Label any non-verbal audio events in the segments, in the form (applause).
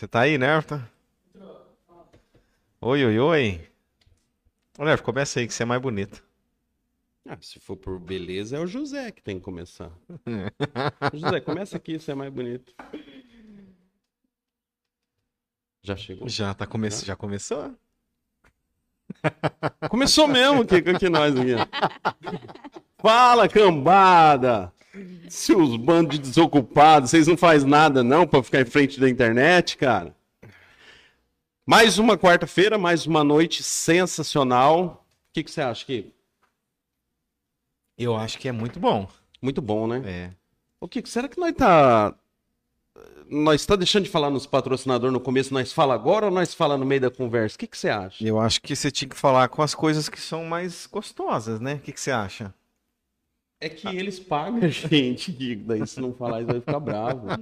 Você tá aí, Nerfta? Oi, oi, oi. Ô, Nerf, começa aí que você é mais bonito. Ah, se for por beleza, é o José que tem que começar. (laughs) José, começa aqui, você é mais bonito. Já chegou? Já tá come... já começou? Começou mesmo que, que nós aqui. (laughs) Fala, cambada! Seus bandos de desocupados, vocês não fazem nada não pra ficar em frente da internet, cara? Mais uma quarta-feira, mais uma noite sensacional. O que, que você acha, Kiko? Eu acho que é muito bom. Muito bom, né? É. O Kiko, será que nós tá... Nós tá deixando de falar nos patrocinadores no começo, nós fala agora ou nós fala no meio da conversa? O que, que você acha? Eu acho que você tinha que falar com as coisas que são mais gostosas, né? O que, que você acha? É que eles pagam a (laughs) gente, Kiko. Daí se não falar, eles vão ficar bravos.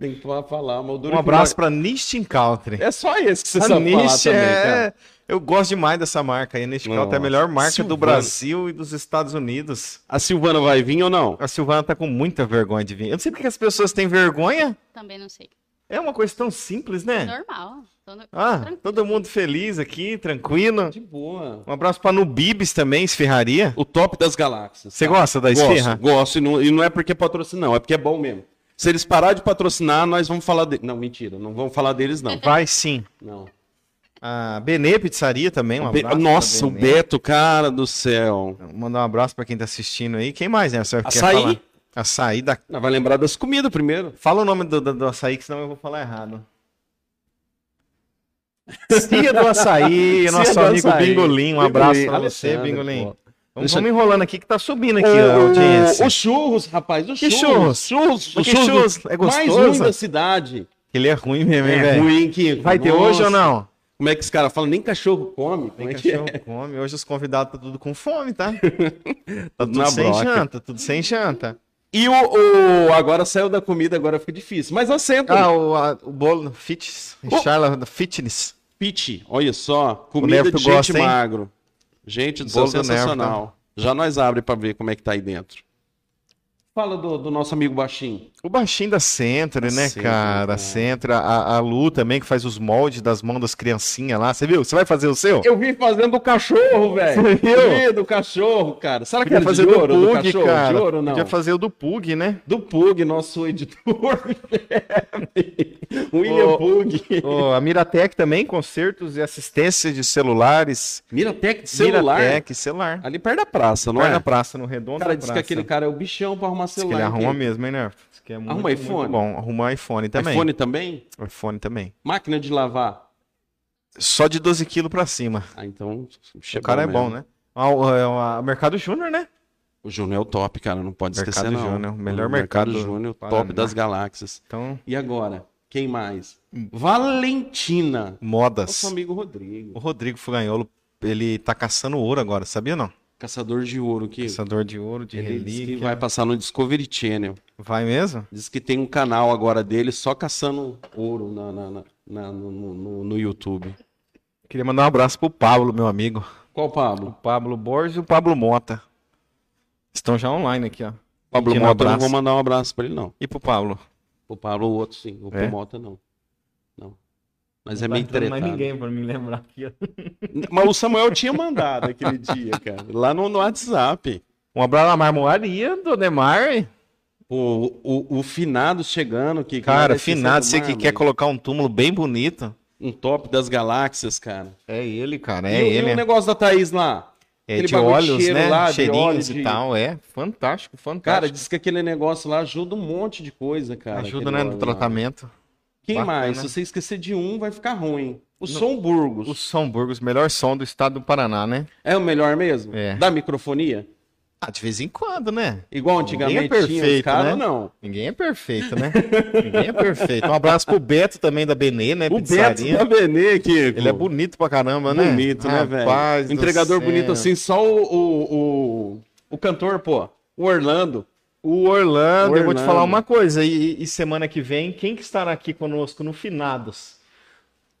Tem que falar, Um abraço pra Nistin Country. É só esse que você A sabe falar Niche também, é... cara. Eu gosto demais dessa marca aí. A Nistin Country é a melhor marca do Silvana. Brasil e dos Estados Unidos. A Silvana vai vir ou não? A Silvana tá com muita vergonha de vir. Eu não sei porque as pessoas têm vergonha. Também não sei. É uma coisa tão simples, né? Normal. Tô no- Ah, tranquilo. todo mundo feliz aqui, tranquilo. De boa. Um abraço pra Nubibs também, esfirraria. O top das galáxias. Você tá? gosta da esfirra? Gosto, gosto. E não, e não é porque patrocina, não. É porque é bom mesmo. Se eles parar de patrocinar, nós vamos falar deles. Não, mentira. Não vamos falar deles, não. Vai sim. Não. A Benê Pizzaria também, um abraço. Nossa, o. Beto, cara do céu. Mandar um abraço pra quem tá assistindo aí. Quem mais, né? Você quer Açaí? Açaí da... Não, vai lembrar das comidas primeiro. Fala o nome do, do, do açaí, que senão eu vou falar errado. (laughs) Cia do Açaí, Cia nosso do amigo Açaí. Bingolim. Um abraço pra Bingolim, você, Alexandre, Bingolim. pô. Vamos, enrolando aqui que tá subindo aqui a O, audiência. o churros, rapaz. O Que churros. Churros. O que churros? É Mais gostoso? ruim da cidade. Ele é ruim mesmo, hein, É velho? ruim, Kiko. Vai ter Nossa. hoje ou não? Como é que os caras falam? Nem cachorro come. Tem é cachorro é? come. Hoje os convidados tá tudo com fome, tá? (laughs) tá Tudo tudo sem broca. janta, tudo sem janta. E o, o- Agora saiu da comida, agora fica difícil. Mas assenta. Ah, o, a- o bolo fitness. Oh. Charla fitness. Pitch, olha só. Comida de gente gosta, hein? magro. Gente do céu, Bolo do Neto, sensacional. Já nós abre pra ver como é que tá aí dentro. Fala do, do nosso amigo baixinho. O baixinho da Centro, né, Centro, cara? cara. Centro, a, a Lu também, que faz os moldes das mãos das criancinhas lá. Você viu? Você vai fazer o seu? Eu vi fazendo do cachorro, velho. Você viu? Eu vi do cachorro, cara. Será que Podia era fazer de do ouro do Pug, cachorro? cara. De ouro ou não? Podia fazer o do Pug, né? Do Pug, nosso editor. (laughs) William Ô, Pug. Ô, a Miratec também, consertos e assistência de celulares. Miratec de celular. Miratec, celular. Ali perto da praça, não Vai é? na praça, no redondo O cara da disse que aquele cara é o bichão pra arrumar Diz que celular. ele arruma aqui. mesmo, hein, né? Que é muito, Arruma iPhone? muito bom. Arruma iPhone também. iPhone também? iPhone também. Máquina de lavar. Só de 12 quilos pra cima. Ah, então. O cara é bom, né? O é o Mercado Júnior, né? O Júnior é o top, cara. Não pode Mercado esquecer, não. Júnior, melhor O mercado do Júnior, top Paraná. das galáxias. Então, E agora? Quem mais? Valentina. modas. Nosso amigo Rodrigo. O Rodrigo Fuganholo, ele tá caçando ouro agora, sabia não? Caçador de ouro que Caçador de ouro, de ele disse que relíquia. vai passar no Discovery Channel. Vai mesmo? Diz que tem um canal agora dele só caçando ouro na, na- na- na- no, no- no YouTube. Queria mandar um abraço pro Pablo, meu amigo. Qual O Pablo? Pablo Borges e o Pablo Mota. Estão já online aqui, ó. Pablo Pedindo Mota, não vou mandar um abraço pra ele, não. E pro Pablo? O Pablo, o outro sim. O É? Mota, não. Não. Mas é meio tretado. pra me lembrar aqui, ó. (laughs) Mas o Samuel tinha mandado aquele (laughs) dia, cara. Lá no, no WhatsApp. Um abraço na marmoraria do Demar. O, o, o finado chegando. Que, Cara, finado, você que quer colocar um túmulo bem bonito. Um top das galáxias, cara. É ele, cara, e, é o- e ele. o negócio da Thaís lá? É aquele de de óleos, cheiro né? lá, de Cheirinhos óleo e de- tal, é. Fantástico, fantástico. Cara, diz que aquele negócio lá ajuda um monte de coisa, cara. Ajuda, né, no óleo lá. Quem Bacana. mais? Se você esquecer de um, vai ficar ruim. O Som Burgos. O São Burgos, melhor som do estado do Paraná, né? É o melhor mesmo? É. Da microfonia? Ah, de vez em quando, né? Igual Ninguém é antigamente tinha os perfeito, caras, né? não. Ninguém é perfeito, né? Ninguém é perfeito. Um abraço pro Beto também da Benê, né? O Beto Pizzaria. da Benê aqui. Ele é bonito pra caramba, né? Bonito, né, velho? Entregador bonito assim, só o, o, o, o cantor, pô. O Orlando. O Orlando, O eu vou te falar uma coisa. E, e semana que vem, quem que estará aqui conosco no Finados?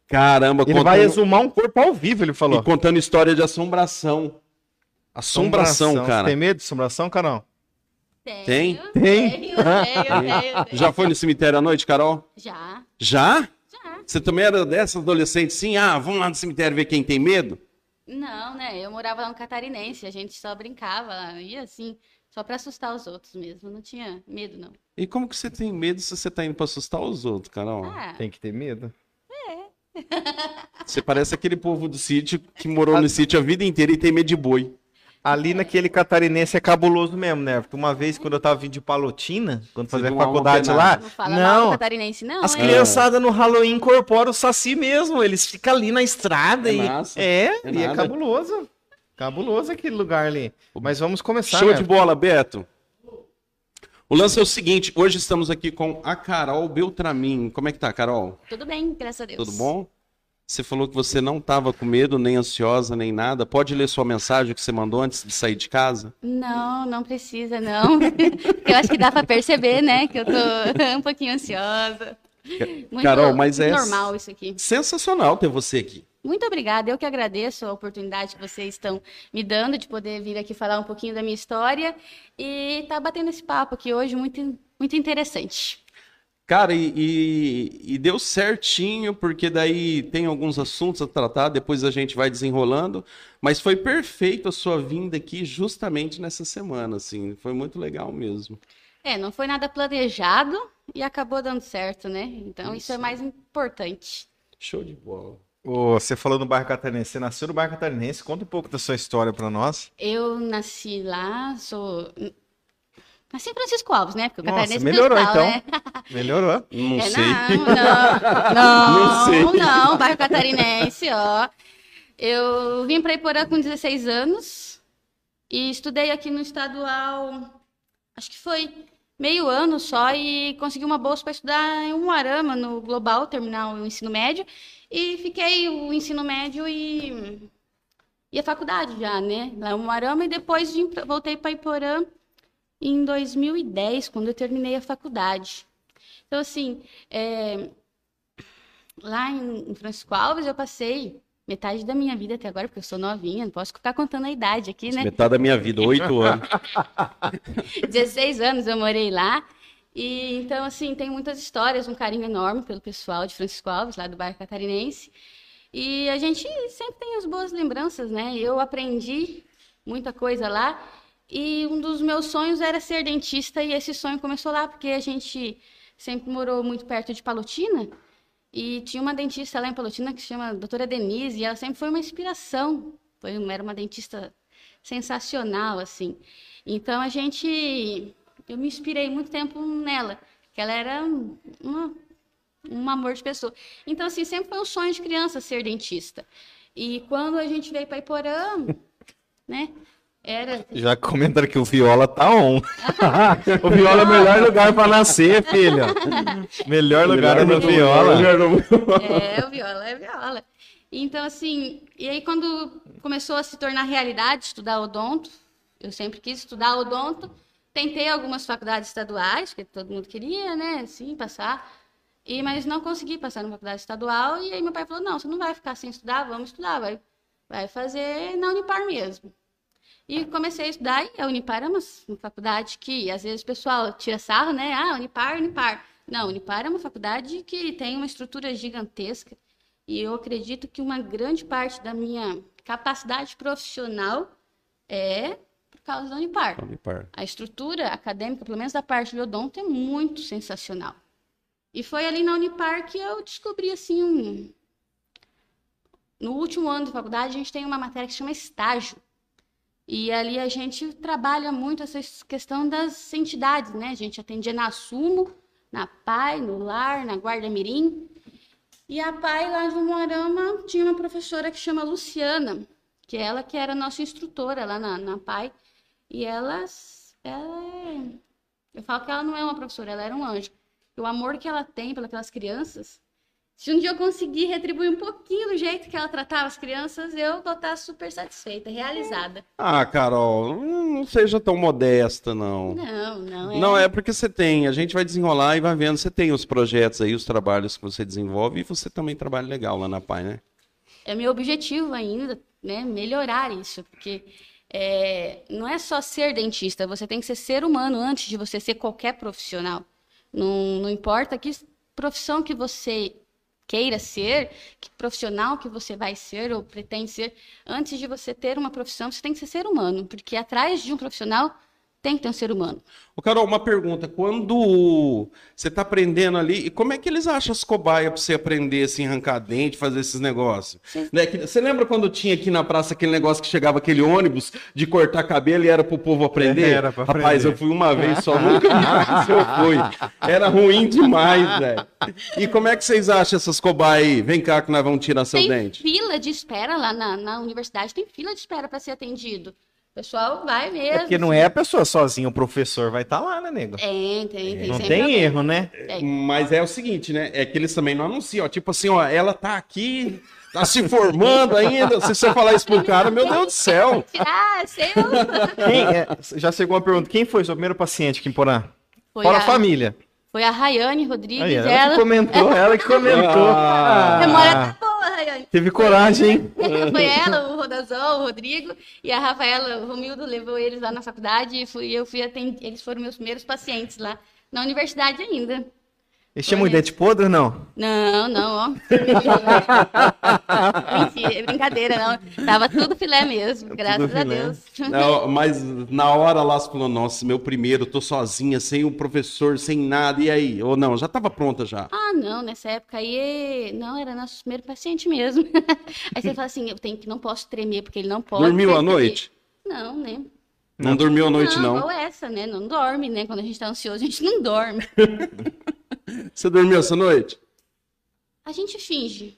Caramba, Ele vai exumar um corpo ao vivo, ele e falou. contando história de assombração. Assombração, cara. Tem medo de assombração, Carol? Tem? Tenho, tenho, tenho, tenho. (laughs) Já foi no cemitério à noite, Carol? Já. Já? Já. Você também era dessa adolescente, sim? Ah, vamos lá no cemitério ver quem tem medo? Não, né? Eu morava lá no Catarinense, a gente só brincava, ia assim, só pra assustar os outros mesmo. Não tinha medo, não. E como que você tem medo se você tá indo pra assustar os outros, Carol? Ah, Tem que ter medo. Você parece aquele povo do sítio que morou no sítio a vida inteira e tem medo de boi. Ali naquele catarinense é cabuloso mesmo, né? Porque uma vez, quando eu tava vindo de Palotina, quando fazia faculdade lá, não fala não, Catarinense, não, as criançadas no Halloween incorporam o Saci mesmo, eles ficam ali na estrada É e... massa. É, É e é nada. cabuloso. Cabuloso aquele lugar ali. Mas vamos começar, Show né? de bola, Beto. O lance é o seguinte, hoje estamos aqui com a Carol Beltramin. Como é que tá, Carol? Tudo bem, graças a Deus. Tudo bom? Você falou que você não estava com medo, nem ansiosa, nem nada. Pode ler sua mensagem que você mandou antes de sair de casa? Não, não precisa, não. (laughs) eu acho que dá pra perceber, né? Que eu tô (laughs) um pouquinho ansiosa. Muito, Carol, mas é- normal isso aqui. Sensacional ter você aqui. Muito obrigada. Eu que agradeço a oportunidade que vocês estão me dando de poder vir aqui falar um pouquinho da minha história e tá batendo esse papo aqui hoje muito, muito interessante. Cara, e, e- e deu certinho, porque daí tem alguns assuntos a tratar, depois a gente vai desenrolando, mas foi perfeito a sua vinda aqui justamente nessa semana, assim, foi muito legal mesmo. É, não foi nada planejado e acabou dando certo, né? Então isso, é mais importante. Show de bola. Você falou no bairro Catarinense, você nasceu no bairro Catarinense, conta um pouco da sua história pra nós. Eu nasci lá, sou. Nasci em Francisco Alves, né? Porque o Nossa, catarinense melhorou então. né? (laughs) Melhorou? Não É, sei. Não, não, (laughs) não, Não sei. não, bairro catarinense, ó. Eu vim para Iporã com 16 anos e estudei aqui no estadual, acho que foi meio ano só e consegui uma bolsa para estudar em Umuarama, no Global, terminar o ensino médio. E fiquei o ensino médio e, e a faculdade já, né? Lá em Umuarama e depois voltei para Iporã em 2010, quando eu terminei a faculdade. Então, assim, é, lá em, em Francisco Alves eu passei metade da minha vida até agora, porque eu sou novinha, não posso ficar contando a idade aqui, né? Metade da minha vida, oito anos. (laughs) 16 anos eu morei lá. E então, assim, tem muitas histórias, um carinho enorme pelo pessoal de Francisco Alves, lá do bairro Catarinense. E a gente sempre tem as boas lembranças, né? Eu aprendi muita coisa lá. E um dos meus sonhos era ser dentista, e esse sonho começou lá, porque a gente sempre morou muito perto de Palotina. E tinha uma dentista lá em Palotina que se chama doutora Denise, e ela sempre foi uma inspiração. Foi, era uma dentista sensacional, assim. Então a gente. Eu me inspirei muito tempo nela, que ela era uma, um amor de pessoa. Então, assim, sempre foi um sonho de criança ser dentista. E quando a gente veio para Iporã, (laughs) né? Era. Já comentaram que o Viola tá on. (laughs) o Viola é o melhor lugar pra nascer, filha. Melhor lugar é no Viola. É, o viola é viola. Então, assim, e aí quando começou a se tornar realidade estudar odonto, eu sempre quis estudar odonto, tentei algumas faculdades estaduais, que todo mundo queria, né, assim, passar, e, mas não consegui passar na faculdade estadual, e aí meu pai falou, não, você não vai ficar sem estudar, vamos estudar, vai, vai fazer na Unipar mesmo. E comecei a estudar, e a Unipar é uma, uma faculdade que, às vezes, o pessoal tira sarro, né? Ah, Unipar, Unipar. Não, Unipar é uma faculdade que tem uma estrutura gigantesca. E eu acredito que uma grande parte da minha capacidade profissional é causa da Unipar. A estrutura acadêmica, pelo menos da parte de odonto, é muito sensacional. E foi ali na Unipar que eu descobri, assim, um... No último ano de faculdade, a gente tem uma matéria que chama estágio. E ali a gente trabalha muito essa questão das entidades, né? A gente atendia na Sumo, na PAI, no LAR, na Guarda Mirim. E a PAI lá de Moarama tinha uma professora que chama Luciana, que ela que era nossa instrutora lá na, na PAI. E ela, ela é... Eu falo que ela não é uma professora, ela era um anjo. E o amor que ela tem pelas crianças, se um dia eu conseguir retribuir um pouquinho do jeito que ela tratava as crianças, eu vou estar super satisfeita, realizada. Ah, Carol, não seja tão modesta, não. Não, não é. Não, é porque você tem, a gente vai desenrolar e vai vendo, você tem os projetos aí, os trabalhos que você desenvolve e você também trabalha legal lá na PAI, né? É meu objetivo ainda, né, melhorar isso, porque é, não é só ser dentista, você tem que ser ser humano antes de você ser qualquer profissional. Não, não importa que profissão que você queira ser, que profissional que você vai ser ou pretende ser, antes de você ter uma profissão, você tem que ser ser humano, porque atrás de um profissional tem que ter um ser humano. Ô, Carol, uma pergunta. Quando você está aprendendo ali, e como é que eles acham as cobaias para você aprender assim, arrancar dente, fazer esses negócios? Sim. Né, que- Você lembra quando tinha aqui na praça aquele negócio que chegava aquele ônibus de cortar cabelo e era pro povo aprender? (laughs) Era pra Rapaz, aprender. eu fui uma vez só, nunca mais eu fui. Era ruim demais, velho. E como é que vocês acham essas cobaias aí? Vem cá que nós vamos tirar seu tem dente. fila de espera lá na, na universidade, tem fila de espera para ser atendido. O pessoal vai mesmo. É porque não é a pessoa sozinha, o professor vai estar lá, né, nego? Tem, tem, tem. Não tem alguém. erro, né? Mas é o seguinte, né? É que eles também não anunciam, ó. Tipo assim, ó, ela tá aqui, tá se formando ainda. Se você falar isso pro cara, meu Deus do céu. Ah, seu. É- já chegou uma pergunta: quem foi o seu primeiro paciente aqui em Porã? Foi Fora a a, família. foi a Rayane Rodrigues, Aí, ela, ela. que comentou, ela que (laughs) comentou. Ah. A memória tá boa, Teve coragem, hein? (laughs) Foi ela, o Rodazol, o Rodrigo e a Rafaela, o Romildo levou eles lá na faculdade e fui, eu fui atender, eles foram meus primeiros pacientes lá na universidade ainda. Eles chamam de dente podre ou não? Não, não, ó. (laughs) Mentira, é brincadeira, não. Tava tudo filé mesmo, graças a filé. Deus. Não, mas na hora lá você falou, nossa, meu primeiro, tô sozinha, sem o professor, sem nada, e aí? Ou não, já tava pronta já. Ah, não, nessa época aí, não, era nosso primeiro paciente mesmo. (laughs) Aí você fala assim, eu tenho que, não posso tremer, porque ele não pode. Dormiu à noite? Não, né? Não, dormiu à noite, não, não. igual essa, né? Não dorme, né? Quando a gente tá ansioso, a gente não dorme. (laughs) Você dormiu essa noite? A gente finge.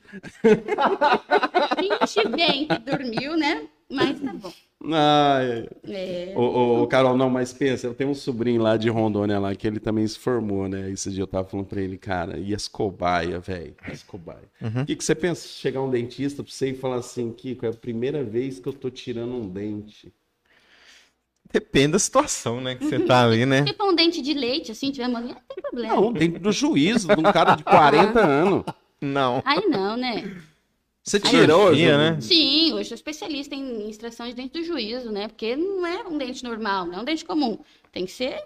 finge bem que dormiu, né? Mas tá bom. Ai, É, ô, ô, ô, Carol, não, mas pensa, eu tenho um sobrinho lá de Rondônia lá, que ele também se formou, né? Esse dia eu tava falando pra ele, cara, e as cobaias, velho? As cobaias. O que, que você pensa? Chegar um dentista pra você e falar assim, Kiko, é a primeira vez que eu tô tirando um dente. Depende da situação, né? Que você tá ali, né? Se for um dente de leite, assim, tiver molinha, não tem problema. Não, dentro do juízo, de um cara de 40 anos. Não. Aí não, né? Você tirou, Ju? né? Sim, hoje eu sou especialista em extração de dente do juízo, né? Porque não é um dente normal, não é um dente comum. Tem que ser.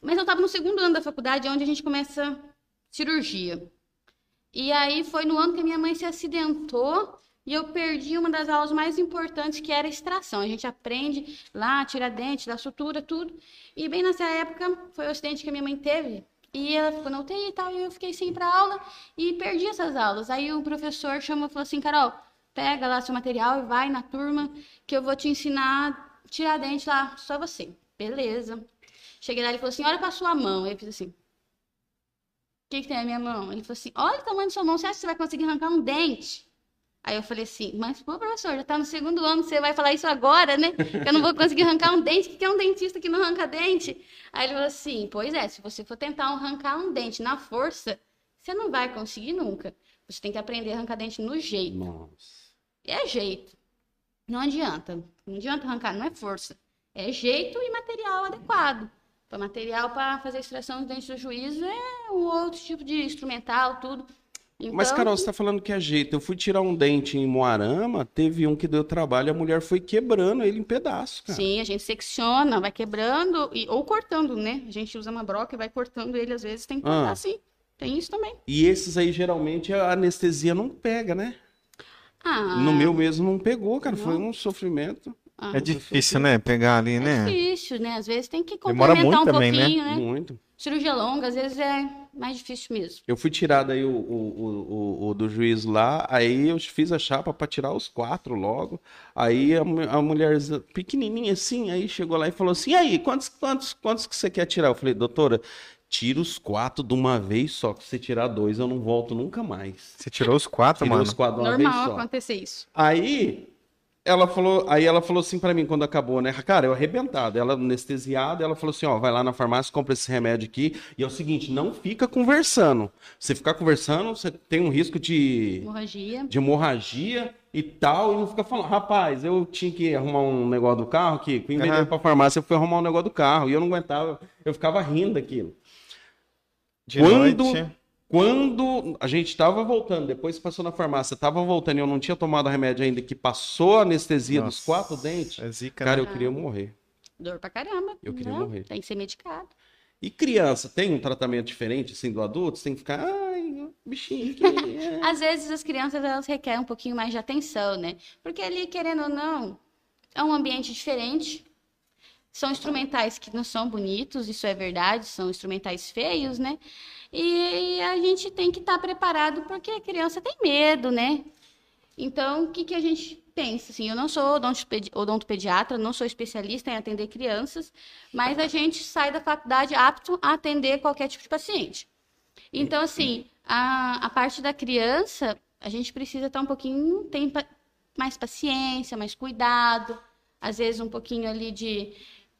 Mas eu estava no segundo ano da faculdade, onde a gente começa cirurgia. E aí foi no ano que a minha mãe se acidentou e eu perdi uma das aulas mais importantes, que era extração. A gente aprende lá, tira dente, dá sutura, tudo. E bem nessa época foi o acidente que a minha mãe teve. E ela ficou na UTI e tal, e eu fiquei sem ir pra aula e perdi essas aulas. Aí o professor chamou e falou assim, Carol, pega lá seu material e vai na turma que eu vou te ensinar a tirar dente lá, só você. Beleza. Cheguei lá, ele falou assim, olha pra sua mão. Eu fiz assim, o que, que tem na minha mão? Ele falou assim, olha o tamanho da sua mão, você acha que você vai conseguir arrancar um dente? Aí eu falei assim, mas pô, professor, já tá no segundo ano, você vai falar isso agora, né? Que eu não vou conseguir arrancar um dente, o que é um dentista que não arranca dente? Aí ele falou assim, pois é, se você for tentar arrancar um dente na força, você não vai conseguir nunca. Você tem que aprender a arrancar dente no jeito. Nossa. É jeito. Não adianta. Não adianta arrancar, não é força. É jeito e material adequado. Para material para fazer extração dos dentes do juízo é um outro tipo de instrumental, tudo. Mas, Então, Carol, você tá falando que é jeito. Eu fui tirar um dente em Moarama, teve um que deu trabalho, a mulher foi quebrando ele em pedaços, cara. Sim, a gente secciona, vai quebrando e, ou cortando, né? A gente usa uma broca e vai cortando ele, às vezes tem que cortar Ah. assim. Tem isso também. E esses aí, geralmente, a anestesia não pega, né? Ah, No meu mesmo não pegou, cara. Foi Não? um sofrimento ah, É difícil, né? Pegar ali, é né? difícil, né? Às vezes tem que complementar um também, né? pouquinho, né? muito. Cirurgia longa, às vezes é mais difícil mesmo. Eu fui tirar daí o, o, o, o- o do juiz lá, aí eu fiz a chapa pra tirar os quatro logo. Aí a, a mulher pequenininha assim, aí chegou lá e falou assim: e aí, quantos, quantos, quantos que você quer tirar? Eu falei, doutora, tira os quatro de uma vez só, que se você tirar dois eu não volto nunca mais. Você tirou os quatro, Tirei mano. os quatro de uma vez Normal só. acontecer isso. Aí ela falou, aí ela falou assim pra mim quando acabou, né? Cara, eu arrebentado, ela anestesiada, ela falou assim, ó, vai lá na farmácia, compra esse remédio aqui. E é o seguinte, não fica conversando. Você ficar conversando, você tem um risco de Hemorragia. de hemorragia e tal, e não fica falando, rapaz, eu tinha que arrumar um negócio do carro, que em vez de ir Aham. pra farmácia, eu fui arrumar um negócio do carro, e eu não aguentava, eu ficava rindo daquilo. De Quando- noite. Quando a gente estava voltando, depois que passou na farmácia, estava voltando e eu não tinha tomado remédio ainda, que passou a anestesia dos Nossa, quatro dentes, É zica, cara, né? eu queria morrer. Dor pra caramba. Eu queria Não, morrer. Tem que ser medicado. E criança, tem um tratamento diferente assim do adulto? Você tem que ficar, ai, bichinho aqui. é." (laughs) Às vezes as crianças elas requerem um pouquinho mais de atenção, né? Porque ali, querendo ou não, é um ambiente diferente. São instrumentais que não são bonitos, isso é verdade, são instrumentais feios, né? E a gente tem que estar preparado porque a criança tem medo, né? Então, o que, que a gente pensa? Assim, eu não sou odontopedi- odontopediatra, não sou especialista em atender crianças, mas a gente sai da faculdade apto a atender qualquer tipo de paciente. Então, assim, a, a parte da criança, a gente precisa estar um pouquinho, tem mais paciência, mais cuidado, às vezes um pouquinho ali de,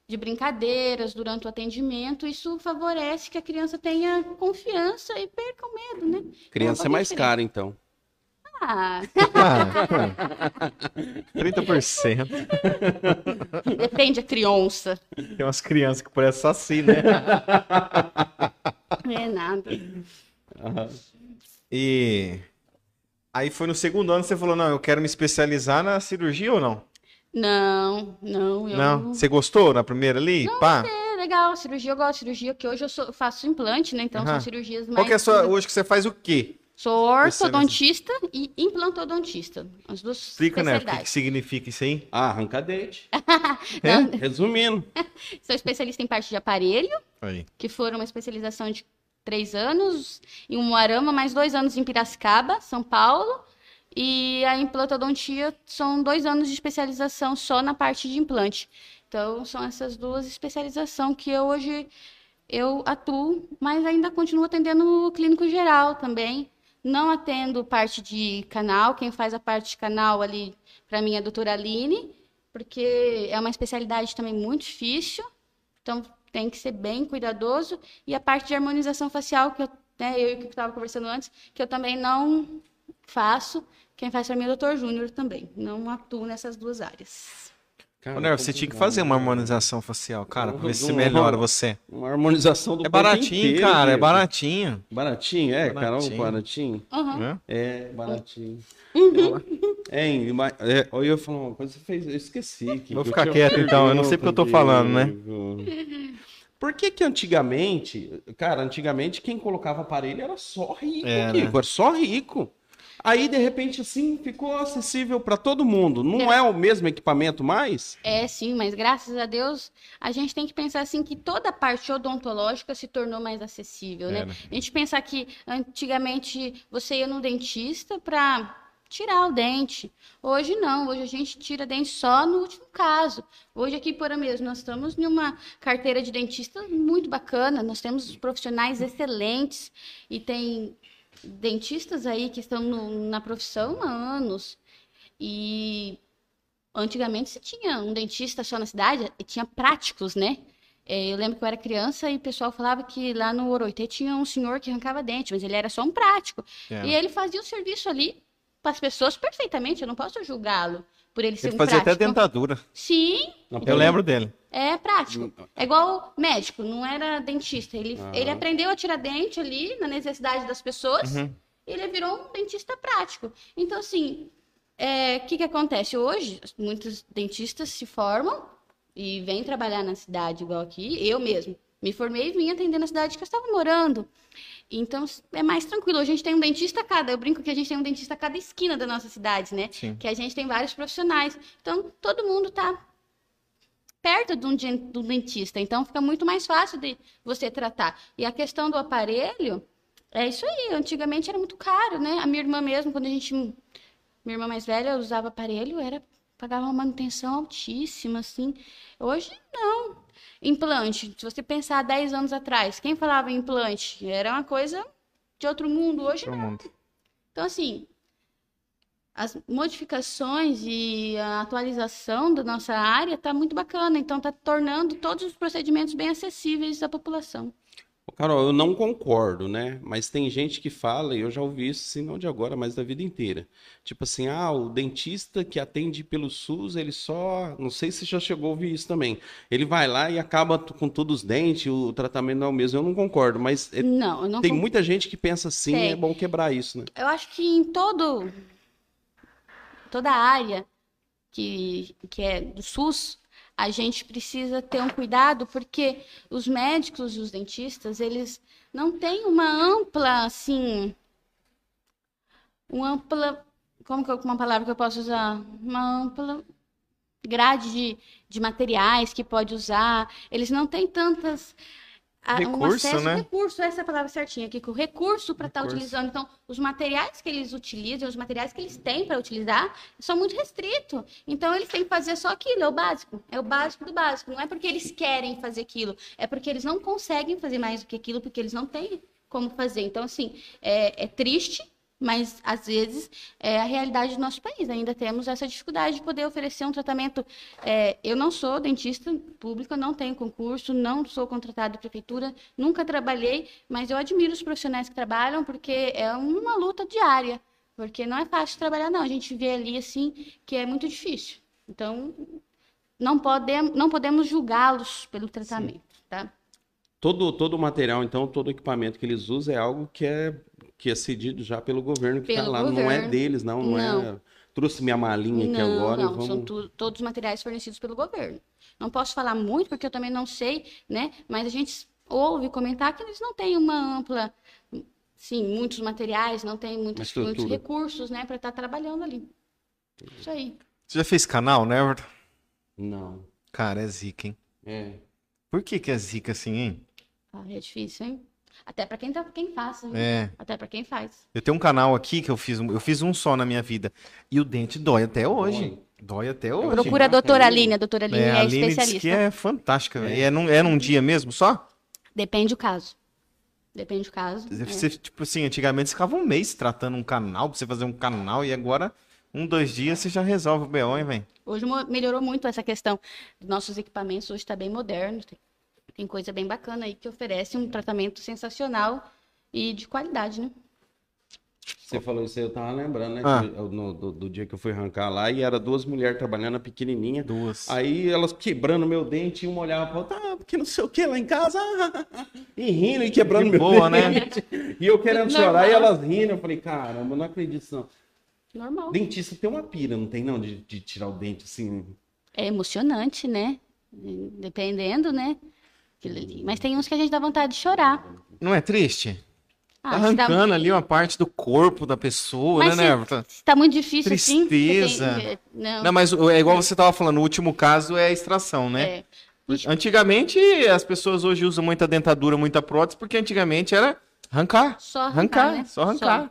de brincadeiras durante o atendimento. Isso favorece que a criança tenha confiança e perca o medo, né? Criança é um mais cara, então. Ah, Ah, 30%. depende da criança. Tem umas crianças que parecem assim, né? Não é nada. E aí foi no segundo ano que você falou, não, eu quero me especializar na cirurgia ou não? Não, não, eu Não? Você gostou na primeira ali? Pá. É legal, cirurgia eu gosto de cirurgia, que hoje eu sou- faço implante, né? Então são cirurgias mais. Qual que é a sua, hoje que você faz o quê? Sou ortodontista e implantodontista. As duas Explica, né? O que, que significa isso aí? Ah, arranca dente. (laughs) Não, Resumindo. (laughs) Sou especialista em parte de aparelho, Aí. que foram uma especialização de três anos em Umuarama, mais dois anos em Piracicaba, São Paulo. E a implantodontia são dois anos de especialização só na parte de implante. Então, são essas duas especializações que eu hoje eu atuo, mas ainda continuo atendendo no clínico geral também. Não atendo parte de canal, quem faz a parte de canal ali, para mim, é a doutora Aline, porque é uma especialidade também muito difícil, então tem que ser bem cuidadoso. E a parte de harmonização facial, que eu, né, eu que estava conversando antes, que eu também não faço, quem faz para mim é o doutor Júnior também, não atuo nessas duas áreas. Cara, Ô, Nervo, você tinha que fazer uma harmonização facial, cara, pra ver se melhora você. Uma harmonização do É baratinho, inteiro, cara, é baratinho. Baratinho, é, Carol, Baratinho. baratinho. Aham. Né? É, baratinho. Uhum. É, é, eu ia falar uma coisa, você fez, eu esqueci. que Vou que ficar quieto, então, eu não sei porque eu tô falando, né? Por que que antigamente, cara, antigamente quem colocava aparelho era só rico, É, era só rico. Aí, de repente, assim, ficou acessível para todo mundo. Não é o mesmo equipamento mais? É, sim, mas graças a Deus a gente tem que pensar assim que toda a parte odontológica se tornou mais acessível, né? É, né? A gente pensar que antigamente você ia no dentista para tirar o dente. Hoje não, hoje a gente tira dente só no último caso. Hoje aqui por mesmo nós estamos em uma carteira de dentista muito bacana, nós temos profissionais excelentes e tem dentistas aí que estão no- na profissão há anos. E antigamente você tinha um dentista só na cidade, e tinha práticos, né? É, Eu lembro que eu era criança e o pessoal falava que lá no Oroitê tinha um senhor que arrancava dente, mas ele era só um prático. É. E ele fazia o serviço ali para as pessoas perfeitamente, eu não posso julgá-lo por ele ser Ele um fazia prático. até dentadura. Sim, Eu lembro dele. é prático. É igual médico, não era dentista. Ele, ele aprendeu a tirar dente ali na necessidade das pessoas. Uhum. E ele virou um dentista prático. Então, assim, é, o que, que acontece? Hoje, muitos dentistas se formam e vêm trabalhar na cidade, igual aqui. Eu mesmo me formei e vim atender na cidade que eu estava morando. Então, é mais tranquilo. A gente tem um dentista a cada. Eu brinco que a gente tem um dentista a cada esquina da nossa cidade, né? Sim. Que a gente tem vários profissionais. Então, todo mundo tá perto de um, de um dentista, então fica muito mais fácil de você tratar. E a questão do aparelho, é isso aí, antigamente era muito caro, né? A minha irmã mesmo, quando a gente, minha irmã mais velha usava aparelho, era pagava uma manutenção altíssima, assim. Hoje, não. Implante, se você pensar 10 anos atrás, quem falava implante? Era uma coisa de outro mundo, hoje Todo não. mundo. Então, assim, as modificações e a atualização da nossa área está muito bacana. Então, está tornando todos os procedimentos bem acessíveis à população. Carol, eu não concordo, né? Mas tem gente que fala, e eu já ouvi isso, assim, não de agora, mas da vida inteira. Tipo assim, ah, o dentista que atende pelo SUS, ele só. Não sei se já chegou a ouvir isso também. Ele vai lá e acaba com todos os dentes, o tratamento não é o mesmo. Eu não concordo, mas é- Não, não tem muita gente que pensa assim, Tem. é bom quebrar isso, né? Eu acho que em todo toda a área que, que é do SUS, a gente precisa ter um cuidado porque os médicos e os dentistas, eles não têm uma ampla, assim, uma ampla, como que é uma palavra que eu posso usar? Uma ampla grade de, de materiais que pode usar. Eles não têm tantas a- um Recurso, acesso, né? recurso, essa é a palavra certinha aqui, com recurso para estar Recurso. utilizando. Então, os materiais que eles utilizam, os materiais que eles têm para utilizar, são muito restritos. Então, eles têm que fazer só aquilo, é o básico. É o básico do básico. Não é porque eles querem fazer aquilo, é porque eles não conseguem fazer mais do que aquilo, porque eles não têm como fazer. Então, assim, é, é triste, mas às vezes é a realidade do nosso país. Ainda temos essa dificuldade de poder oferecer um tratamento. é, eu não sou dentista pública, não tenho concurso, não sou contratada da prefeitura, nunca trabalhei, mas eu admiro os profissionais que trabalham porque é uma luta diária. Porque não é fácil trabalhar, não. A gente vê ali assim que é muito difícil. Então, não podemos, não podemos julgá-los pelo tratamento, tá? Todo, todo o material, então, todo o equipamento que eles usam é algo que é, que é cedido já pelo governo que está lá. Não é governo. deles, não. Não, é. Não. Trouxe minha malinha aqui Não, agora não, vamos. são tu- todos materiais fornecidos pelo governo. Não posso falar muito porque eu também não sei, né? Mas a gente ouve comentar que eles não têm uma ampla, sim, muitos materiais, não têm muitos, muitos recursos, né, para estar trabalhando ali. Isso aí. Você já fez canal, né, Everton? Não. Cara, é zica, hein? É. Por que que é zica assim, hein? Ah, é difícil, hein? Até para quem tá, quem faz? É. Até para quem faz. Eu tenho um canal aqui que eu fiz, um- eu fiz um só na minha vida. E o dente dói até hoje. Dói até hoje. Procura a doutora Aline, a doutora Aline É, é, a Aline especialista. que é fantástica, velho. É. num, é num dia mesmo só? Depende do caso. Depende do caso. Deve é. tipo assim, antigamente você ficava um mês tratando um canal, pra você fazer um canal, e agora, um, dois dias, você já resolve o BO, hein, velho? Hoje melhorou muito essa questão dos nossos equipamentos, hoje está bem moderno, tem, coisa bem bacana aí que oferece um tratamento sensacional e de qualidade, né? Você falou isso aí, eu tava lembrando, né? Ah. que eu- no- do, do dia que eu fui arrancar lá e era duas mulheres trabalhando, a pequenininha. Duas. Aí elas quebrando meu dente e uma olhava pra outra, ah, porque não sei o que lá em casa. e rindo e quebrando Que meu boa, né? dente. E eu querendo Normal. chorar e elas rindo. Eu falei, caramba, não acredito não. Normal. Dentista tem uma pira, não tem não, de, de tirar o dente assim. É emocionante, né? Dependendo, né? Aquilo ali. Mas tem uns que a gente dá vontade de chorar. Não é triste? Ah, tá se dá- arrancando ali uma parte do corpo da pessoa, Mas né, se- né, se tá muito difícil assim. você tem- Tristeza. Não, Não, mas é igual você tava falando, o último caso é a extração, né? é. Antigamente, as pessoas hoje usam muita dentadura, muita prótese, porque antigamente era arrancar. Só arrancar, né? só arrancar.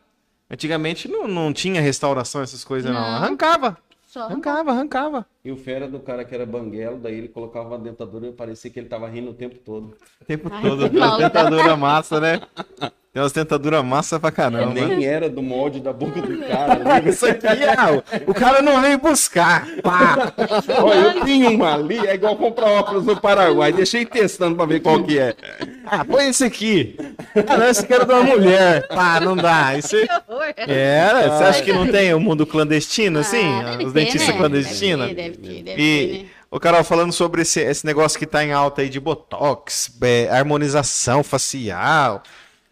Antigamente não, não tinha restauração, essas coisas, não. Não. Arrancava, Só arrancava, arrancava. E o fera do cara que era banguelo, daí ele colocava uma dentadura e parecia que ele tava rindo o tempo todo. O tempo Ai, todo. que mal. Dentadura massa, né? Tem umas dentaduras massa pra caramba. Nem era do molde da boca do cara. Isso aqui, ah, o cara não veio buscar. Pá. Olha, eu tinha uma ali, é igual comprar óculos no Paraguai. Deixei testando pra ver qual que é. Ah, põe esse aqui. Ah, não, esse aqui era de uma mulher. Pá, não dá. Que horror. Era? Você acha que não tem o mundo clandestino, assim? Ah, Os dentistas né? clandestinos? Deve ter, deve ter, deve E, ter, né? ô Carol, falando sobre esse, esse negócio que tá em alta aí de botox, é, harmonização facial,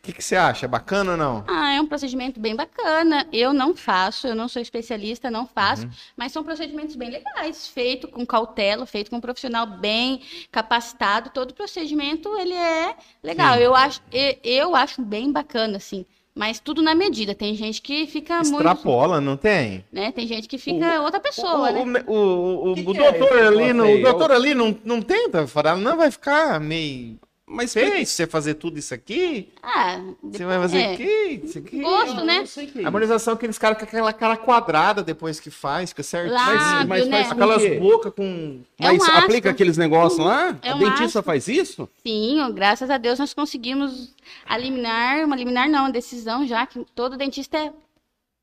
o que, que você acha? É bacana ou não? Ah, é um procedimento bem bacana. Eu não faço, eu não sou especialista, não faço, mas são procedimentos bem legais, feito com cautela, feito com um profissional bem capacitado. Todo procedimento ele é legal. Sim. Eu acho, eu acho bem bacana, assim. Mas tudo na medida. Tem gente que fica muito, Extrapola, não tem? né? Tem gente que fica outra pessoa, o, né? o, o, o, Que o que é doutor esse ali, não, o doutor ali não, não tenta falar, não vai ficar meio Mas feio se você fazer tudo isso aqui, Ah, você vai fazer é. aqui, isso aqui. Gosto, né? A harmonização é aqueles caras com aquela cara quadrada depois que faz, fica certinho. Lábio, mas né? faz Aquelas bocas com. É um Mas asco. aplica aqueles negócios lá? É a um dentista asco. faz isso? Sim, graças a Deus nós conseguimos eliminar, uma liminar não, uma decisão já que todo dentista é,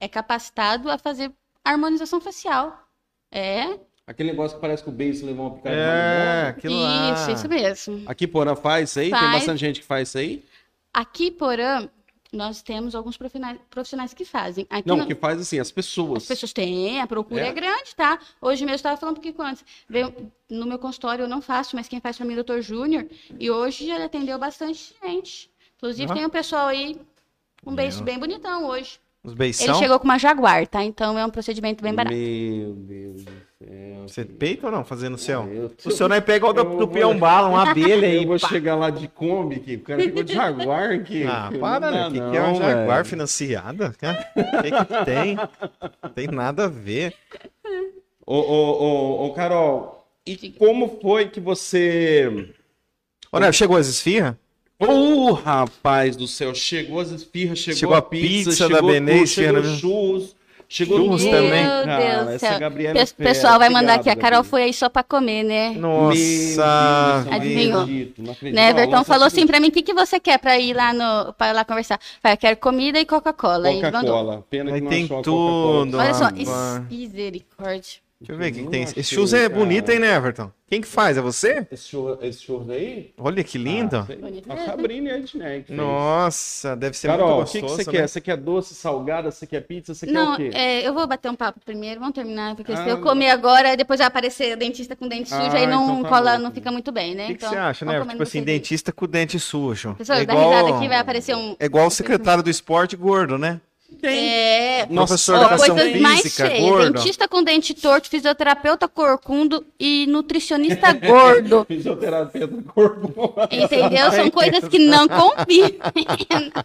é capacitado a fazer harmonização facial. É, Aquele negócio que parece que o beijo levou uma picada de É, marimbondo. aquilo lá. isso, isso mesmo. Aqui Porã faz isso aí? Tem Faz. bastante gente que faz isso aí? Aqui, porém, nós temos alguns profissionais, profissionais que fazem. Aqui Não, no- que faz assim, as pessoas. As pessoas têm, a procura É? é, grande, tá? Hoje mesmo eu estava falando porque antes. Veio, no meu consultório eu não faço, mas quem faz para mim é o Dr. Júnior. E hoje ele atendeu bastante gente. Inclusive tem um pessoal aí, um beijo bem bonitão hoje. Os Ele beição. chegou com uma Jaguar, tá? Então é um procedimento bem barato. Meu Deus do céu. Você peita ou não fazer no céu? Eu tô- O seu não é pega igual do, do peão bala, uma abelha (laughs) aí. Eu vou pá. chegar lá de Kombi aqui. O cara ficou de Jaguar aqui. Ah, Não para, né? O que, não, que é uma Jaguar velho. financiada? O que, que tem? Tem nada a ver. Ô, ô, ô, ô, Carol, e como foi que você. Ô, né, chegou as esfirras? Ô, rapaz do céu, chegou as esfirras, chegou, Chegou a pizza, pizza chegou da Benê, chegou né? churros, chegou Churros tudo, também. Meu cara. Deus do Essa. Gabriela O pessoal vai que mandar aqui. A Carol foi aí só pra comer, né? Nossa, Deus, Adivinhou. Né, Everton lança falou assim, pra mim, o que, que você quer pra ir lá no, pra ir lá conversar? Falei, eu quero comida e Coca-Cola. E. Coca-Cola. Pena que Aí não tem achou tudo. Olha só, misericórdia. Deixa eu ver o que, que tem. achei, Esse shoes é cara. bonito, hein, né, Everton? Quem que faz? É você? Esse churro, esse? Olha que lindo. Ah. Bonito a. Sabrina e a Ednei que. Nossa, deve ser Carol, o muito que, gostoso. que você né? quer? Você quer doce, salgada? Você quer pizza? Você quer Não, o quê? é, eu vou bater um papo primeiro, vamos terminar, porque Ah, se eu comer agora, depois vai aparecer dentista com dente sujo, Ah, aí não então tá cola, bom. não fica muito bem, né? O que, que Então, você acha, né? Tipo assim, dentista com dente sujo. Pessoal, é dá risada igual, aqui, vai aparecer um... é igual o secretário do esporte gordo, né? É, Professor de educação coisas mais física, feias. gordo. Dentista com dente torto, fisioterapeuta corcundo e nutricionista gordo. (laughs) Fisioterapia do corpo. Entendeu? São coisas que não combinam. (laughs)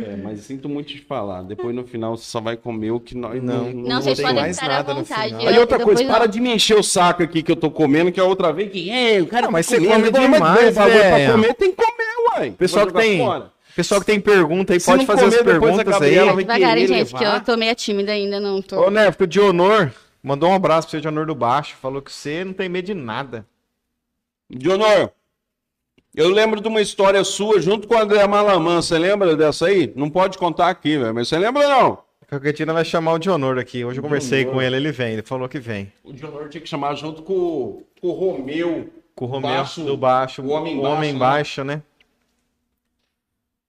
É, mas sinto muito te falar. Depois no final você só vai comer o que nós Não. Não, vocês tem podem mais nada no vontade. final. eu- Aí outra coisa, não. para de me encher o saco aqui que eu tô comendo, que a outra vez que é, o cara Não, mas tá você come demais, velho. pra comer, tem que comer, uai. Pessoal que tem, fora. Pessoal que tem pergunta aí, Se pode fazer as a perguntas aí. Gabriela vai devagarinho, querer gente, que levar. eu tô meio tímida ainda, não tô. Ô, Neto, o Dionor mandou um abraço pra você, Dionor do Baixo. Falou que você não tem medo de nada. Dionor, eu lembro de uma história sua junto com o André Malaman. Você lembra dessa aí? Não pode contar aqui, velho. Mas você lembra não? Dia nós vai chamar o Dionor aqui. Hoje eu conversei com ele, ele vem. Ele falou que vem. O Dionor tinha que chamar junto com, com o Romeu. Com o Romeu Baixo- do Baixo. o Homem o Baixo, Homem né? Baixo, né?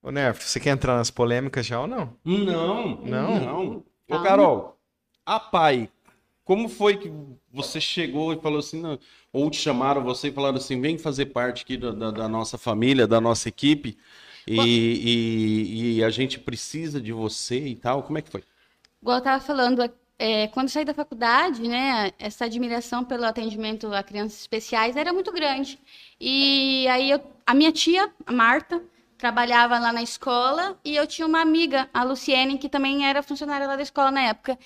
Ô, Nerf, você quer entrar nas polêmicas já ou não? Não, Não? não. Ô. Carol, a pai, como foi que você chegou e falou assim, não, ou te chamaram você e falaram assim, vem fazer parte aqui da, da- da nossa família, da nossa equipe, e, e- e a gente precisa de você e tal? Como é que foi? Igual eu tava falando, é, quando eu saí da faculdade, né, essa admiração pelo atendimento a crianças especiais era muito grande. E aí eu, a minha tia, a Marta, trabalhava lá na escola e eu tinha uma amiga, a Luciene, que também era funcionária lá da escola na época.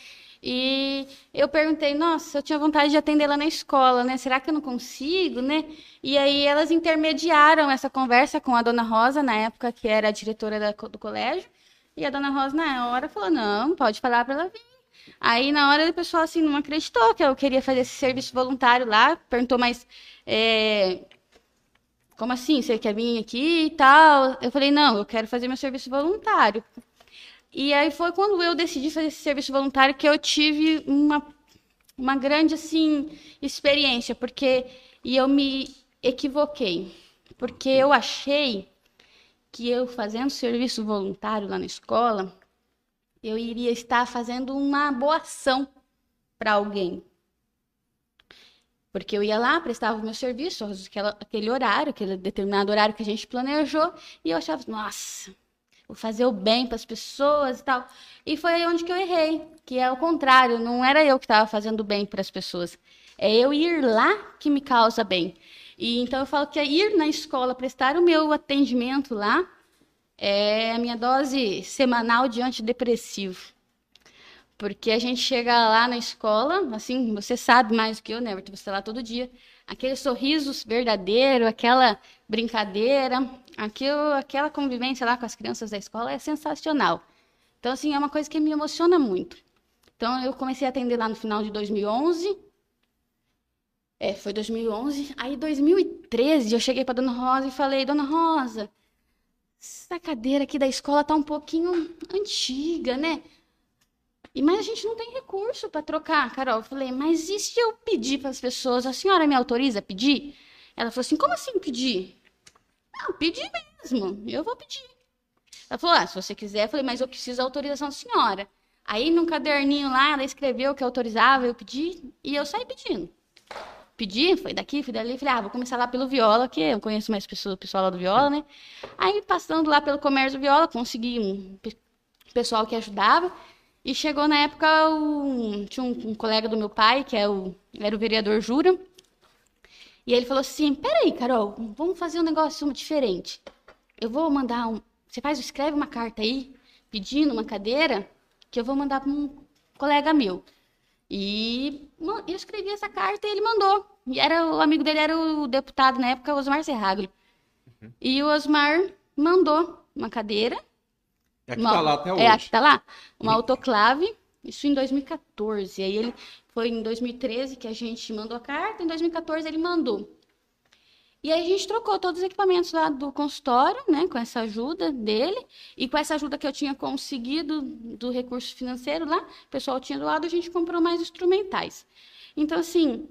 E eu perguntei, nossa, eu tinha vontade de atender lá na escola, né? Será que eu não consigo, né? E aí elas intermediaram essa conversa com a dona Rosa, na época, que era a diretora do colégio. E a dona Rosa, na hora, falou: não, pode falar para ela vir. Aí, na hora, o pessoal assim, não acreditou que eu queria fazer esse serviço voluntário lá. Perguntou, mas é, como assim? Você quer vir aqui e tal? Eu falei: não, eu quero fazer meu serviço voluntário. E aí foi quando eu decidi fazer esse serviço voluntário que eu tive uma, uma grande assim experiência, porque e eu me equivoquei, porque eu achei que eu fazendo serviço voluntário lá na escola, eu iria estar fazendo uma boa ação para alguém. Porque eu ia lá, prestava o meu serviço, aquele horário, aquele determinado horário que a gente planejou, e eu achava, nossa, vou fazer o bem para as pessoas e tal. E foi aí onde que eu errei, que é o contrário, não era eu que estava fazendo o bem para as pessoas, é eu ir lá que me causa bem. E então eu falo que é ir na escola, prestar o meu atendimento lá, é a minha dose semanal de antidepressivo. Porque a gente chega lá na escola, assim, você sabe mais do que eu, né? Você está lá todo dia. Aquele sorriso verdadeiro, aquela brincadeira, aquilo, aquela convivência lá com as crianças da escola é sensacional. Então, assim, é uma coisa que me emociona muito. Então, eu comecei a atender lá no final de 2011. É, foi 2011. Aí, 2013, eu cheguei para Dona Rosa e falei: Dona Rosa, essa cadeira aqui da escola tá um pouquinho antiga, né? E, mas a gente não tem recurso para trocar, Carol. Eu falei, mas e se eu pedir para as pessoas, a senhora me autoriza a pedir? Ela falou assim, como assim pedir? Não, pedir mesmo, eu vou pedir. Ela falou, ah, se você quiser. Eu falei, mas eu preciso da autorização da senhora. Aí, num caderninho lá, ela escreveu que autorizava, eu pedi, e eu saí pedindo. Pedi, foi daqui, fui dali, falei, ah, vou começar lá pelo Viola, que eu conheço mais pessoas, pessoal lá do Viola, né? Aí, passando lá pelo comércio do Viola, consegui um pessoal que ajudava. E chegou na época, um, tinha um, um colega do meu pai, que é o, era o vereador Jura, e ele falou assim: Peraí, Carol, vamos fazer um negócio diferente. Eu vou mandar um. Você faz, escreve uma carta aí, pedindo uma cadeira, que eu vou mandar para um colega meu. E eu escrevi essa carta e ele mandou. E era, o amigo dele era o deputado na época, Osmar Serraglio. Uhum. E o Osmar mandou uma cadeira. É que uma, tá lá até hoje. É, aqui tá lá. Uma autoclave, isso em 2014. Aí ele foi em 2013 que a gente mandou a carta, em 2014 ele mandou. E aí a gente trocou todos os equipamentos lá do consultório, né, com essa ajuda dele e com essa ajuda que eu tinha conseguido do recurso financeiro lá, o pessoal tinha doado, a gente comprou mais instrumentais. Então assim,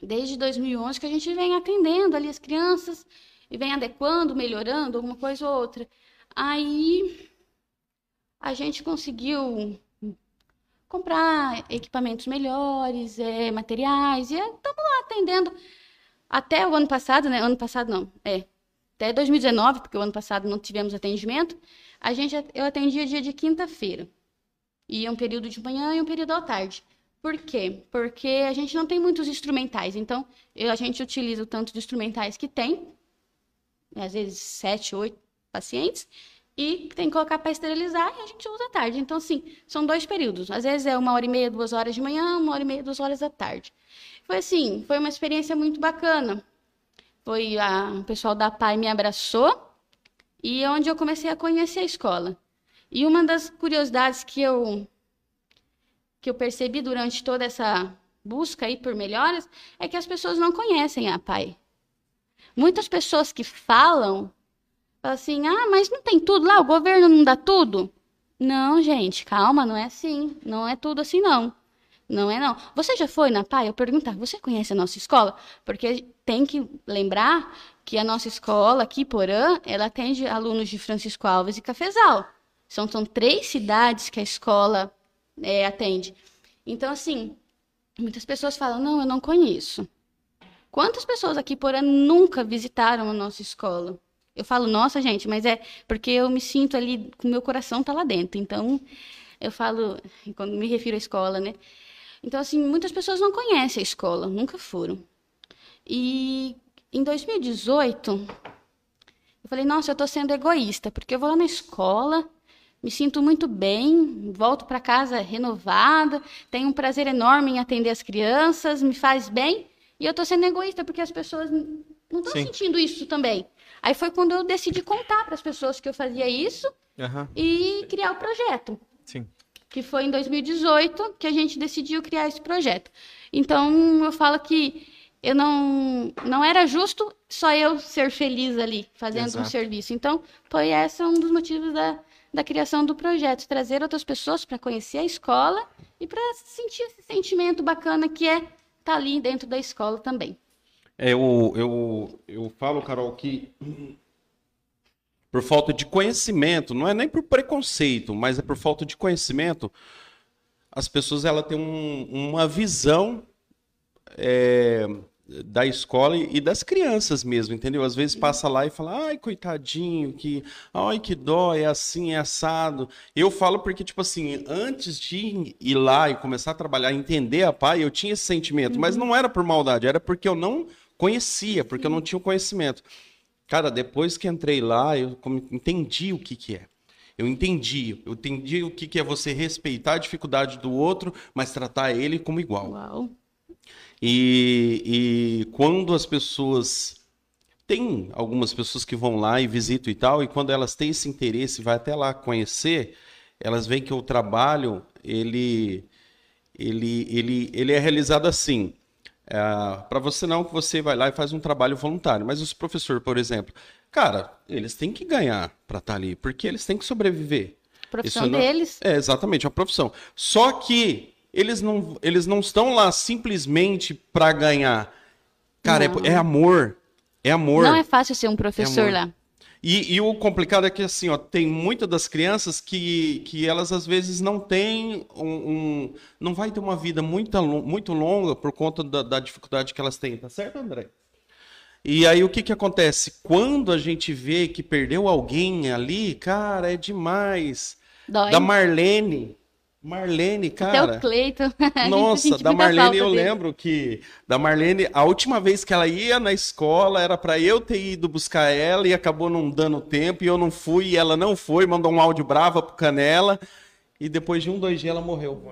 desde 2011 que a gente vem atendendo ali as crianças e vem adequando, melhorando alguma coisa ou outra. Aí a gente conseguiu comprar equipamentos melhores, é, materiais, e estamos lá atendendo até o ano passado, né? Ano passado não, é. Até 2019, porque o ano passado não tivemos atendimento, a gente, eu atendia dia de quinta-feira. E um período de manhã e um período à tarde. Por quê? Porque a gente não tem muitos instrumentais. Então, eu, a gente utiliza o tanto de instrumentais que tem, às vezes sete, oito pacientes, e tem que colocar para esterilizar e a gente usa à tarde. Então, assim, são dois períodos. Às vezes é uma hora e meia, duas horas de manhã, uma hora e meia, duas horas da tarde. Foi assim, foi uma experiência muito bacana. Foi a, o pessoal da PAI me abraçou e é onde eu comecei a conhecer a escola. E uma das curiosidades que eu que eu percebi durante toda essa busca aí por melhoras é que as pessoas não conhecem a PAI. Muitas pessoas que falam, falam assim: "Ah, mas não tem tudo lá, o governo não dá tudo". Não, gente, calma, não é assim. Não é tudo assim não. Não é não. Você já foi na PAI? Eu perguntar, você conhece a nossa escola? Porque tem que lembrar que a nossa escola aqui, Porã, ela atende alunos de Francisco Alves e Cafezal. São, são três cidades que a escola é, atende. Então, assim, muitas pessoas falam, não, eu não conheço. Quantas pessoas aqui, Porã, nunca visitaram a nossa escola? Eu falo, nossa, gente, mas é porque eu me sinto ali, o meu coração tá lá dentro. Então, eu falo, quando me refiro à escola, né? Então, assim, muitas pessoas não conhecem a escola, nunca foram. E em 2018, eu falei, nossa, eu estou sendo egoísta, porque eu vou lá na escola, me sinto muito bem, volto para casa renovada, tenho um prazer enorme em atender as crianças, me faz bem, e eu estou sendo egoísta porque as pessoas não estão sentindo isso também. Aí foi quando eu decidi contar para as pessoas que eu fazia isso uhum. e criar o projeto. Sim que foi em 2018 que a gente decidiu criar esse projeto. Então, eu falo que eu não não era justo só eu ser feliz ali fazendo Exato. um serviço. Então, foi esse um dos motivos da, da criação do projeto, trazer outras pessoas para conhecer a escola e para sentir esse sentimento bacana que é estar tá ali dentro da escola também. É, eu, eu, eu falo, Carol, que por falta de conhecimento, não é nem por preconceito, mas é por falta de conhecimento, as pessoas ela têm um, uma visão é, da escola e das crianças mesmo, entendeu? Às vezes passa lá e fala, ai, coitadinho, que, ai, que dó, é assim, é assado. Eu falo porque, tipo assim, antes de ir lá e começar a trabalhar, entender a pai, eu tinha esse sentimento, uhum. mas não era por maldade, era porque eu não conhecia, porque eu não tinha o conhecimento. Cara, depois que entrei lá, eu entendi o que, que é. Eu entendi. Eu entendi o que, que é você respeitar a dificuldade do outro, mas tratar ele como igual. Uau. E, e quando as pessoas. Tem algumas pessoas que vão lá e visitam e tal, e quando elas têm esse interesse, vai até lá conhecer, elas veem que o trabalho ele, ele, ele, ele é realizado assim. É, para você não, que você vai lá e faz um trabalho voluntário. Mas os professores, por exemplo, cara, eles têm que ganhar para estar tá ali, porque eles têm que sobreviver. Profissão não... deles. É, exatamente, é uma profissão. Só que eles não, eles não estão lá simplesmente para ganhar. Cara, é, é, amor. É amor. Não é fácil ser um professor é lá. E, e, o complicado é que, assim, ó, tem muitas das crianças que, que elas, às vezes, não têm um, um não vai ter uma vida muito, muito longa por conta da, da, dificuldade que elas têm, tá certo, André? E aí, o que que acontece? Quando a gente vê que perdeu alguém ali, cara, é demais. Dói. Da Marlene. Marlene, Até cara. o Cleiton. (laughs) Nossa, da Marlene eu dele. lembro que da Marlene, a última vez que ela ia na escola era pra eu ter ido buscar ela e acabou não dando tempo e eu não fui e ela não foi, mandou um áudio brava pro Canela e depois de um, dois dias ela morreu.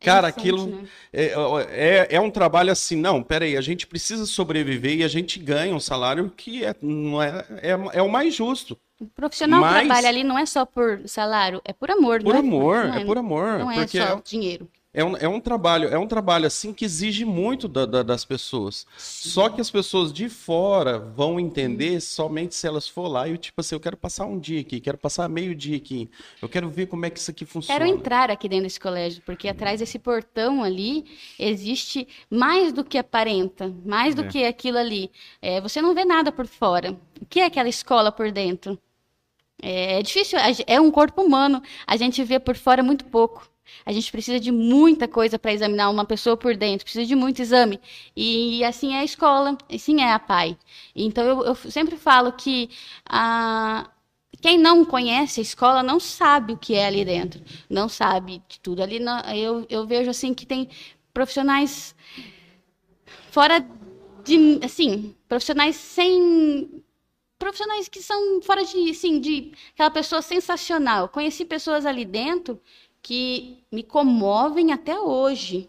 Cara, É aquilo né? é, é, é um trabalho assim, não, peraí, a gente precisa sobreviver e a gente ganha um salário que é, não é, é, é o mais justo. O profissional Mas- trabalha ali não é só por salário, é por amor, Por não é? amor, não é por amor. Não é porque só é- dinheiro. É um, é um trabalho, é um trabalho assim que exige muito da- da- das pessoas. Só que as pessoas de fora vão entender somente se elas for lá e tipo assim, eu quero passar um dia aqui, quero passar meio dia aqui, eu quero ver como é que isso aqui funciona. Quero entrar aqui dentro desse colégio, porque atrás desse portão ali existe mais do que aparenta, mais do É. que aquilo ali. É, você não vê nada por fora. O que é aquela escola por dentro? É, é difícil, é um corpo humano, a gente vê por fora muito pouco. A gente precisa de muita coisa para examinar uma pessoa por dentro, precisa de muito exame. E assim é a escola, assim é a PAI. Então eu, eu sempre falo que a, quem não conhece a escola não sabe o que é ali dentro, não sabe de tudo. Ali não- eu, eu vejo assim que tem profissionais fora de, assim, profissionais sem profissionais que são fora de, assim, de aquela pessoa sensacional. Conheci pessoas ali dentro que me comovem até hoje.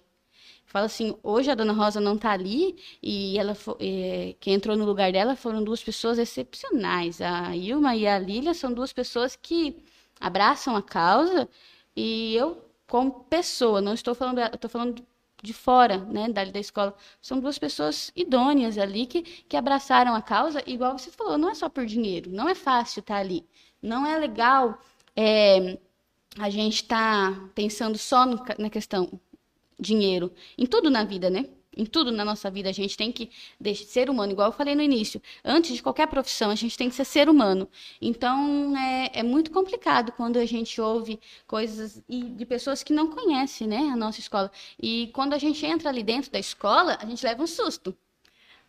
Falo assim, hoje a Dona Rosa não está ali e ela eh, quem entrou no lugar dela foram duas pessoas excepcionais. A Ilma e a Lília são duas pessoas que abraçam a causa e eu, como pessoa, não estou falando, estou falando de fora, né, dali da escola, são duas pessoas idôneas ali que, que abraçaram a causa, igual você falou, não é só por dinheiro, não é fácil estar ali, não é legal eh, a gente estar pensando só no na questão dinheiro, em tudo na vida, né? Em tudo na nossa vida a gente tem que ser humano, igual eu falei no início. Antes de qualquer profissão, a gente tem que ser ser humano. Então é, é muito complicado quando a gente ouve coisas e de pessoas que não conhecem, né, a nossa escola. E quando a gente entra ali dentro da escola, a gente leva um susto.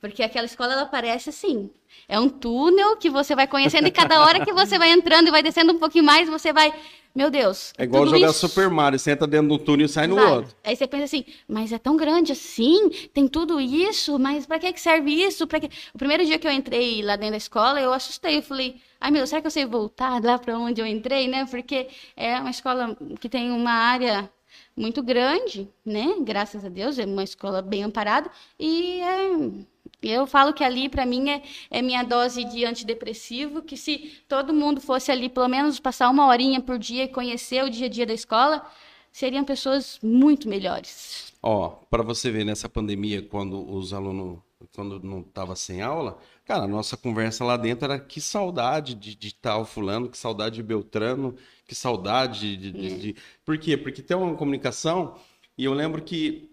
Porque aquela escola ela parece assim, é um túnel que você vai conhecendo e cada hora que você vai entrando e vai descendo um pouquinho mais, você vai, meu Deus. É igual jogar isso- Super Mario, você entra dentro de um túnel e sai no outro. Aí você pensa assim, mas é tão grande assim, tem tudo isso, mas pra que serve isso? Pra que... O primeiro dia que eu entrei lá dentro da escola, eu assustei, eu falei, ai meu, Deus, será que eu sei voltar lá pra onde eu entrei, né? Porque é uma escola que tem uma área muito grande, né? Graças a Deus, é uma escola bem amparada e é... Eu falo que ali, para mim, é, é minha dose de antidepressivo, que se todo mundo fosse ali, pelo menos, passar uma horinha por dia e conhecer o dia a dia da escola, seriam pessoas muito melhores. Ó, para você ver nessa pandemia, quando os alunos, quando não tava sem aula, cara, a nossa conversa lá dentro era que saudade de, de tal fulano, que saudade de Beltrano, que saudade de, de, de- Por quê? Porque tem uma comunicação, e eu lembro que,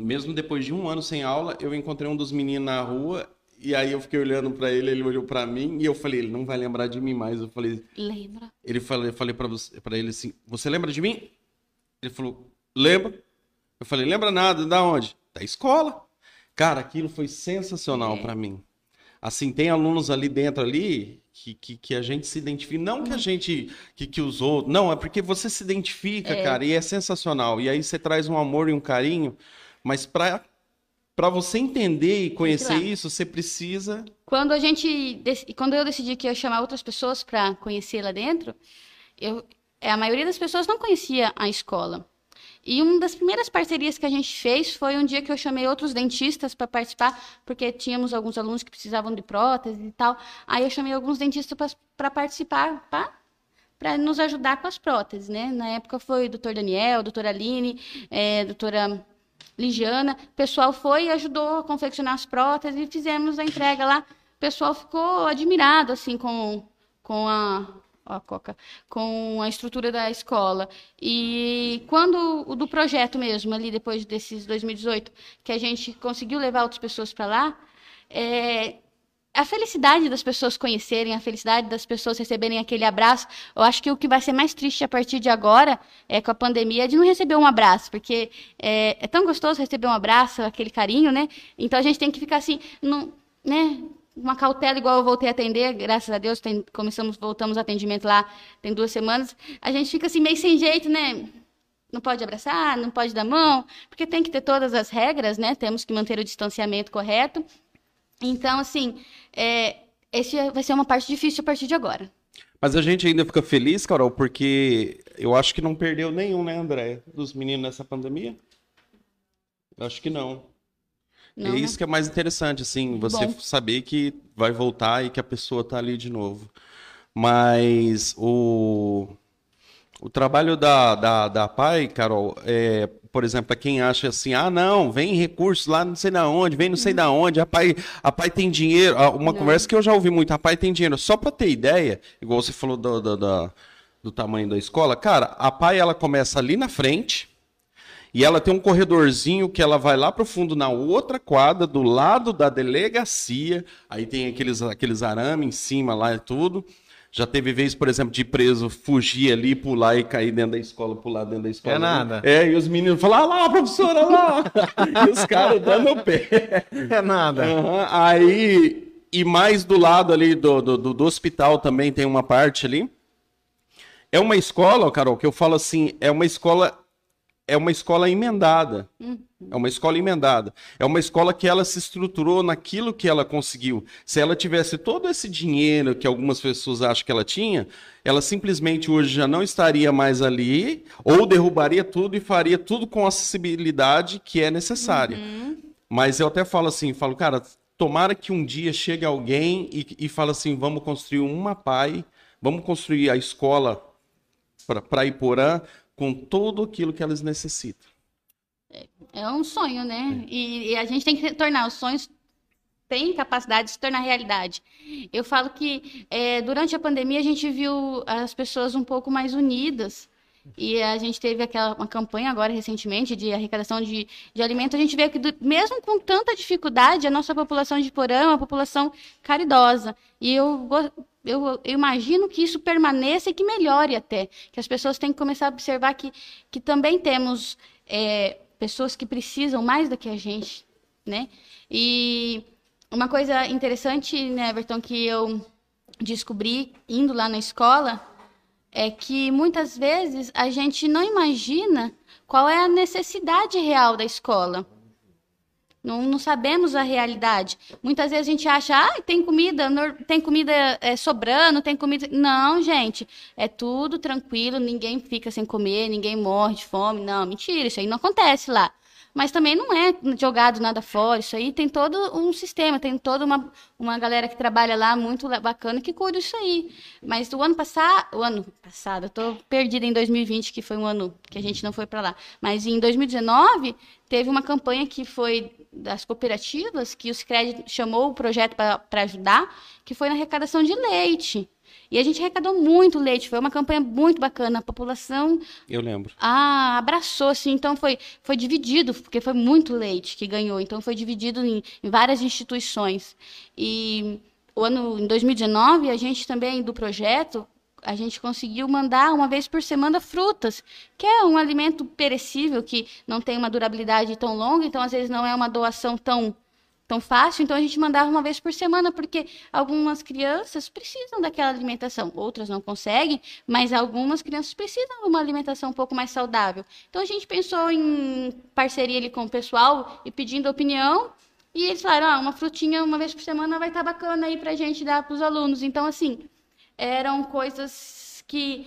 mesmo depois de um ano sem aula, eu encontrei um dos meninos na rua, e aí eu fiquei olhando para ele, ele olhou para mim, e eu falei, ele não vai lembrar de mim mais. Eu falei, Lembra? ele falei, eu falei para você, para ele assim: "Você lembra de mim?" Ele falou: "Lembro". Eu falei: "Lembra nada? Da onde?" Da escola. Cara, aquilo foi sensacional É. para mim. Assim, tem alunos ali dentro ali que, que, que a gente se identifica, não que a gente que, que os outros, não, é porque você se identifica, É. cara, e é sensacional. E aí você traz um amor e um carinho, mas para para você entender e conhecer isso, você precisa Quando a gente, quando eu decidi que ia chamar outras pessoas para conhecer lá dentro, eu, a maioria das pessoas não conhecia a escola. E uma das primeiras parcerias que a gente fez foi um dia que eu chamei outros dentistas para participar, porque tínhamos alguns alunos que precisavam de prótese e tal. Aí eu chamei alguns dentistas para participar, para nos ajudar com as próteses, né? Na época foi o doutor Daniel, doutora Aline, é, doutora Ligiana. O pessoal foi e ajudou a confeccionar as próteses e fizemos a entrega lá. O pessoal ficou admirado, assim, com, com a, ó, a Coca, com a estrutura da escola. E quando o do projeto mesmo, ali depois desses 2018, que a gente conseguiu levar outras pessoas para lá, é, a felicidade das pessoas conhecerem, a felicidade das pessoas receberem aquele abraço, eu acho que o que vai ser mais triste a partir de agora, é com a pandemia, é de não receber um abraço, porque é, é tão gostoso receber um abraço, aquele carinho, né? Então a gente tem que ficar assim, né? uma cautela igual eu voltei a atender, graças a Deus, tem, começamos, voltamos ao atendimento lá tem duas semanas, a gente fica assim meio sem jeito, né? Não pode abraçar, não pode dar mão, porque tem que ter todas as regras, né? Temos que manter o distanciamento correto. Então, assim, é, esse vai ser uma parte difícil a partir de agora. Mas a gente ainda fica feliz, Carol, porque eu acho que não perdeu nenhum, né, André, dos meninos nessa pandemia? Eu acho que não. Não, é isso né? que é mais interessante, assim, você Bom. saber que vai voltar e que a pessoa tá ali de novo. Mas o, o trabalho da, da, da PAI, Carol, é, por exemplo, para quem acha assim, ah, não, vem recursos lá não sei da onde, vem não sei da onde, a PAI, a PAI tem dinheiro. Ah, Uma Não. conversa que eu já ouvi muito, a PAI tem dinheiro. Só para ter ideia, igual você falou do, do, da- do tamanho da escola, cara, a PAI ela começa ali na frente, e ela tem um corredorzinho que ela vai lá pro fundo na outra quadra, do lado da delegacia. Aí tem aqueles, aqueles arame em cima lá e tudo. Já teve vez, por exemplo, de preso fugir ali, pular e cair dentro da escola, pular dentro da escola. É nada. É, e os meninos falam, ah lá, professora, lá. (laughs) e os caras dando o pé. É nada. Aham, Aí, e mais do lado ali do, do, do- do hospital também tem uma parte ali. É uma escola, Carol, que eu falo assim, é uma escola é uma escola emendada. É uma escola emendada. É uma escola que ela se estruturou naquilo que ela conseguiu. Se ela tivesse todo esse dinheiro que algumas pessoas acham que ela tinha, ela simplesmente hoje já não estaria mais ali, ou derrubaria tudo e faria tudo com a acessibilidade que é necessária. Mas eu até falo assim, falo, cara, tomara que um dia chegue alguém e, e fala assim, vamos construir uma PAI, vamos construir a escola para Iporã com tudo aquilo que elas necessitam. É um sonho, né? E, e a gente tem que tornar os sonhos têm capacidade de se tornar realidade. Eu falo que é, durante a pandemia a gente viu as pessoas um pouco mais unidas. E a gente teve aquela uma campanha agora recentemente de arrecadação de, de alimento. A gente vê que, do- mesmo com tanta dificuldade, a nossa população de Porã é uma população caridosa. E eu, eu, eu imagino que isso permaneça e que melhore até. Que as pessoas têm que começar a observar que, que também temos é, pessoas que precisam mais do que a gente, né? E uma coisa interessante, né, Everton, que eu descobri indo lá na escola é que muitas vezes a gente não imagina qual é a necessidade real da escola. Não, não sabemos a realidade. Muitas vezes a gente acha, ah, tem comida, tem comida é, sobrando, tem comida. Não, gente, é tudo tranquilo, ninguém fica sem comer, ninguém morre de fome. Não, mentira, isso aí não acontece lá. Mas também não é jogado nada fora, isso aí tem todo um sistema, tem toda uma, uma galera que trabalha lá muito bacana que cuida disso aí. Mas do ano passado, o ano passado, eu tô perdida em 2020, que foi um ano que a gente não foi para lá. Mas em 2019, teve uma campanha que foi das cooperativas, que o Sicredi chamou o projeto para ajudar, que foi na arrecadação de leite. E a gente arrecadou muito leite, foi uma campanha muito bacana, a população Eu lembro. ah, abraçou, assim, então foi, foi dividido, porque foi muito leite que ganhou, então foi dividido em, em várias instituições. E o ano, em 2019, a gente também, do projeto, a gente conseguiu mandar uma vez por semana frutas, que é um alimento perecível, que não tem uma durabilidade tão longa, então às vezes não é uma doação tão tão fácil, então a gente mandava uma vez por semana, porque algumas crianças precisam daquela alimentação, outras não conseguem, mas algumas crianças precisam de uma alimentação um pouco mais saudável. Então a gente pensou em parceria ali com o pessoal e pedindo opinião, e eles falaram, ah, uma frutinha uma vez por semana vai estar bacana aí pra gente dar para os alunos. Então, assim, eram coisas que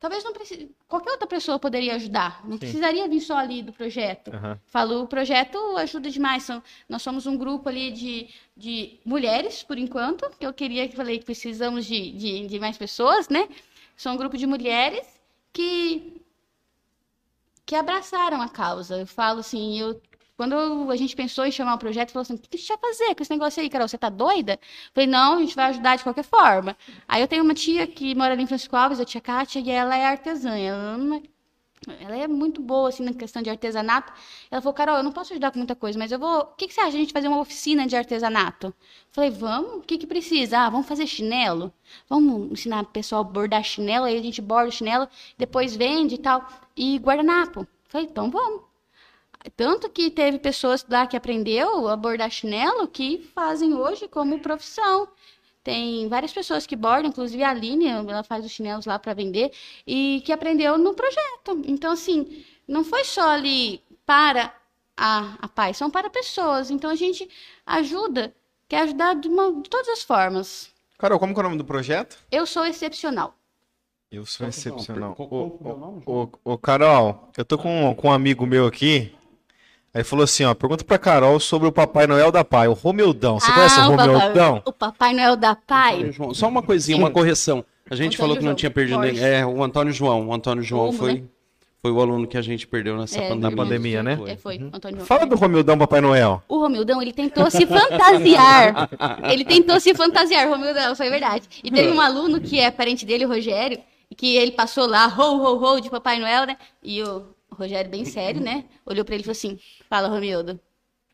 talvez não precise, qualquer outra pessoa poderia ajudar, não precisaria vir só ali do projeto. Aham. Falou, o projeto ajuda demais. São, nós somos um grupo ali de, de mulheres, por enquanto, que eu queria que falei que precisamos de, de, de mais pessoas, né? São um grupo de mulheres que que abraçaram a causa. Eu falo assim, eu quando a gente pensou em chamar o projeto, falou assim: o que a gente vai fazer com esse negócio aí, Carol? Você tá doida? Falei, não, a gente vai ajudar de qualquer forma. Aí eu tenho uma tia que mora ali em Francisco Alves, a tia Kátia, e ela é artesã. Ela ama ela é muito boa, assim, na questão de artesanato. Ela falou, Carol, eu não posso ajudar com muita coisa, mas eu vou... O que, que você acha de a gente fazer uma oficina de artesanato? Falei, vamos? O que, que precisa? Ah, vamos fazer chinelo? Vamos ensinar o pessoal a bordar chinelo, aí a gente borda o chinelo, depois vende e tal. E guardanapo. Falei, então vamos. Tanto que teve pessoas lá que aprendeu a bordar chinelo que fazem hoje como profissão. Tem várias pessoas que bordam, inclusive a Aline, ela faz os chinelos lá para vender, e que aprendeu no projeto. Então, assim, não foi só ali para a, a paz, são para pessoas. Então, a gente ajuda, quer ajudar de, uma, de todas as formas. Carol, como que é o nome do projeto? Eu sou excepcional. Eu sou Qual- excepcional. é ô, ô, Carol, eu tô com, com um amigo meu aqui. Aí falou assim, ó, pergunta pra Carol sobre o Papai Noel da Pai, o Romeldão. Você conhece o Ah, o Romeldão? papai, o Papai Noel da Pai. João, Só uma coisinha, uma correção. A gente Antônio falou que não João tinha perdido ninguém. É, o Antônio João. O Antônio João Como, foi, né? foi o aluno que a gente perdeu nessa É, pandemia. pandemia, né? É, foi, Antônio Fala do Romeldão Papai Noel. O Romildão, ele tentou se fantasiar. (laughs) Ele tentou se fantasiar, Romildão, foi verdade. E teve um aluno que é parente dele, o Rogério, que ele passou lá, ho, ho, ho, de Papai Noel, né? E o Rogério, bem sério, né? (laughs) Olhou pra ele e falou assim: Fala, Romildo.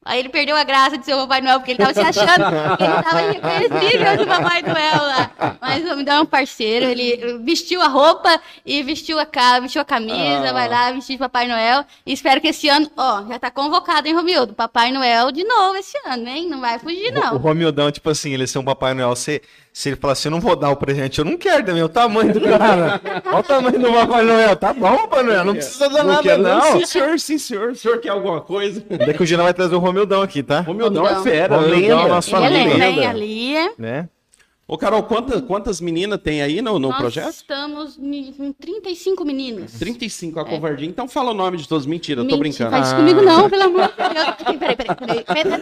Aí ele perdeu a graça de ser o Papai Noel, porque ele tava se achando que ele tava irreconhecível do Papai Noel lá. Mas o Romildão é um parceiro, ele vestiu a roupa e vestiu a, ca- vestiu a camisa, Ah. vai lá, vestiu de Papai Noel. E espero que esse ano, ó, já tá convocado, hein, Romildo? Papai Noel de novo esse ano, hein? Não vai fugir, O, o não. Romeldão, tipo assim, ele ser um Papai Noel, se, se ele falar assim, eu não vou dar o presente, eu não quero também, o tamanho do cara. Olha o tamanho do Papai Noel. Tá bom, Papai Noel, não precisa dar nada, quero, não. Sim, senhor, sim, senhor. O senhor quer alguma coisa? Daqui o Gina vai trazer o Romeldão aqui, tá? O meu não é Romildão. fera. Romildão, lenda. nosso Ele é amigo. lenda, hein? Ali é. Né? Ô, Carol, quantas, quantas meninas tem aí no, no Nós projeto? estamos em com 35 meninos. 35, a covardia. Então fala o nome de todos. Mentira, eu tô É. Mentira, brincando. Faz isso comigo não, pelo amor de Deus. (laughs) Peraí, peraí, peraí. peraí.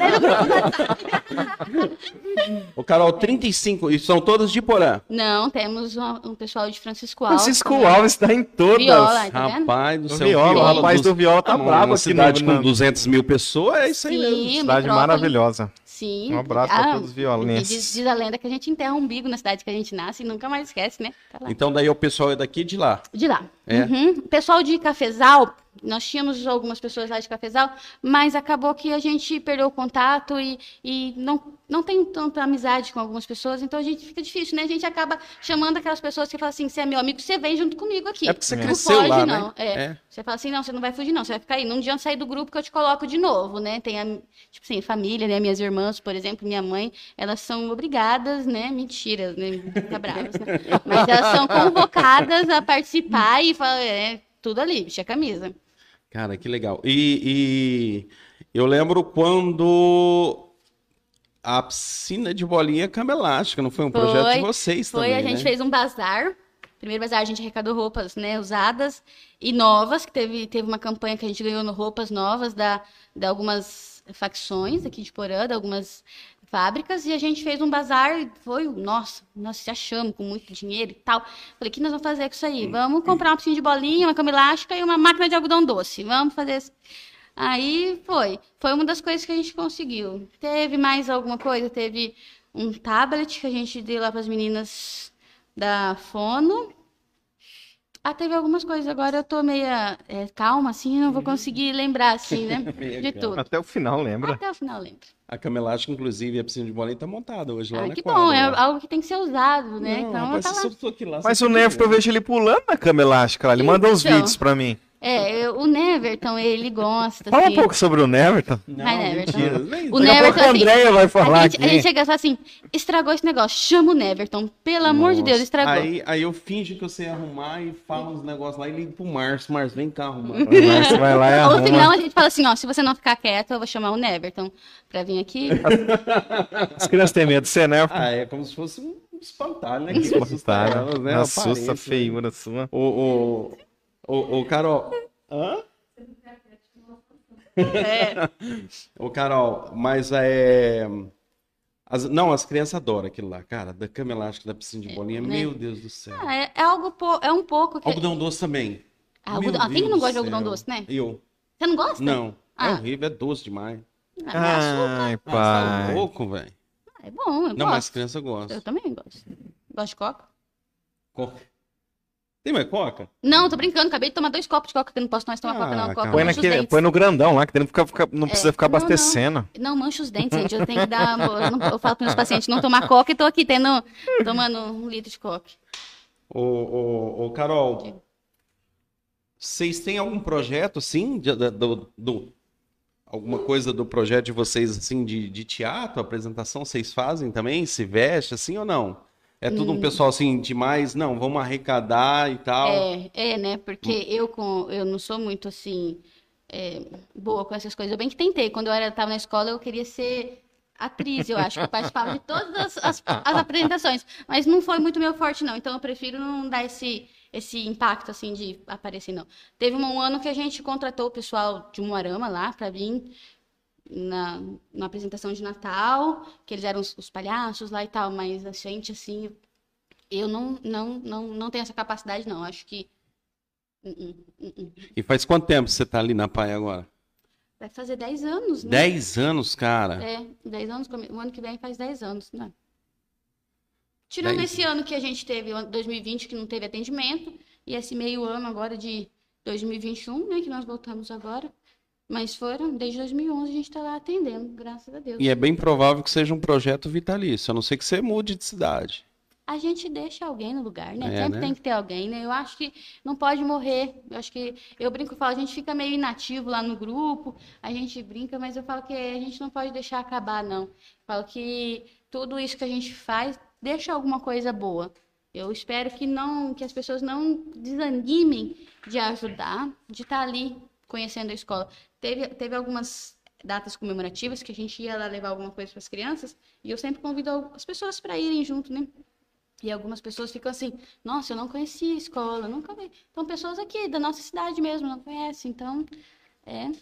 Ô, Carol, 35. E são todas de Porã. Não, temos um, um pessoal de Francisco Alves. Francisco também. Alves tá em todas. Viola, tá? Rapaz do O céu. Viola, o rapaz dos- do Viola tá Ah, bravo Uma aqui cidade com na- 200 mil pessoas, é isso aí mesmo. Sim, Cidade metrópole. maravilhosa. Sim. Um abraço Ah, todos os violenses. Diz, diz a lenda que a gente enterra um umbigo na cidade que a gente nasce e nunca mais esquece, né? Tá lá. Então daí o pessoal é daqui e de lá. De lá. É? Uhum. Pessoal de Cafezal, nós tínhamos algumas pessoas lá de Cafezal, mas acabou que a gente perdeu o contato e, e não, não tem tanta amizade com algumas pessoas, então a gente fica difícil, né? A gente acaba chamando aquelas pessoas que falam assim, você é meu amigo, você vem junto comigo aqui. É porque você não cresceu foge, lá, não. né? É. É. Você fala assim, não, você não vai fugir, não, você vai ficar aí. Não adianta sair do grupo que eu te coloco de novo, né? Tem, a, tipo assim, família, né? Minhas irmãs, por exemplo, minha mãe, elas são obrigadas, né? Mentira, né? Bravas, né? Mas elas são convocadas a participar e falar, é, tudo ali, vestir a camisa. Cara, que legal. E, e eu lembro quando a piscina de bolinha cama elástica, não foi um projeto de Foi, vocês Foi, também, a gente né? fez um bazar. Primeiro bazar a gente arrecadou roupas, né, usadas e novas, que teve, teve uma campanha que a gente ganhou no roupas novas da, de algumas facções aqui de Porã, de algumas fábricas, e a gente fez um bazar, e foi, nossa, nós se achamos com muito dinheiro e tal. Falei, o que nós vamos fazer com isso aí? Vamos comprar uma piscina de bolinha, uma cama elástica e uma máquina de algodão doce. Vamos fazer isso. Aí foi. Foi uma das coisas que a gente conseguiu. Teve mais alguma coisa? Teve um tablet que a gente deu lá para as meninas da Fono. Ah, teve algumas coisas. Agora eu tô meia é, calma, assim, não vou conseguir lembrar, assim, né? (laughs) De tudo. Até o final, lembra? Até o final eu lembro. A cama elástica, inclusive, a piscina de bolinha tá montada hoje lá Ah, na que quadra, bom, é lá. algo que tem que ser usado, né? Não, então rapaz, tá lá. lá, Mas o tá Neverton, eu vendo. vejo ele pulando na cama elástica lá. Ele manda uns Então. vídeos pra mim. É, eu- o Neverton, ele gosta. Fala um assim. pouco sobre o Neverton. Não, Ai, Neverton. mentira. O Daqui a Neverton, a assim, Andréia vai falar a, gente, a aqui. gente chega e fala assim, estragou esse negócio, chama o Neverton, pelo amor de Deus, Nossa. estragou. Aí, aí eu finjo que eu sei arrumar e falo uns negócios lá e ligo pro Márcio. Márcio, vem cá arrumar. O Márcio vai lá e Ou arruma. senão a gente fala assim, ó, se você não ficar quieto, eu vou chamar o Neverton pra vir aqui. (laughs) As crianças têm medo de ser Neverton. Ah, é como se fosse um espantalho, né? Espantalho. né? Assusta a feiura sua. Ô, ô, ô, ô, Carol. Hã? É. (laughs) Ô, Carol, mas é. as- não, as crianças adoram aquilo lá, cara. Da cama elástica, da piscina de bolinha. né? Meu Deus do céu. Ah, é, é algo, po- é um pouco que... Algodão doce também. Ah, Meu algodão- ah, quem não gosta de algodão doce, né? Eu. Você não gosta? Não. É Ah. horrível, é doce demais. Ah, mas. Ai, Ah, tá pai. louco, velho. É bom, eu Não, mas as gosto. crianças gostam. Eu também gosto. Gosto de coca? Coca. Tem mais coca? Não, tô brincando, acabei de tomar dois copos de coca, que eu não posso mais tomar Ah, coca não. Coca. Põe, naquele, põe no grandão lá, que não, fica, fica- não precisa ficar não, não. abastecendo. Não, mancha os dentes, gente. Eu tenho que dar. Eu, não- eu falo para meus pacientes não tomar coca e tô aqui tendo, tomando um litro de coca. Ô, ô, ô, Carol, vocês têm algum projeto, sim, de- do, do- alguma coisa do projeto de vocês, assim, de, de teatro, apresentação, vocês fazem também? Se veste, assim, ou não? É tudo um pessoal, assim, demais, não, vamos arrecadar e tal. É, é, né? Porque eu com eu não sou muito assim é, boa com essas coisas. Eu bem que tentei. Quando eu era tava na escola, eu queria ser atriz, eu acho que eu participava de todas as, as, as apresentações, mas não foi muito meu forte não. Então eu prefiro não dar esse esse impacto assim de aparecer não. Teve um ano que a gente contratou o pessoal de Moarama lá para vir na, na apresentação de Natal, que eles eram os, os palhaços lá e tal, mas a gente assim, eu não não não não tenho essa capacidade não. Acho que Uh-uh, uh-uh. E faz quanto tempo você tá ali na PAI agora? Vai fazer 10 anos, né? 10 anos, cara. É, 10 anos, o ano que vem faz 10 anos, né? Tirando Dez. esse ano que a gente teve, o ano 2020, que não teve atendimento, e esse meio ano agora de 2021, né, que nós voltamos agora. Mas foram, desde 2011 a gente tá lá atendendo, graças a Deus. E é bem provável que seja um projeto vitalício, a não ser que você mude de cidade. A gente deixa alguém no lugar, né? É, Sempre né? tem que ter alguém, né? Eu acho que não pode morrer. Eu acho que eu brinco e falo, a gente fica meio inativo lá no grupo, a gente brinca, mas eu falo que a gente não pode deixar acabar, não. Eu falo que tudo isso que a gente faz deixa alguma coisa boa. Eu espero que não, que as pessoas não desanimem de ajudar, de estar ali conhecendo a escola. Teve, teve algumas datas comemorativas que a gente ia lá levar alguma coisa para as crianças e eu sempre convido as pessoas para irem junto, né? E algumas pessoas ficam assim, nossa, eu não conhecia a escola, nunca vi. Então, pessoas aqui da nossa cidade mesmo não conhecem. Então, é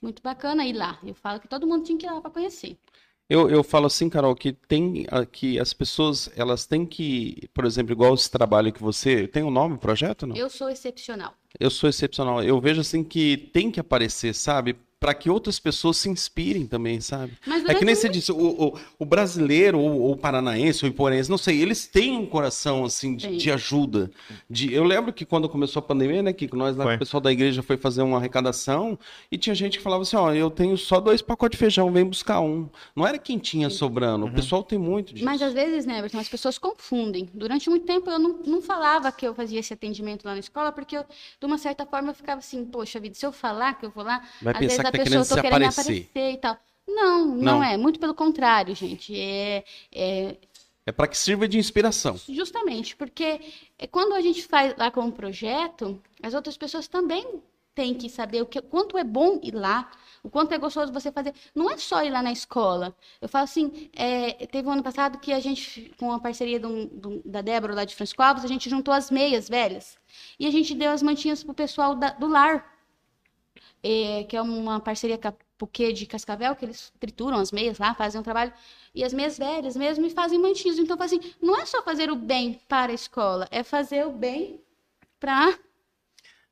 muito bacana ir lá. Eu falo que todo mundo tinha que ir lá para conhecer. Eu, eu falo assim, Carol, que tem que as pessoas, elas têm que, por exemplo, igual esse trabalho que você, tem um nome, projeto, não? Eu sou excepcional. Eu sou excepcional. Eu vejo assim que tem que aparecer, sabe? Para que outras pessoas se inspirem também, sabe? Mas É que nem você disse, o, o, o brasileiro, ou o paranaense, ou o iporense, não sei, eles têm um coração, assim, de, de ajuda. De, eu lembro que quando começou a pandemia, né, que nós lá, Foi. o pessoal da igreja foi fazer uma arrecadação, e tinha gente que falava assim, ó, eu tenho só dois pacotes de feijão, vem buscar um. Não era quem tinha sobrando, o pessoal tem muito disso. Mas às vezes, né, Everton, as pessoas confundem. Durante muito tempo eu não, não falava que eu fazia esse atendimento lá na escola, porque eu, de uma certa forma eu ficava assim, poxa vida, se eu falar que eu vou lá, Vai às pensar vezes a tá pessoa tô se querendo aparecer. e tal. Não, não, Não. é. Muito pelo contrário, gente. É, é É para que sirva de inspiração. justamente porque é, quando a gente faz lá com um projeto, as outras pessoas também têm que saber o que, quanto é bom ir lá, o quanto é gostoso você fazer. Não é só ir lá na escola. Eu falo assim, é, teve um ano passado que a gente, com a parceria da Débora lá de Francisco Alves, a gente juntou as meias velhas e a gente deu as mantinhas pro pessoal da- do lar, é, que é uma parceria com a Puquê de Cascavel, que eles trituram as meias lá, fazem um trabalho, e as meias velhas mesmo, e fazem mantinhos. Então, assim, não é só fazer o bem para a escola, é fazer o bem para...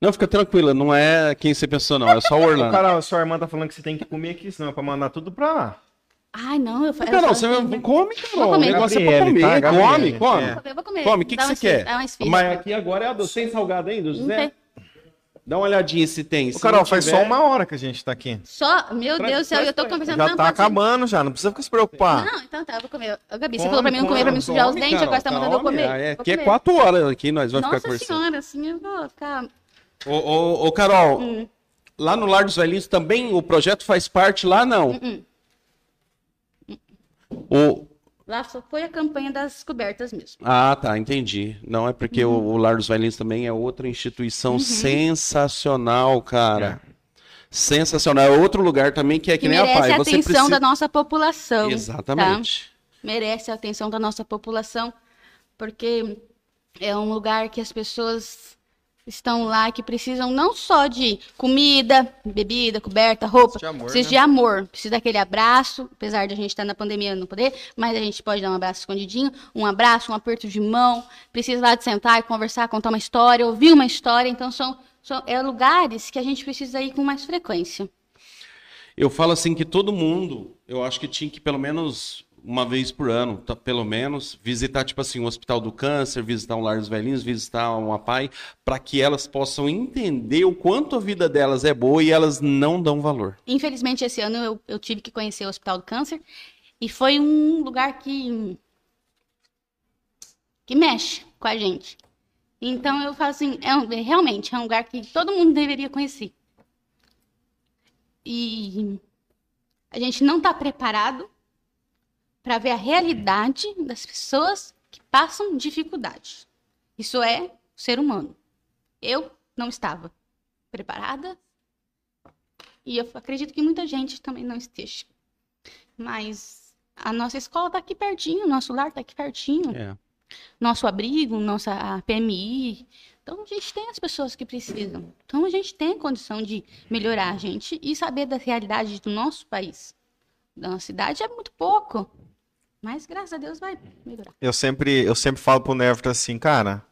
Não, fica tranquila, não é quem você pensou, não, é só o (laughs) Orlando. Carol, a sua irmã tá falando que você tem que comer aqui, senão é pra mandar tudo pra lá. Ai, não, eu faço... Carol, você come, Carol. O comer. negócio é pra comer. tá? Come, Gabriele, come. é. Eu vou comer. Come, o que, que você quer? esfirra. Mas aqui agora é a do sem salgado ainda, Não José? Dá uma olhadinha se tem. Ô, Se Carol, faz tiver- só uma hora que a gente tá aqui. Só, meu Traz- Deus do céu, eu tô conversando Já tá você. acabando já, não precisa ficar se preocupar. Não, então tá, eu vou comer. Ô, Gabi, você Come, falou pra mim não comer, pra mim sujar os dentes, Carol, agora você tá mandando eu come. comer. É, aqui é quatro horas aqui, nós vamos ficar Nossa conversando. senhora, assim eu vou ficar... Ô, ô, ô, Carol, Hum. lá no Lar dos Velhinhos também o projeto faz parte lá, não? Hum, O... Lá só foi a campanha das cobertas mesmo. Ah, tá, entendi. Não é porque Uhum. o, o Lar dos Velhinhos também é outra instituição sensacional, cara. Sensacional. É outro lugar também que é que, Que nem a merece pai. a Você atenção precisa... da nossa população. tá? Exatamente. merece a atenção da nossa população, porque é um lugar que as pessoas estão lá que precisam não só de comida, bebida, coberta, roupa, de amor, precisa né? de amor, precisa daquele abraço, apesar de a gente estar na pandemia não poder, mas a gente pode dar um abraço escondidinho, um abraço, um aperto de mão, precisa lá de sentar e conversar, contar uma história, ouvir uma história, então são, são é lugares que a gente precisa ir com mais frequência. Eu falo assim que todo mundo, eu acho que tinha que pelo menos uma vez por ano, tá, pelo menos, visitar tipo assim o Hospital do Câncer, visitar um Lar dos Velhinhos, visitar uma PAI, para que elas possam entender o quanto a vida delas é boa e elas não dão valor. Infelizmente, esse ano eu, eu tive que conhecer o Hospital do Câncer e foi um lugar que que mexe com a gente. Então eu falo assim, é um- realmente é um lugar que todo mundo deveria conhecer. e a gente não está preparado para ver a realidade das pessoas que passam dificuldade. Isso é ser humano. Eu não estava preparada e eu acredito que muita gente também não esteja. Mas a nossa escola está aqui pertinho, nosso lar está aqui pertinho. É. Nosso abrigo, nossa PMI. Então a gente tem as pessoas que precisam. Então a gente tem condição de melhorar a gente e saber da realidade do nosso país. Da nossa cidade é muito pouco. Mas graças a Deus vai melhorar. Eu sempre, eu sempre falo pro Neverton assim, cara,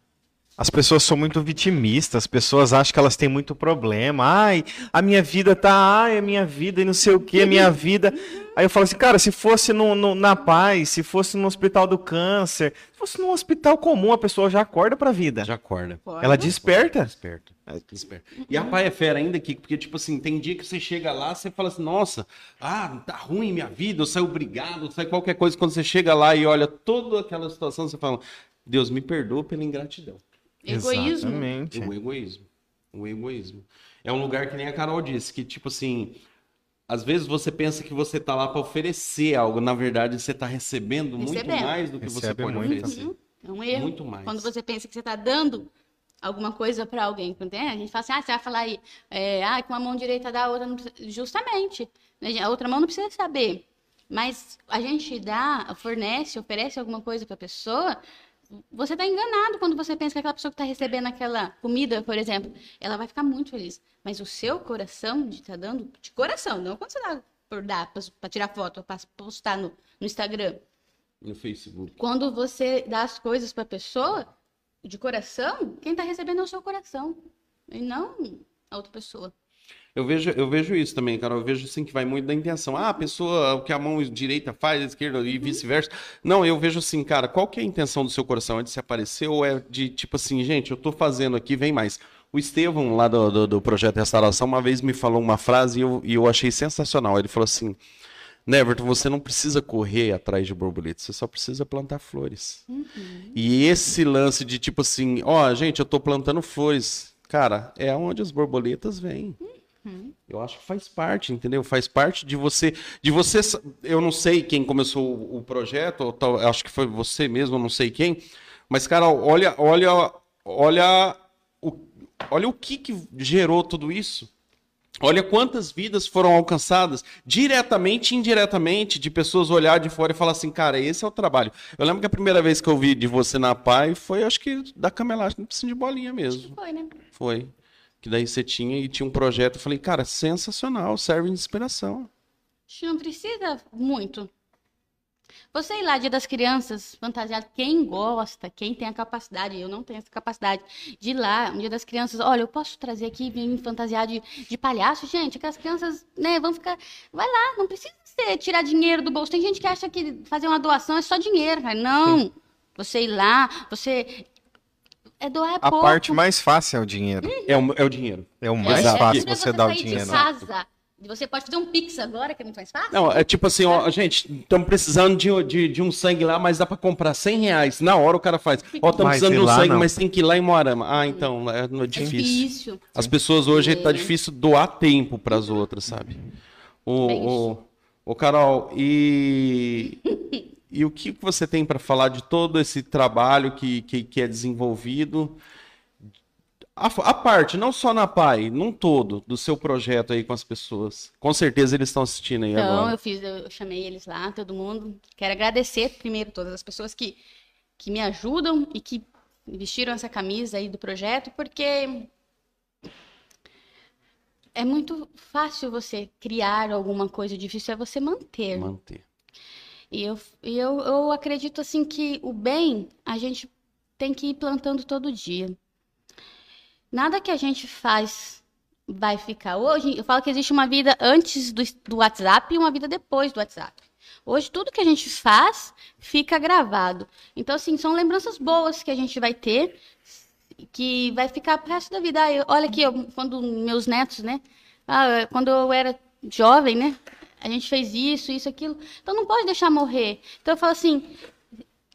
as pessoas são muito vitimistas, as pessoas acham que elas têm muito problema. Ai, a minha vida tá, ai, a minha vida e não sei o que, a minha (laughs) vida. Aí eu falo assim, cara, se fosse no, no- na paz, se fosse no hospital do câncer, se fosse num hospital comum, a pessoa já acorda pra vida. Já acorda. Ela desperta. Desperto. Desperto. E a pai é fera ainda, Kiko, porque, tipo assim, tem dia que você chega lá, você fala assim, nossa, ah, tá ruim minha vida, eu saio obrigado, eu saio qualquer coisa. Quando você chega lá e olha toda aquela situação, você fala, Deus me perdoa pela ingratidão. Egoísmo. Exatamente. O egoísmo. O egoísmo. É um lugar que nem a Carol disse, que, tipo assim, às vezes você pensa que você tá lá para oferecer algo, na verdade você tá recebendo, muito Recebendo. mais do que você Recebe pode muito. oferecer. Uhum. É um erro. Muito mais. Quando você pensa que você está dando alguma coisa para alguém, entende? A gente fala assim, ah, você vai falar aí, é, ah, com a mão direita dá a outra, precisa... justamente. né? A outra mão não precisa saber. Mas a gente dá, fornece, oferece alguma coisa para a pessoa, você está enganado quando você pensa que aquela pessoa que está recebendo aquela comida, por exemplo, ela vai ficar muito feliz. Mas o seu coração de estar dando, de coração, não quando você dá por dar, para tirar foto, para postar no, no Instagram. No Facebook. Quando você dá as coisas para a pessoa, de coração, quem está recebendo é o seu coração. E não a outra pessoa. Eu vejo, eu vejo isso também, cara. Eu vejo assim que vai muito da intenção. Ah, a pessoa, o que a mão direita faz, a esquerda e vice-versa. Não, eu vejo assim, cara, qual que é a intenção do seu coração? É de se aparecer ou é de tipo assim, gente, eu tô fazendo aqui, vem mais. O Estevão, lá do, do, do Projeto Restauração, uma vez me falou uma frase e eu, e eu achei sensacional. Ele falou assim: Neverton, você não precisa correr atrás de borboletas, você só precisa plantar flores. E esse lance de tipo assim, ó, gente, eu tô plantando flores. Cara, é onde as borboletas vêm. Eu acho que faz parte, entendeu? Faz parte de você, de você. Eu não sei quem começou o, projeto, ou tal, acho que foi você mesmo, não sei quem. Mas, cara, olha, olha, olha o, olha o que, que gerou tudo isso. Olha quantas vidas foram alcançadas, diretamente e indiretamente, de pessoas olhar de fora e falar assim, cara, esse é o trabalho. Eu lembro que a primeira vez que eu vi de você na PAI foi, acho que, da camelagem, piscina de bolinha mesmo. Foi, né? Foi. Que daí você tinha e tinha um projeto. Eu falei, cara, sensacional, serve de inspiração. A gente não precisa muito. Você ir lá, dia das crianças, fantasiado, quem gosta, quem tem a capacidade, eu não tenho essa capacidade, de ir lá, um dia das crianças, olha, eu posso trazer aqui, vir fantasiar de, de palhaço? Gente, aquelas crianças, né, vão ficar. Vai lá, não precisa você tirar dinheiro do bolso. Tem gente que acha que fazer uma doação é só dinheiro, cara. Não. Você ir lá, você. É doar A pouco. parte mais fácil é o dinheiro. É o, é o dinheiro. É o mais Exato. fácil é você dar o de dinheiro. casa. Você pode fazer um pix agora, que é muito mais fácil. Não, é tipo assim, ó, gente, estamos precisando de, de, de um sangue lá, mas dá pra comprar 100 reais. Na hora o cara faz. Ó, estamos precisando de um sangue, não. mas tem que ir lá em Moarama. Ah, então, é, é é difícil. difícil. As pessoas hoje tá É. difícil doar tempo pras outras, sabe? O, Bem o, o Carol, e, (laughs) e o que você tem para falar de todo esse trabalho que, que, que é desenvolvido? A, a parte, não só na PAI, num todo, do seu projeto aí com as pessoas. Com certeza eles estão assistindo aí Então, agora. eu fiz, eu chamei eles lá, todo mundo. Quero agradecer primeiro todas as pessoas que, que me ajudam e que vestiram essa camisa aí do projeto, porque é muito fácil você criar alguma coisa, difícil é você manter. Manter. E eu, eu, eu acredito assim que o bem a gente tem que ir plantando todo dia. Nada que a gente faz vai ficar. Hoje, eu falo que existe uma vida antes do, do WhatsApp e uma vida depois do WhatsApp. Hoje, tudo que a gente faz fica gravado. Então, assim, são lembranças boas que a gente vai ter, que vai ficar pro resto da vida. Ah, eu- olha aqui, eu- quando meus netos, né? Ah, quando eu era jovem, né? A gente fez isso, isso, aquilo. Então, não pode deixar morrer. Então, eu falo assim,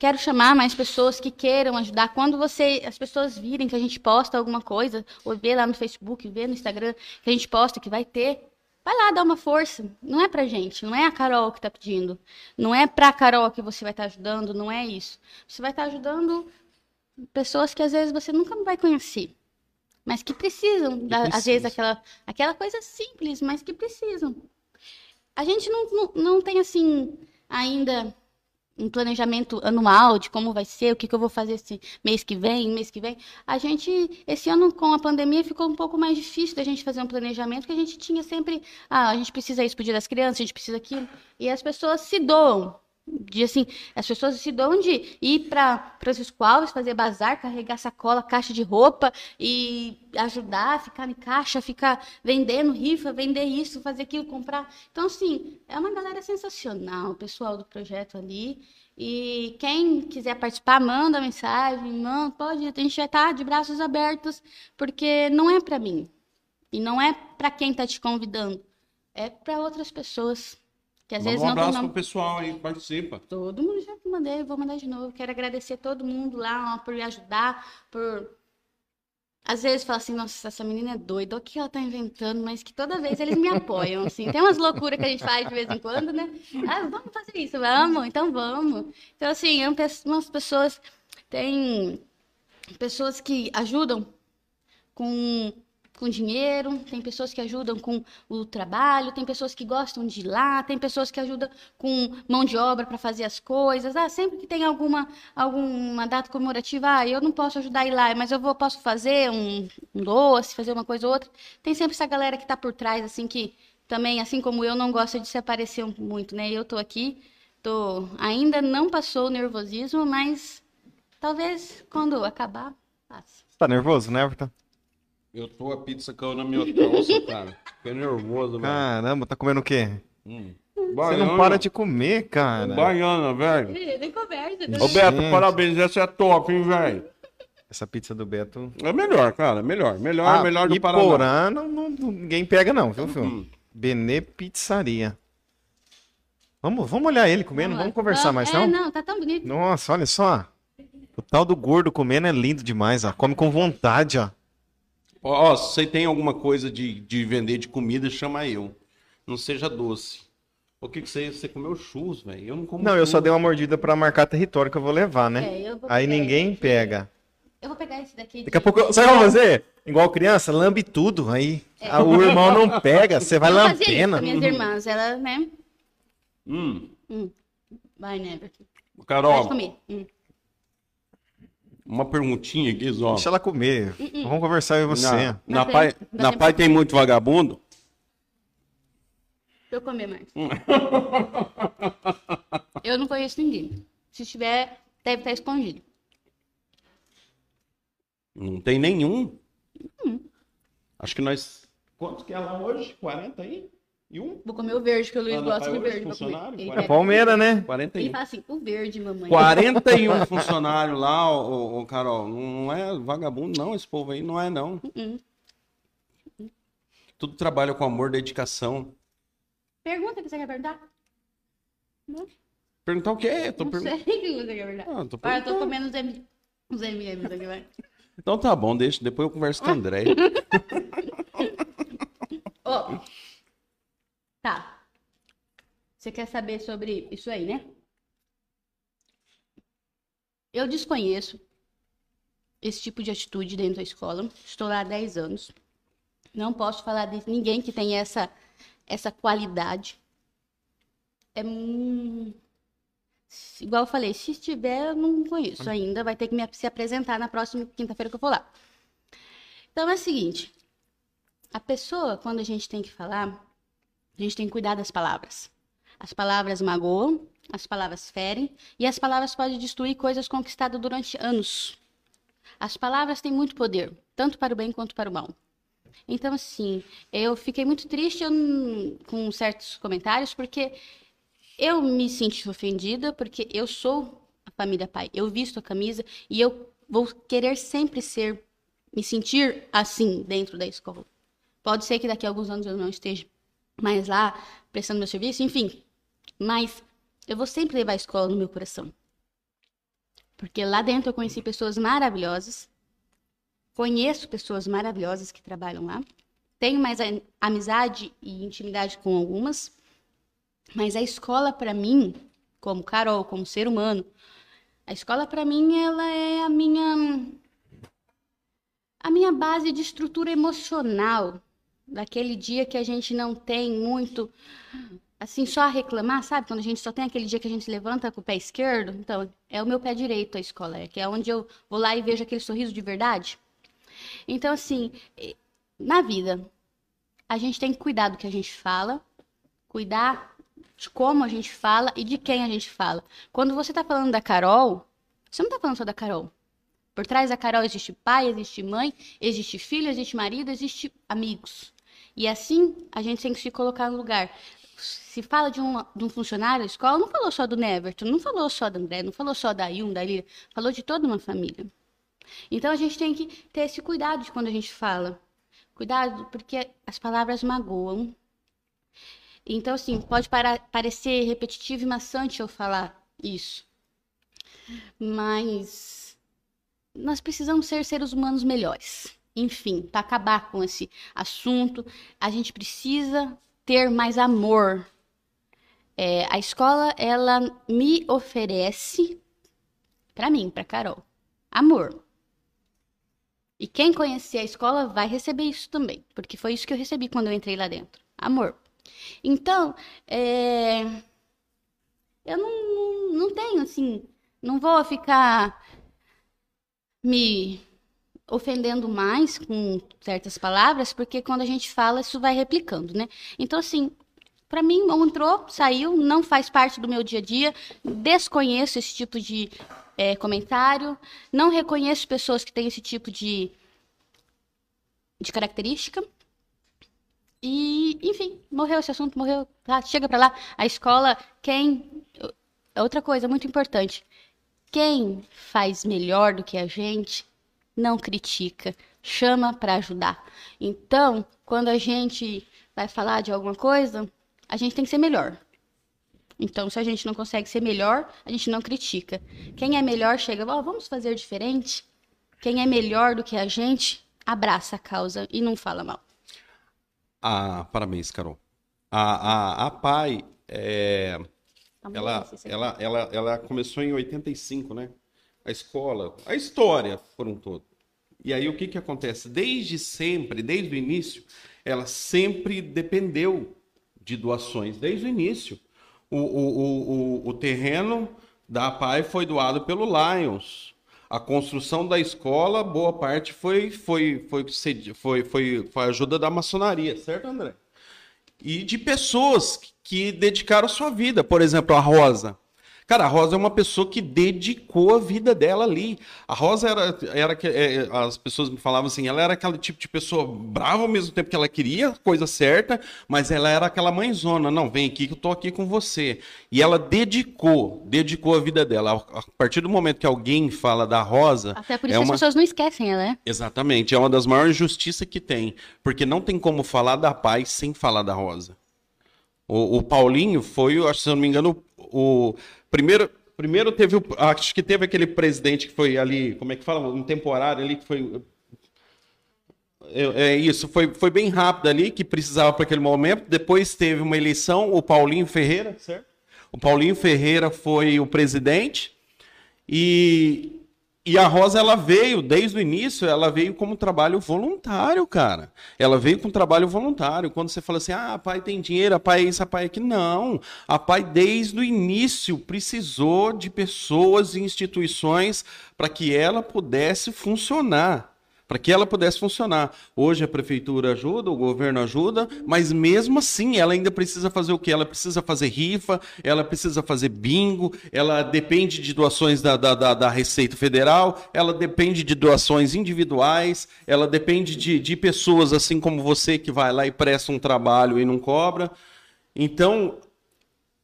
quero chamar mais pessoas que queiram ajudar. Quando você, as pessoas virem que a gente posta alguma coisa, ou vê lá no Facebook, vê no Instagram que a gente posta, que vai ter, Vai lá, dá uma força. Não é pra gente, não é a Carol que tá pedindo. Não é pra Carol que você vai estar ajudando, não é isso. Você vai estar ajudando pessoas que às vezes você nunca vai conhecer. Mas que precisam, da- às vezes, aquela, aquela coisa simples, mas que precisam. A gente não, não, não tem, assim, ainda um planejamento anual de como vai ser, o que, que eu vou fazer esse mês que vem, mês que vem. A gente, esse ano com a pandemia, ficou um pouco mais difícil da gente fazer um planejamento, porque a gente tinha sempre, ah, a gente precisa isso pro dia das crianças, a gente precisa aquilo, e as pessoas se doam. De assim, as pessoas se doam de ir para os escolas, fazer bazar, carregar sacola, caixa de roupa e ajudar, ficar em caixa, ficar vendendo rifa, vender isso, fazer aquilo, comprar. Então, assim, é uma galera sensacional, o pessoal do projeto ali. E quem quiser participar, manda mensagem, manda, pode, a gente vai estar de braços abertos, porque não é para mim. E não é para quem está te convidando, é para outras pessoas. Que às Manda vezes um não abraço tão pro pessoal aí que participa. Todo mundo já mandei, vou mandar de novo. Quero agradecer todo mundo lá ó, por me ajudar, por. Às vezes fala assim, nossa, essa menina é doida, o que ela tá inventando, mas que toda vez eles me apoiam, assim. Tem umas loucuras que a gente faz de vez em quando, né? Ah, vamos fazer isso, vamos, então vamos. Então, assim, é um umas pessoas, tem pessoas que ajudam com, com dinheiro, tem pessoas que ajudam com o trabalho, tem pessoas que gostam de ir lá, tem pessoas que ajudam com mão de obra para fazer as coisas. Ah, sempre que tem alguma, alguma data comemorativa, ah, eu não posso ajudar a ir lá, mas eu vou, posso fazer um, um doce, fazer uma coisa ou outra. Tem sempre essa galera que está por trás, assim, que também, assim como eu, não gosta de se aparecer muito, né? Eu tô aqui, tô, ainda não passou o nervosismo, mas talvez quando acabar, passe. Tá nervoso, né, Everton? Eu tô a pizza caiu na minha calça, cara. Fiquei nervoso, velho. Caramba, tá comendo o quê? Hum. Você não para de comer, cara. Baiana, velho. Nem conversa, né? Ô, Beto, Gente. parabéns. Essa é top, hein, velho. Essa pizza do Beto. É melhor, cara. Melhor. Melhor, Ah, melhor do e Paraná. Porã, não, não- ninguém pega não, viu, filho? Hum. Benê Pizzaria. Vamos, vamos olhar ele comendo, lá. vamos conversar mais É, não? não, tá tão bonito. Nossa, olha só. O tal do gordo comendo é lindo demais, ó. Come com vontade, ó. Ó, ó, se você tem alguma coisa de, de vender de comida, chama eu. Não seja doce. O que que você, você comeu churros, velho? Eu não como Não, eu só churros. dei uma mordida pra marcar território que eu vou levar, né? É, eu vou Aí ninguém pega. Eu vou pegar esse daqui. Daqui a pouco, sabe o que eu vou fazer? Igual criança, lambe tudo. Aí ah, o irmão não pega, você vai É. Eu fazia isso lambendo. com minhas irmãs. Ela, né? Hum. Vai, Never. Pode Carol, comer. Hum. Uma perguntinha aqui, Zó. Deixa ela comer. Vamos conversar eu e você. Na, na pai, na tempo? pai tem muito vagabundo? Deixa eu comer mais. eu não conheço ninguém. Se tiver, deve estar escondido. Não tem nenhum. Hum. Acho que nós. Quantos que é lá hoje? 40 aí? E um? Vou comer o verde, que o Luiz Ah, não, gosta de verde. Funcionário, Ele. É Palmeira, né? ele 41. fala assim, o verde, mamãe. 41 (laughs) funcionários lá, ô, ô, Carol. Não é vagabundo, não. Esse povo aí não é, não. Uh-uh. Tudo trabalha com amor, dedicação. Pergunta que você quer perguntar? Perguntar o quê? Tô não pergun- sei (laughs) o que você quer perguntar. Ah, tô Olha, eu tô comendo os, M... os M&M's aqui, vai. Então tá bom, deixa. Depois eu converso com o André. (laughs) Ó. Tá. Você quer saber sobre isso aí, né? Eu desconheço esse tipo de atitude dentro da escola. Estou lá há 10 anos. Não posso falar de ninguém que tenha essa, essa qualidade. É hum, igual eu falei, se tiver, eu não conheço ainda. Vai ter que me, se apresentar na próxima quinta-feira que eu for lá. Então é o seguinte: a pessoa, quando a gente tem que falar, a gente tem que cuidar das palavras. As palavras magoam, as palavras ferem e as palavras podem destruir coisas conquistadas durante anos. As palavras têm muito poder, tanto para o bem quanto para o mal. Então, assim, eu fiquei muito triste com certos comentários, porque eu me senti ofendida, porque eu sou a família pai. Eu visto a camisa e eu vou querer sempre ser, me sentir assim dentro da escola. Pode ser que daqui a alguns anos eu não esteja mais lá prestando meu serviço, enfim. Mas eu vou sempre levar a escola no meu coração. Porque lá dentro eu conheci pessoas maravilhosas. Conheço pessoas maravilhosas que trabalham lá. tenho mais amizade e intimidade com algumas, mas a escola para mim, como Carol, como ser humano, a escola para mim ela é a minha a minha base de estrutura emocional daquele dia que a gente não tem muito assim só reclamar, sabe? Quando a gente só tem aquele dia que a gente levanta com o pé esquerdo, então é o meu pé direito a escola, é que é onde eu vou lá e vejo aquele sorriso de verdade. Então assim, na vida a gente tem que cuidar do que a gente fala, cuidar de como a gente fala e de quem a gente fala. Quando você tá falando da Carol, você não tá falando só da Carol. Por trás da Carol existe pai, existe mãe, existe filho, existe marido, existe amigos. E assim a gente tem que se colocar no lugar. Se fala de um, de um funcionário da escola, não falou só do Neverton, não falou só do André, não falou só da Yun, da Lira, falou de toda uma família. Então a gente tem que ter esse cuidado de quando a gente fala. Cuidado, porque as palavras magoam. Então, assim, pode para- parecer repetitivo e maçante eu falar isso. Mas nós precisamos ser seres humanos melhores. Enfim, para acabar com esse assunto, a gente precisa ter mais amor. É, a escola, ela me oferece, para mim, para Carol, amor. E quem conhecer a escola vai receber isso também, porque foi isso que eu recebi quando eu entrei lá dentro. Amor. Então, é, eu não, não tenho, assim, não vou ficar me ofendendo mais com certas palavras, porque quando a gente fala, isso vai replicando, né? Então, assim, para mim, entrou, saiu, não faz parte do meu dia a dia, desconheço esse tipo de é, comentário, não reconheço pessoas que têm esse tipo de, de característica. E, enfim, morreu esse assunto, morreu. Tá, chega pra lá. A escola, quem. Outra coisa muito importante. Quem faz melhor do que a gente não critica, chama para ajudar. Então, quando a gente vai falar de alguma coisa, a gente tem que ser melhor. Então, se a gente não consegue ser melhor, a gente não critica. Quem é melhor chega, ó, vamos fazer diferente. Quem é melhor do que a gente, abraça a causa e não fala mal. Ah, parabéns, Carol. A, a, a PAI, é, ela, esse- ela, ela, ela começou em 85, né? A escola, a história por um todo. E aí o que que acontece? Desde sempre, desde o início, ela sempre dependeu de doações, desde o início. O, o, o, o, terreno da PAI foi doado pelo Lions. A construção da escola, boa parte foi, foi, foi, foi, foi, foi ajuda da maçonaria, certo, André? E de pessoas que dedicaram sua vida. Por exemplo, a Rosa. Cara, a Rosa é uma pessoa que dedicou a vida dela ali. A Rosa era, era que- é, as pessoas me falavam assim, ela era aquele tipo de pessoa brava ao mesmo tempo que ela queria a coisa certa, mas ela era aquela mãezona, não, vem aqui que eu tô aqui com você. E ela dedicou, dedicou a vida dela. A partir do momento que alguém fala da Rosa, Até por é isso uma... as pessoas não esquecem ela, né? Exatamente, é uma das maiores justiças que tem, porque não tem como falar da paz sem falar da Rosa. O, o Paulinho foi, se eu não me engano, o, o primeiro, primeiro teve, o- acho que teve aquele presidente que foi ali, como é que fala, um temporário ali que foi é, é isso, foi, foi bem rápido ali, que precisava para aquele momento. Depois teve uma eleição, o Paulinho Ferreira, certo? O Paulinho Ferreira foi o presidente. E, e a Rosa, ela veio, desde o início, ela veio como trabalho voluntário, cara. Ela veio com trabalho voluntário. Quando você fala assim, ah, pai tem dinheiro, a pai é isso, a pai é aquilo. Não. A pai, desde o início, precisou de pessoas e instituições para que ela pudesse funcionar para que ela pudesse funcionar. Hoje a prefeitura ajuda, o governo ajuda, mas mesmo assim ela ainda precisa fazer o quê? Ela precisa fazer rifa, ela precisa fazer bingo, ela depende de doações da, da, da, da Receita Federal, ela depende de doações individuais, ela depende de, de pessoas assim como você que vai lá e presta um trabalho e não cobra. Então,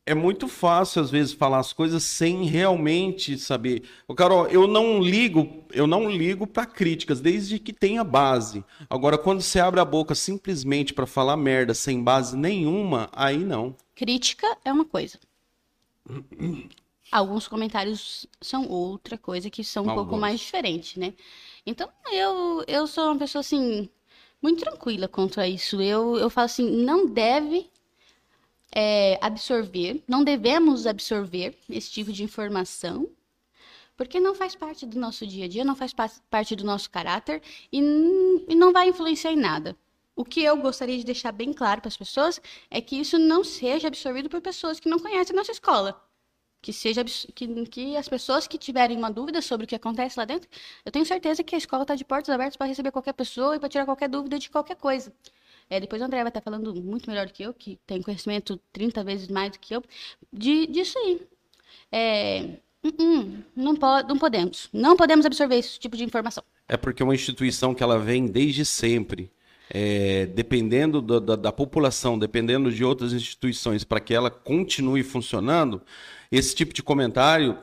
é muito fácil às vezes falar as coisas sem realmente saber. Ô, Carol, eu não ligo, eu não ligo para críticas desde que tenha base. Agora quando você abre a boca simplesmente para falar merda sem base nenhuma, aí não. Crítica é uma coisa. Alguns comentários são outra coisa que são um pouco mais diferentes, né? Então, eu, eu sou uma pessoa assim. muito tranquila quanto a isso. Eu, eu falo assim, não deve é, absorver, não devemos absorver esse tipo de informação, porque não faz parte do nosso dia a dia, não faz pa- parte do nosso caráter e, e não vai influenciar em nada. O que eu gostaria de deixar bem claro para as pessoas é que isso não seja absorvido por pessoas que não conhecem a nossa escola. Que, seja, que, que as pessoas que tiverem uma dúvida sobre o que acontece lá dentro, eu tenho certeza que a escola está de portas abertas para receber qualquer pessoa e para tirar qualquer dúvida de qualquer coisa. É, depois o André vai estar falando muito melhor do que eu, que tem conhecimento 30 vezes mais do que eu, de, disso aí. É, hum, hum, não, po não podemos. Não podemos absorver esse tipo de informação. É porque é uma instituição que ela vem desde sempre. É, dependendo da, da- da população, dependendo de outras instituições, para que ela continue funcionando, esse tipo de comentário,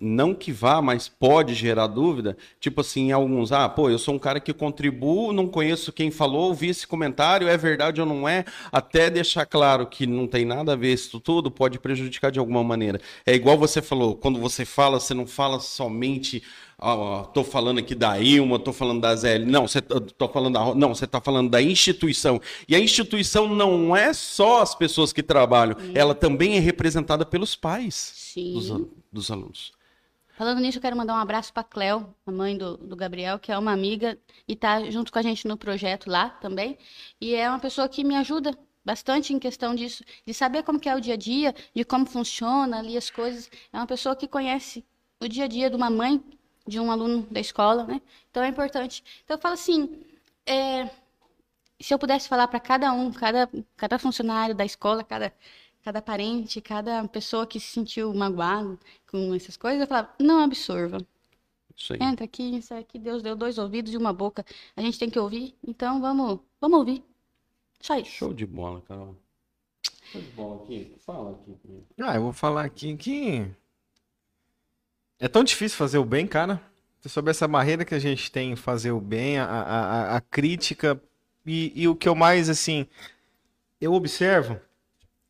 não que vá, mas pode gerar dúvida. Tipo assim, alguns, ah, pô, eu sou um cara que contribuo, não conheço quem falou, ouvi esse comentário, é verdade ou não é, até deixar claro que não tem nada a ver isso tudo, pode prejudicar de alguma maneira. É igual você falou, quando você fala, você não fala somente tô falando aqui da Ilma, tô falando da Zé. Não, você tô falando da, não, você tá falando da instituição. E a instituição não é só as pessoas que trabalham, ela também é representada pelos pais dos, Sim. dos alunos. Falando nisso, eu quero mandar um abraço para Cleo, a mãe do, do Gabriel, que é uma amiga e está junto com a gente no projeto lá também. E é uma pessoa que me ajuda bastante em questão disso, de saber como é o dia a dia, de como funciona ali as coisas. É uma pessoa que conhece o dia a dia de uma mãe, de um aluno da escola, né? Então é importante. Então eu falo assim, é, se eu pudesse falar para cada um, cada, cada funcionário da escola, cada, cada parente, cada pessoa que se sentiu magoado com essas coisas, eu falava, não absorva. Isso aí. Entra aqui, isso aqui, Deus deu dois ouvidos e uma boca. A gente tem que ouvir, então vamos, vamos ouvir. Só isso. Show de bola, Carol. Show de bola aqui. Fala aqui. Ah, eu vou falar aqui que é tão difícil fazer o bem, cara. Sobre essa barreira que a gente tem em fazer o bem, a, a, a- crítica e, e o que eu mais assim eu observo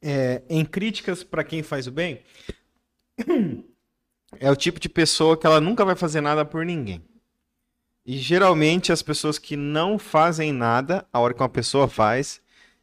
é, em críticas para quem faz o bem (clears throat) é o tipo de pessoa que ela nunca vai fazer nada por ninguém. E geralmente as pessoas que não fazem nada, a hora que uma pessoa faz,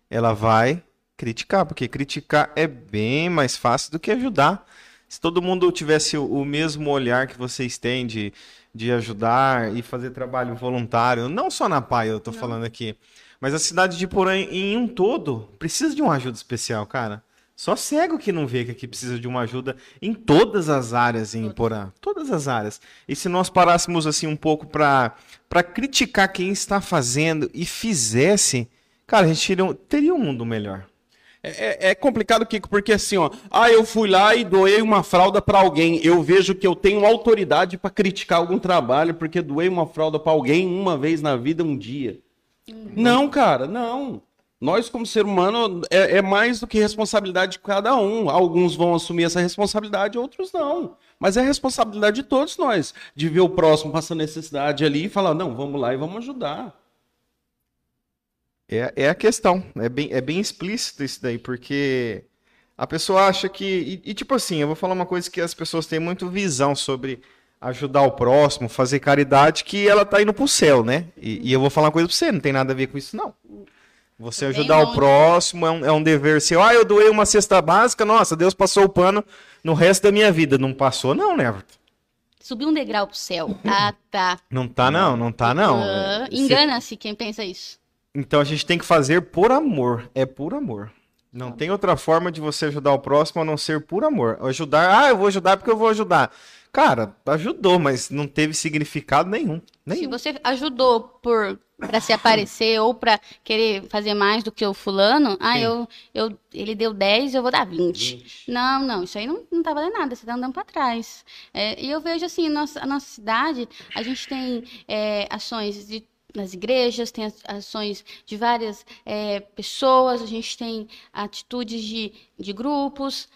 ela vai criticar, porque criticar é bem mais fácil do que ajudar. Se todo mundo tivesse o, mesmo olhar que vocês têm de, de ajudar e fazer trabalho voluntário, não só na PAI eu tô falando aqui, mas a cidade de Porã em um todo precisa de uma ajuda especial, cara. Só cego que não vê que aqui precisa de uma ajuda em todas as áreas em Porã, todas as áreas. E se nós parássemos assim um pouco para para criticar quem está fazendo e fizesse, cara, a gente teria, teria um mundo melhor. É, é- é complicado, Kiko, porque assim, ó, ah, eu fui lá e doei uma fralda pra alguém. Eu vejo que eu tenho autoridade pra criticar algum trabalho porque doei uma fralda pra alguém uma vez na vida, um dia. Não, cara, não. Nós, como ser humano, é, é mais do que responsabilidade de cada um. Alguns vão assumir essa responsabilidade, outros não. Mas é responsabilidade de todos nós, de ver o próximo passando necessidade ali e falar, não, vamos lá e vamos ajudar. É, é a questão. É bem, é bem explícito isso daí, porque a pessoa acha que. E, e, tipo assim, eu vou falar uma coisa que as pessoas têm muito visão sobre ajudar o próximo, fazer caridade, que ela tá indo pro céu, né? E, e eu vou falar uma coisa pra você, não tem nada a ver com isso, não. Você Bem ajudar o longe. próximo é um, é um dever seu. Ah, eu doei uma cesta básica, nossa, Deus passou o pano no resto da minha vida. Não passou, não, né, Everton? Subiu um degrau pro céu. (laughs) Ah, tá. Não tá, não, não tá, não. Se- Engana-se quem pensa isso. Então a gente tem que fazer por amor. É por amor. Não tem outra forma de você ajudar o próximo a não ser por amor. Ajudar, ah, eu vou ajudar porque eu vou ajudar. Cara, ajudou, mas não teve significado nenhum. Se Nenhum. você ajudou por para se aparecer ou para querer fazer mais do que o fulano, ah, Sim. eu, eu, ele deu 10, eu vou dar 20. Não, não, isso aí não, não tá valendo nada, você tá andando para trás. É, e eu vejo assim, nossa, a nossa cidade, a gente tem é, ações de, nas igrejas, tem ações de várias é, pessoas, a gente tem atitudes de, de grupos.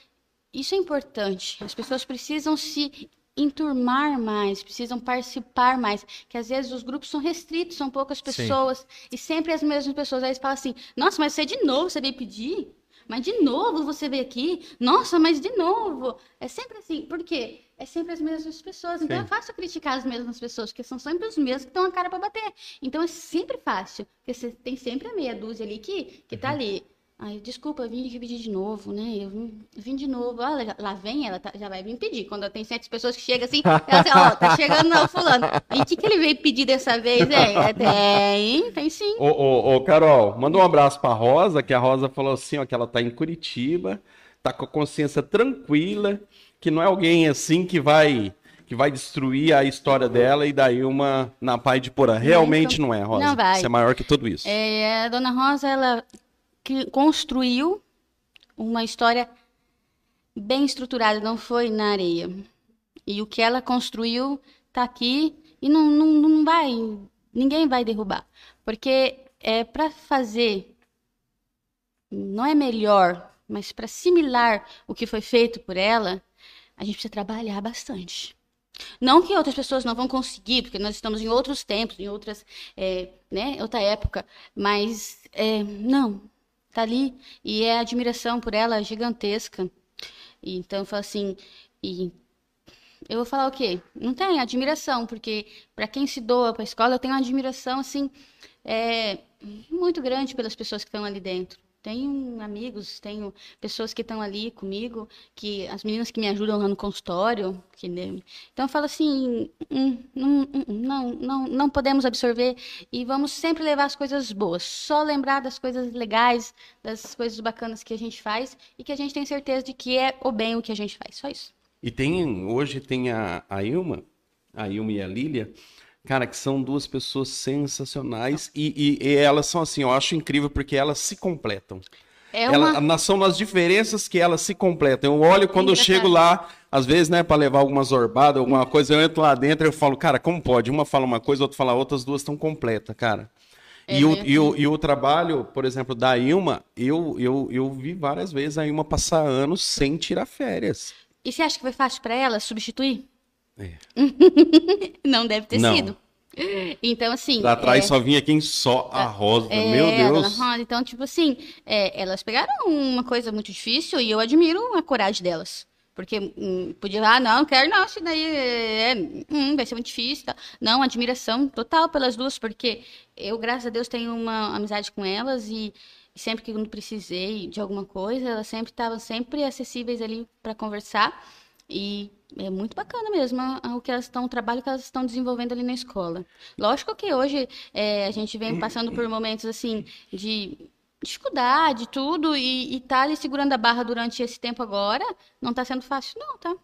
Isso é importante. As pessoas precisam se enturmar mais, precisam participar mais, que às vezes os grupos são restritos, são poucas pessoas e sempre as mesmas pessoas. Aí eles falam assim: "Nossa, mas você de novo, você veio pedir?" mas de novo você veio aqui? Nossa, mas de novo. É sempre assim, por quê? É sempre as mesmas pessoas. Então Sim. é fácil criticar as mesmas pessoas, porque são sempre os mesmos que estão a cara para bater. Então é sempre fácil, porque você tem sempre a meia dúzia ali que, que tá ali. Ai, desculpa, eu vim pedir de novo, né? Eu vim, vim de novo. Olha, lá vem ela, tá- já vai vir pedir. Quando tem sete pessoas que chegam assim, ela assim, ó, tá chegando não, fulano. E o que, que ele veio pedir dessa vez, hein? É, Tem, tem sim. Ô, ô, ô, Carol, manda um abraço pra Rosa, que a Rosa falou assim, ó, que ela tá em Curitiba, tá com a consciência tranquila, que não é alguém assim que vai que vai destruir a história dela e daí uma na pai de Porã. Realmente não é, Rosa. Não vai. Você é maior que tudo isso. É, a Dona Rosa, ela que construiu uma história bem estruturada, não foi na areia. E o que ela construiu tá aqui e não, não, não vai, ninguém vai derrubar. Porque é para fazer, não é melhor, mas para assimilar o que foi feito por ela, a gente precisa trabalhar bastante. Não que outras pessoas não vão conseguir, porque nós estamos em outros tempos, em outras, é, né, outra época, mas é, não, tá ali e é admiração por ela gigantesca. E, então eu falo assim, e eu vou falar o quê? Não tem admiração, porque para quem se doa para a escola, eu tenho uma admiração assim é, muito grande pelas pessoas que estão ali dentro. Tenho amigos, tenho pessoas que estão ali comigo, que as meninas que me ajudam lá no consultório, que então eu falo assim, hum, hum, hum, não, não, não podemos absorver e vamos sempre levar as coisas boas, só lembrar das coisas legais, das coisas bacanas que a gente faz e que a gente tem certeza de que é o bem o que a gente faz, só isso. E tem, hoje tem a, a Ilma, a Ilma e a Lília, cara, que são duas pessoas sensacionais e, e- e elas são assim, eu acho incrível porque elas se completam. É Ela- uma na- são nas diferenças que elas se completam. Eu olho quando eu chego lá, às vezes, né, para levar alguma zorbada, alguma coisa, eu entro lá dentro e eu falo, cara, como pode? Uma fala uma coisa, outra fala outra, as duas estão completas, cara. É e, o, mesmo. e, o, e o trabalho, por exemplo, da Ilma, eu, eu, eu vi várias vezes a Ilma passar anos sem tirar férias. E você acha que foi fácil para ela substituir? É. (laughs) Não deve ter Não. sido. Então, assim. Lá atrás é, só vinha quem só a Rosa, é, meu Deus. Rosa, então, tipo assim, é, elas pegaram uma coisa muito difícil e eu admiro a coragem delas. Porque hum, podia, ah, não, quero não, isso daí é, hum, vai ser muito difícil. Tal. Não, admiração total pelas duas, porque eu, graças a Deus, tenho uma amizade com elas e, e sempre que eu precisei de alguma coisa, elas sempre estavam sempre acessíveis ali para conversar. E é muito bacana mesmo o que elas estão, o trabalho que elas estão desenvolvendo ali na escola. Lógico que hoje é, a gente vem passando por momentos assim de dificuldade, tudo, e, e tá ali segurando a barra durante esse tempo agora, não tá sendo fácil, não, tá?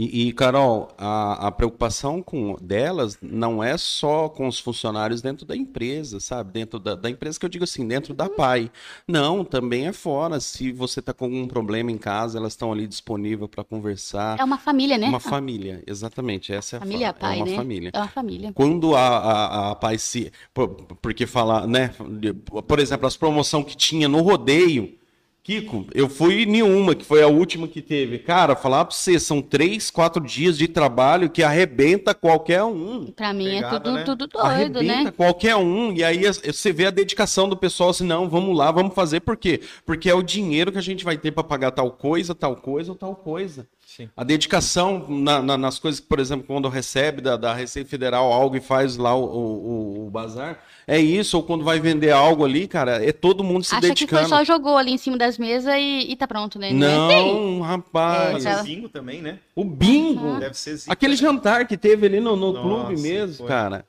E, e, Carol, a, a preocupação com delas não é só com os funcionários dentro da empresa, sabe? Dentro da, da empresa que eu digo assim, dentro da PAI. Não, também é fora. Se você está com algum problema em casa, elas estão ali disponíveis para conversar. É uma família, né? Uma família, exatamente. Essa é a família fa- pai, é uma né? família. É uma família. Quando a, a, a PAI se. por- Porque falar, né? Por exemplo, as promoções que tinha no rodeio. Kiko, eu fui em uma, que foi a última que teve. Cara, falar pra você, são três, quatro dias de trabalho que arrebenta qualquer um. Pra mim é Pegada, tudo, né? tudo doido, arrebenta né? qualquer um. E aí você vê a dedicação do pessoal assim, não, vamos lá, vamos fazer. Por quê? Porque é o dinheiro que a gente vai ter para pagar tal coisa, tal coisa ou tal coisa. Sim. A dedicação na- na- nas coisas que, por exemplo, quando recebe da, da Receita Federal algo e faz lá o, o- o bazar, é isso. Ou quando vai vender algo ali, cara, é todo mundo se Acha que foi dedicando. só jogou ali em cima das mesas e, e tá pronto, né? Não, é. Não, rapaz. É, ser zingo também, né? O bingo. Deve ser. Aquele jantar que teve ali no, no Nossa, clube mesmo, foi. cara.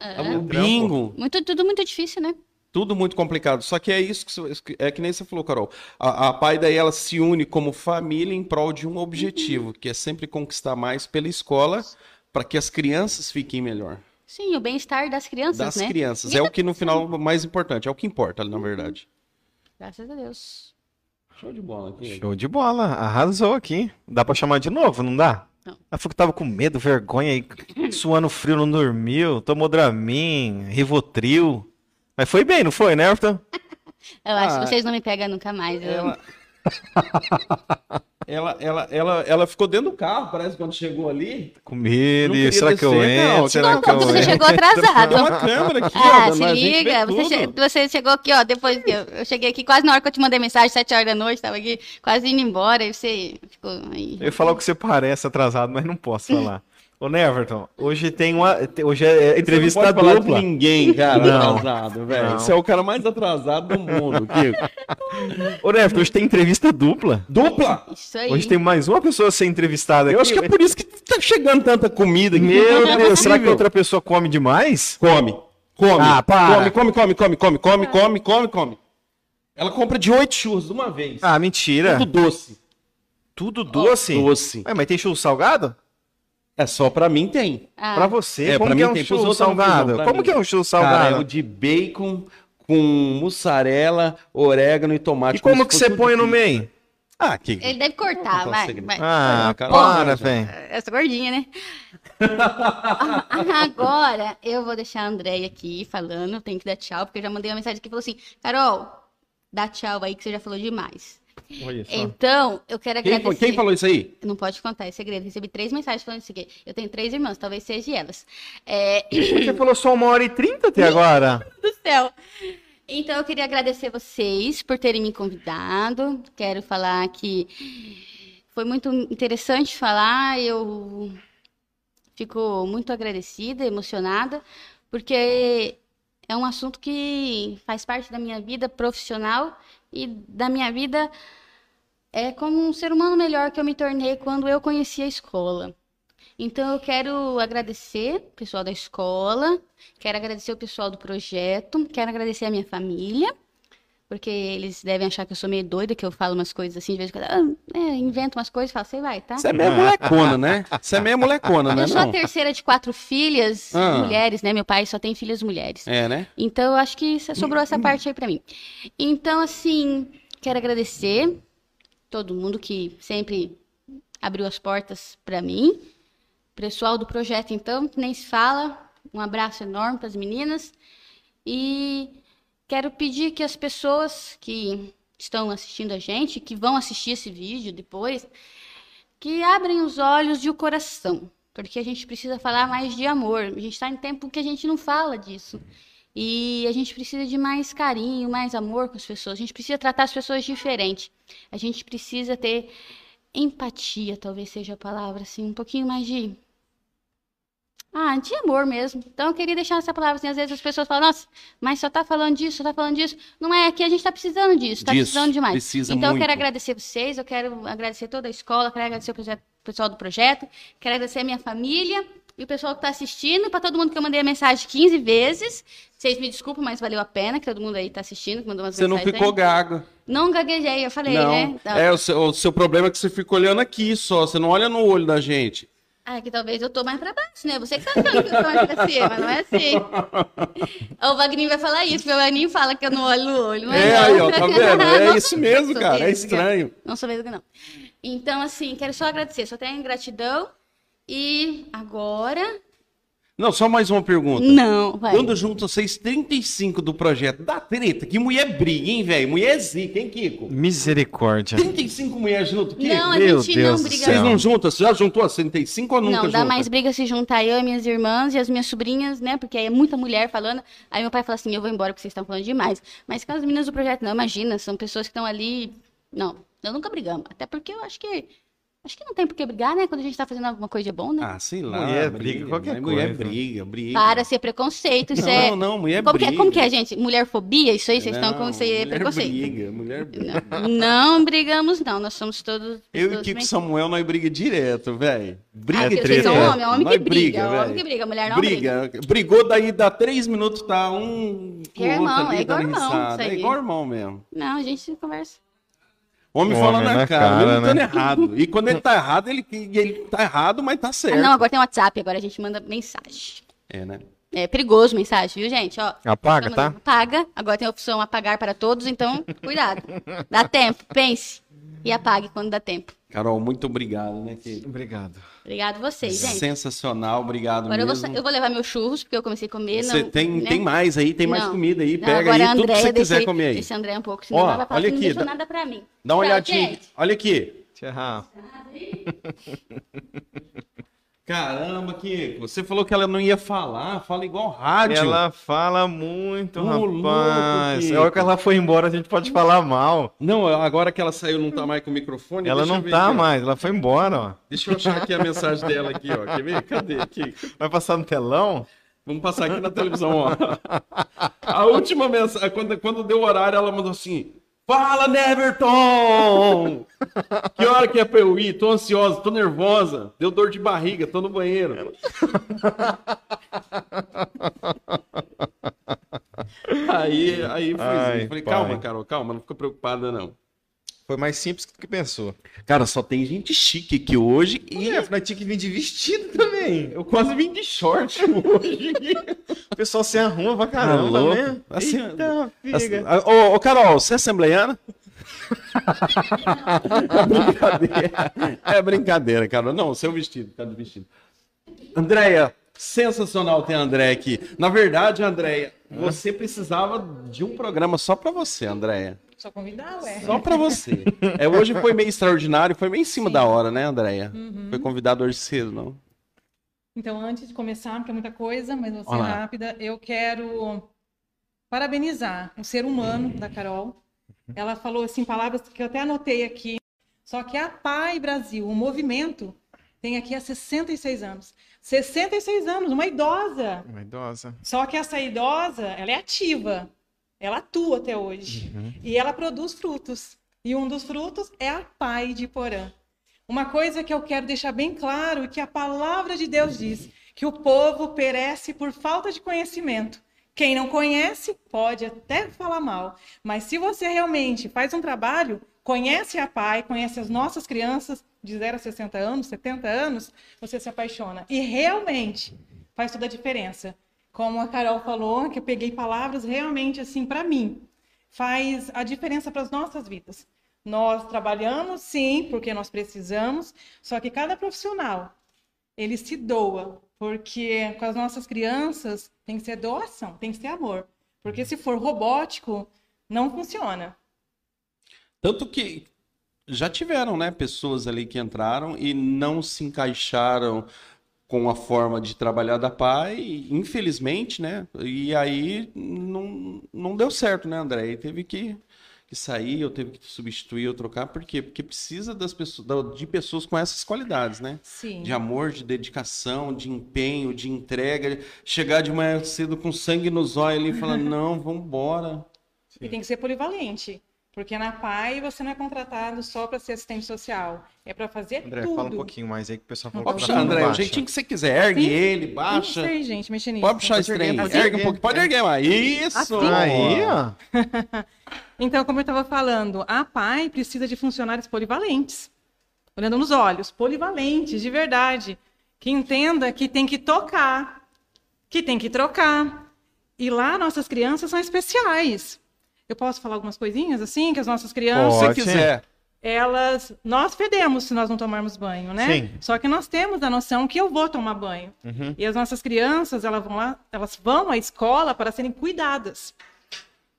É. O bingo. Muito, tudo muito difícil, né? Tudo muito complicado. Só que é isso que você- é que nem você falou, Carol. A, a pai daí ela se une como família em prol de um objetivo, que é sempre conquistar mais pela escola para que as crianças fiquem melhor. Sim, o bem-estar das crianças, Das né? crianças. É o que no final é mais importante, é o que importa, na verdade. Graças a Deus. Show de bola aqui. Show de bola, arrasou aqui. Dá pra chamar de novo, não dá? Não. Ela falou que tava com medo, vergonha aí, suando frio, não dormiu, tomou Dramin, Rivotril. Mas foi bem, não foi, né, Everton? Eu acho Ah, que vocês não me pegam nunca mais. eu- Ela... (laughs) ela, ela, ela, ela ficou dentro do carro, parece, quando chegou ali. Com Não medo. Será que eu descer, entro? Carol. Será Não, que eu você entro? chegou atrasado. Tem uma câmera aqui, (laughs) Ah, ó, se liga. Você, che- você chegou aqui, ó, depois que eu, eu cheguei aqui, quase na hora que eu te mandei mensagem, 7 horas da noite, tava aqui quase indo embora, e você ficou aí. Eu ia falar o que você parece atrasado, mas não posso falar. Ô, Neverton, hoje tem uma. Hoje é entrevista Você não pode falar dupla. de ninguém, cara, Não. atrasado, velho. Você é o cara mais atrasado do mundo, Kiko. (laughs) Ô, Neverton, hoje tem entrevista dupla. Dupla? Isso aí. Hoje tem mais uma pessoa a ser entrevistada aqui. Eu acho que é por isso que tá chegando tanta comida aqui. Meu é Deus, será que outra pessoa come demais? Come. Come. Ah, para. Come, come, come, come, come, come, come, come, come. Ela compra de oito churros de uma vez. Ah, mentira. Tudo doce. Tudo doce? Doce. Ué, mas tem churro salgado? É só pra mim tem. Ah, Pra você? É, Como pra que mim é um tem, churro tem, salgado? não, Como mim. que é um churro Cara, salgado? é o de bacon com mussarela, orégano e tomate. E como se que você põe no meio? Ah, que... Ele deve cortar, vai, vai. Ah, Cara, para, para, velho. Eu sou gordinha, né? (laughs) Agora eu vou deixar a Andréia aqui falando, eu tenho que dar tchau, porque eu já mandei uma mensagem aqui e falou assim: Carol, dá tchau aí que você já falou demais. Olha só. Então, eu quero Quem, agradecer. foi- quem falou isso aí? Não pode contar, é segredo. Recebi três mensagens falando isso aqui. Eu tenho três irmãs, talvez seja elas. É... Você falou só uma hora e trinta até agora. do céu. Então, eu queria agradecer vocês por terem me convidado. Quero falar que foi muito interessante falar. Eu fico muito agradecida, emocionada, porque é um assunto que faz parte da minha vida profissional e da minha vida é como um ser humano melhor que eu me tornei quando eu conheci a escola. Então eu quero agradecer o pessoal da escola, quero agradecer o pessoal do projeto, quero agradecer a minha família, porque eles devem achar que eu sou meio doida, que eu falo umas coisas assim, de vez em quando, ah, é, invento umas coisas e falo, você vai, tá? Você é meio molecona, né? Você é meio molecona, né? Eu sou a terceira de quatro filhas, Ah. mulheres, né? Meu pai só tem filhas mulheres. É, né? Então, eu acho que so- sobrou essa parte aí pra mim. Então, assim, quero agradecer todo mundo que sempre abriu as portas pra mim. Pessoal do projeto, então, nem se fala. Um abraço enorme para as meninas. E quero pedir que as pessoas que estão assistindo a gente, que vão assistir esse vídeo depois, que abrem os olhos e o coração. Porque a gente precisa falar mais de amor. A gente está em tempo que a gente não fala disso. E a gente precisa de mais carinho, mais amor com as pessoas. A gente precisa tratar as pessoas diferente. A gente precisa ter empatia, talvez seja a palavra, assim, um pouquinho mais de. Ah, de amor mesmo. Então eu queria deixar essa palavra assim. Às vezes as pessoas falam, nossa, mas só tá falando disso, só tá falando disso. Não é que a gente tá precisando disso, tá Disso, precisando demais. precisa então eu muito. quero agradecer vocês, eu quero agradecer toda a escola, quero agradecer o projeto- o pessoal do projeto, quero agradecer a minha família e o pessoal que tá assistindo, para todo mundo que eu mandei a mensagem 15 vezes. Vocês me desculpem, mas valeu a pena, que todo mundo aí tá assistindo, que mandou umas Você não ficou aí. gaga. Não gaguejei, eu falei, não. né? Então, É, o seu, o seu problema é que você fica olhando aqui só. Você não olha no olho da gente. Ah, que talvez eu tô mais pra baixo, né? Você que tá achando que eu tô mais pra cima, mas não é assim. (laughs) o Wagninho vai falar isso, porque o Wagninho fala que eu não olho no olho, não é? É, não. aí, ó, tá vendo? É (laughs) isso mesmo, cara. É vesga. estranho. Não sou vesga, não. Então, assim, quero só agradecer, só tenho gratidão. E agora... Não, só mais uma pergunta. Não, vai. Quando juntam vocês 35 do projeto, dá treta. Que mulher briga, hein, velho? Mulher é zica, hein, Kiko? Misericórdia. 35 mulheres junto, Kiko? Não, a Meu gente Deus não briga. Vocês não juntam? Você já juntou as 35 ou nunca Não, dá junta? mais briga se juntar eu e minhas irmãs e as minhas sobrinhas, né? Porque aí é muita mulher falando. Aí meu pai fala assim: eu vou embora porque vocês estão falando demais. Mas com as meninas do projeto, não, imagina, são pessoas que estão ali. Não, eu nunca brigamos. Até porque eu acho que. Acho que não tem por que brigar, né? Quando a gente tá fazendo alguma coisa de bom, né? Ah, sei lá. Mulher briga, qualquer mas Mulher coisa. briga, briga. Para ser preconceito, isso não, é. não, mulher como, que, briga. é- como que é, gente? Mulherfobia? Isso aí? Vocês estão com Não, isso aí, é mulher preconceito. briga, mulher briga. Não brigamos, não. Nós somos todos. Eu e todos o Kiko Samuel, nós briga direto, velho. Ah, Briga porque treta. vocês são é. homem, é homem que briga. briga, é homem velho. que briga, mulher não briga. briga. Brigou, daí dá três minutos, tá um É irmão, é igual irmão, É igual irmão mesmo. Não, a gente conversa. Homem Homem fala na, na cara, cara, estando né? errado. E quando ele tá errado, ele, ele tá errado, mas tá Ah, certo. não, agora tem WhatsApp, agora a gente manda mensagem. É, né? É perigoso mensagem, viu, gente? Ó, Apaga, tá? Apaga. Agora tem a opção apagar para todos, então cuidado. Dá tempo, pense. E apague quando dá tempo. Carol, muito obrigado, né, querido? Obrigado. Obrigado vocês, gente. Sensacional, obrigado Agora eu vou, mesmo. sa- eu vou levar meus churros, porque eu comecei a comer. Você não, tem, né? tem mais aí, tem mais Não. comida aí, Não, pega aí tudo que você quiser deixei- comer aí. Deixa a Andréia um pouco, senão Ó, vai olha que não aqui, deixou dá- nada pra mim. Dá uma Tchau, olhadinha. gente. Olha aqui. Rafa. (laughs) Caramba, que você falou que ela não ia falar, fala igual rádio. Ela fala muito, Ô, louco, rapaz. Kiko. É hora que ela foi embora, a gente pode falar mal. Não, agora que ela saiu, não tá mais com o microfone. Ela não ver tá mais, ela foi embora, ó. Deixa eu achar aqui a mensagem dela aqui, ó. Quer ver? Cadê aqui? Vai passar no telão? Vamos passar aqui na televisão, ó. A última mensagem, quando, quando deu o horário, ela mandou assim: Fala, Neverton! Que hora que é pra eu ir? Tô ansiosa, tô nervosa, deu dor de barriga, tô no banheiro. (laughs) Aí, aí foi Ai, falei, pai. calma, Carol, calma, não fica preocupada, não. Foi mais simples do que pensou. Cara, só tem gente chique aqui hoje E e nós tinha que vir de vestido também. eu quase vim de short (laughs) hoje. O pessoal se arruma pra caramba, louco. né? Assim, Eita, figa. Ah, Ô, ô, Carol, você é assembleiana? é (laughs) brincadeira. É brincadeira, Carol. Não, seu vestido, cadê o vestido? Andréia, sensacional ter a Andréia aqui. Na verdade, Andréia, você precisava de um programa só pra você, Andréia. Só convidar, ué. Só pra você. É, hoje foi meio extraordinário, foi meio em cima Sim. da hora, né, Andréia? Uhum. Foi convidado hoje cedo, não? Então, antes de começar, porque é muita coisa, mas vou ser rápida, eu quero parabenizar o ser humano da Carol. Ela falou assim palavras que eu até anotei aqui. Só que a PAI Brasil, o movimento, tem aqui há 66 anos. 66 anos, uma idosa. Uma idosa. Só que essa idosa, ela é ativa. Ela atua até hoje. E ela produz frutos. E um dos frutos é a pai de Porã. Uma coisa que eu quero deixar bem claro é que a palavra de Deus diz que o povo perece por falta de conhecimento. Quem não conhece pode até falar mal, mas se você realmente faz um trabalho, conhece a pai, conhece as nossas crianças de 0 a 60 anos, 70 anos, você se apaixona. E realmente faz toda a diferença. Como a Carol falou, que eu peguei palavras realmente assim para mim, faz a diferença para as nossas vidas. Nós trabalhamos sim, porque nós precisamos, só que cada profissional ele se doa, porque com as nossas crianças tem que ser doação, tem que ser amor. Porque se for robótico, não funciona. Tanto que já tiveram, né, pessoas ali que entraram e não se encaixaram com a forma de trabalhar da pai, infelizmente, né? E aí não, não deu certo, né, André? E teve que, que sair, eu teve que substituir ou trocar, por quê? Porque precisa das pessoas, de pessoas com essas qualidades, né? Sim. De amor, de dedicação, de empenho, de entrega, chegar de manhã cedo com sangue nos olhos ali e falar, não, vambora. E tem que ser polivalente. Porque na PAI você não é contratado só para ser assistente social. É para fazer André, tudo. fala um pouquinho mais aí que o pessoal falou Pode que puxar, tá André, o jeitinho que você quiser. Ergue Sim. ele, baixa. Não sei, gente, mexer nisso. Pode puxar esse trem. Ergue um pouco. Pode erguer mais. Isso! Assim? Aí, ó. (laughs) Então, como eu estava falando, a PAI precisa de funcionários polivalentes. Olhando nos olhos, polivalentes, de verdade. Que entenda que tem que tocar, que tem que trocar. E lá nossas crianças são especiais. Eu posso falar algumas coisinhas assim, que as nossas crianças, Se Pode. quiser. elas, nós fedemos se nós não tomarmos banho, né? Sim. Só que nós temos a noção que eu vou tomar banho. Uhum. E as nossas crianças, elas vão lá, elas vão à escola para serem cuidadas.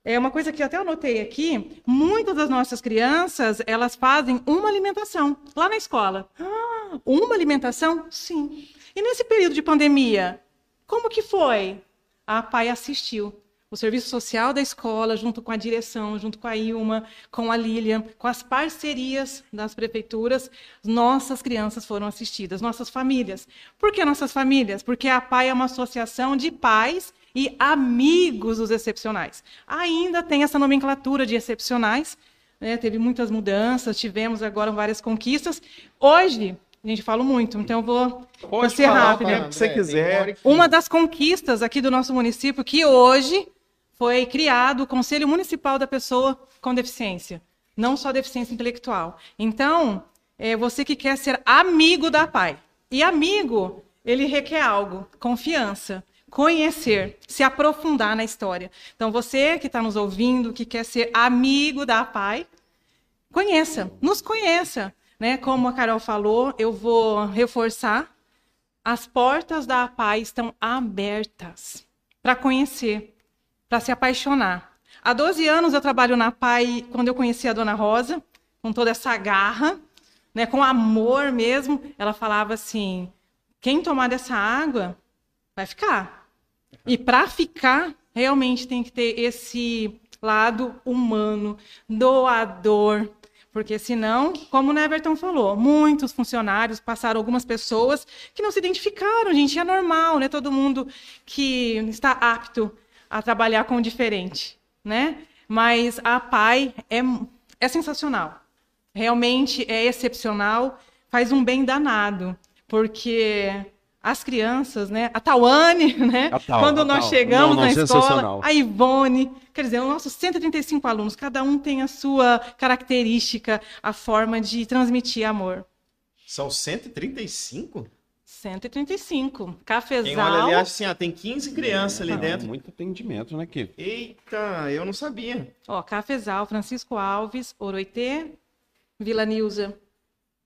É uma coisa que até eu anotei aqui, muitas das nossas crianças, elas fazem uma alimentação lá na escola. Ah, uma alimentação? Sim. E nesse período de pandemia, como que foi? A pai assistiu. O serviço social da escola, junto com a direção, junto com a Ilma, com a Lilian, com as parcerias das prefeituras, nossas crianças foram assistidas, nossas famílias. Por que nossas famílias? Porque a PAI é uma associação de pais e amigos dos excepcionais. Ainda tem essa nomenclatura de excepcionais, né? teve muitas mudanças, tivemos agora várias conquistas. Hoje, a gente fala muito, então eu vou, vou Pode ser falar, rápida. cara. que você quiser. Uma das conquistas aqui do nosso município, que hoje foi criado o Conselho Municipal da Pessoa com Deficiência, não só deficiência intelectual. Então, é você que quer ser amigo da PAI. E amigo, ele requer algo, confiança, conhecer, se aprofundar na história. Então, você que está nos ouvindo, que quer ser amigo da PAI, conheça, nos conheça. Né? Como a Carol falou, eu vou reforçar as portas da APAI estão abertas para conhecer, para se apaixonar. Há 12 anos eu trabalho na APAI, quando eu conheci a Dona Rosa, com toda essa garra, né, com amor mesmo, ela falava assim: quem tomar dessa água vai ficar. E para ficar, realmente tem que ter esse lado humano, doador, porque senão, como o Neverton falou, muitos funcionários passaram algumas pessoas que não se identificaram, gente, é normal, né? Todo mundo que está apto a trabalhar com o diferente, né? Mas a PAI é, é sensacional. Realmente é excepcional, faz um bem danado, porque as crianças, né? A Tawane, (laughs) né? A Tal, Quando a nós Tal. chegamos não, não, na escola, a Ivone, quer dizer, os nossos 135 alunos, cada um tem a sua característica, a forma de transmitir amor. São 135? 135. Cafezal. Quem olha ali acha assim, ah, tem 15 crianças é, ali dentro. Muito atendimento, né, Kiko? Eita, eu não sabia. Ó, Cafezal, Francisco Alves, Oroitê, Vila Nilza.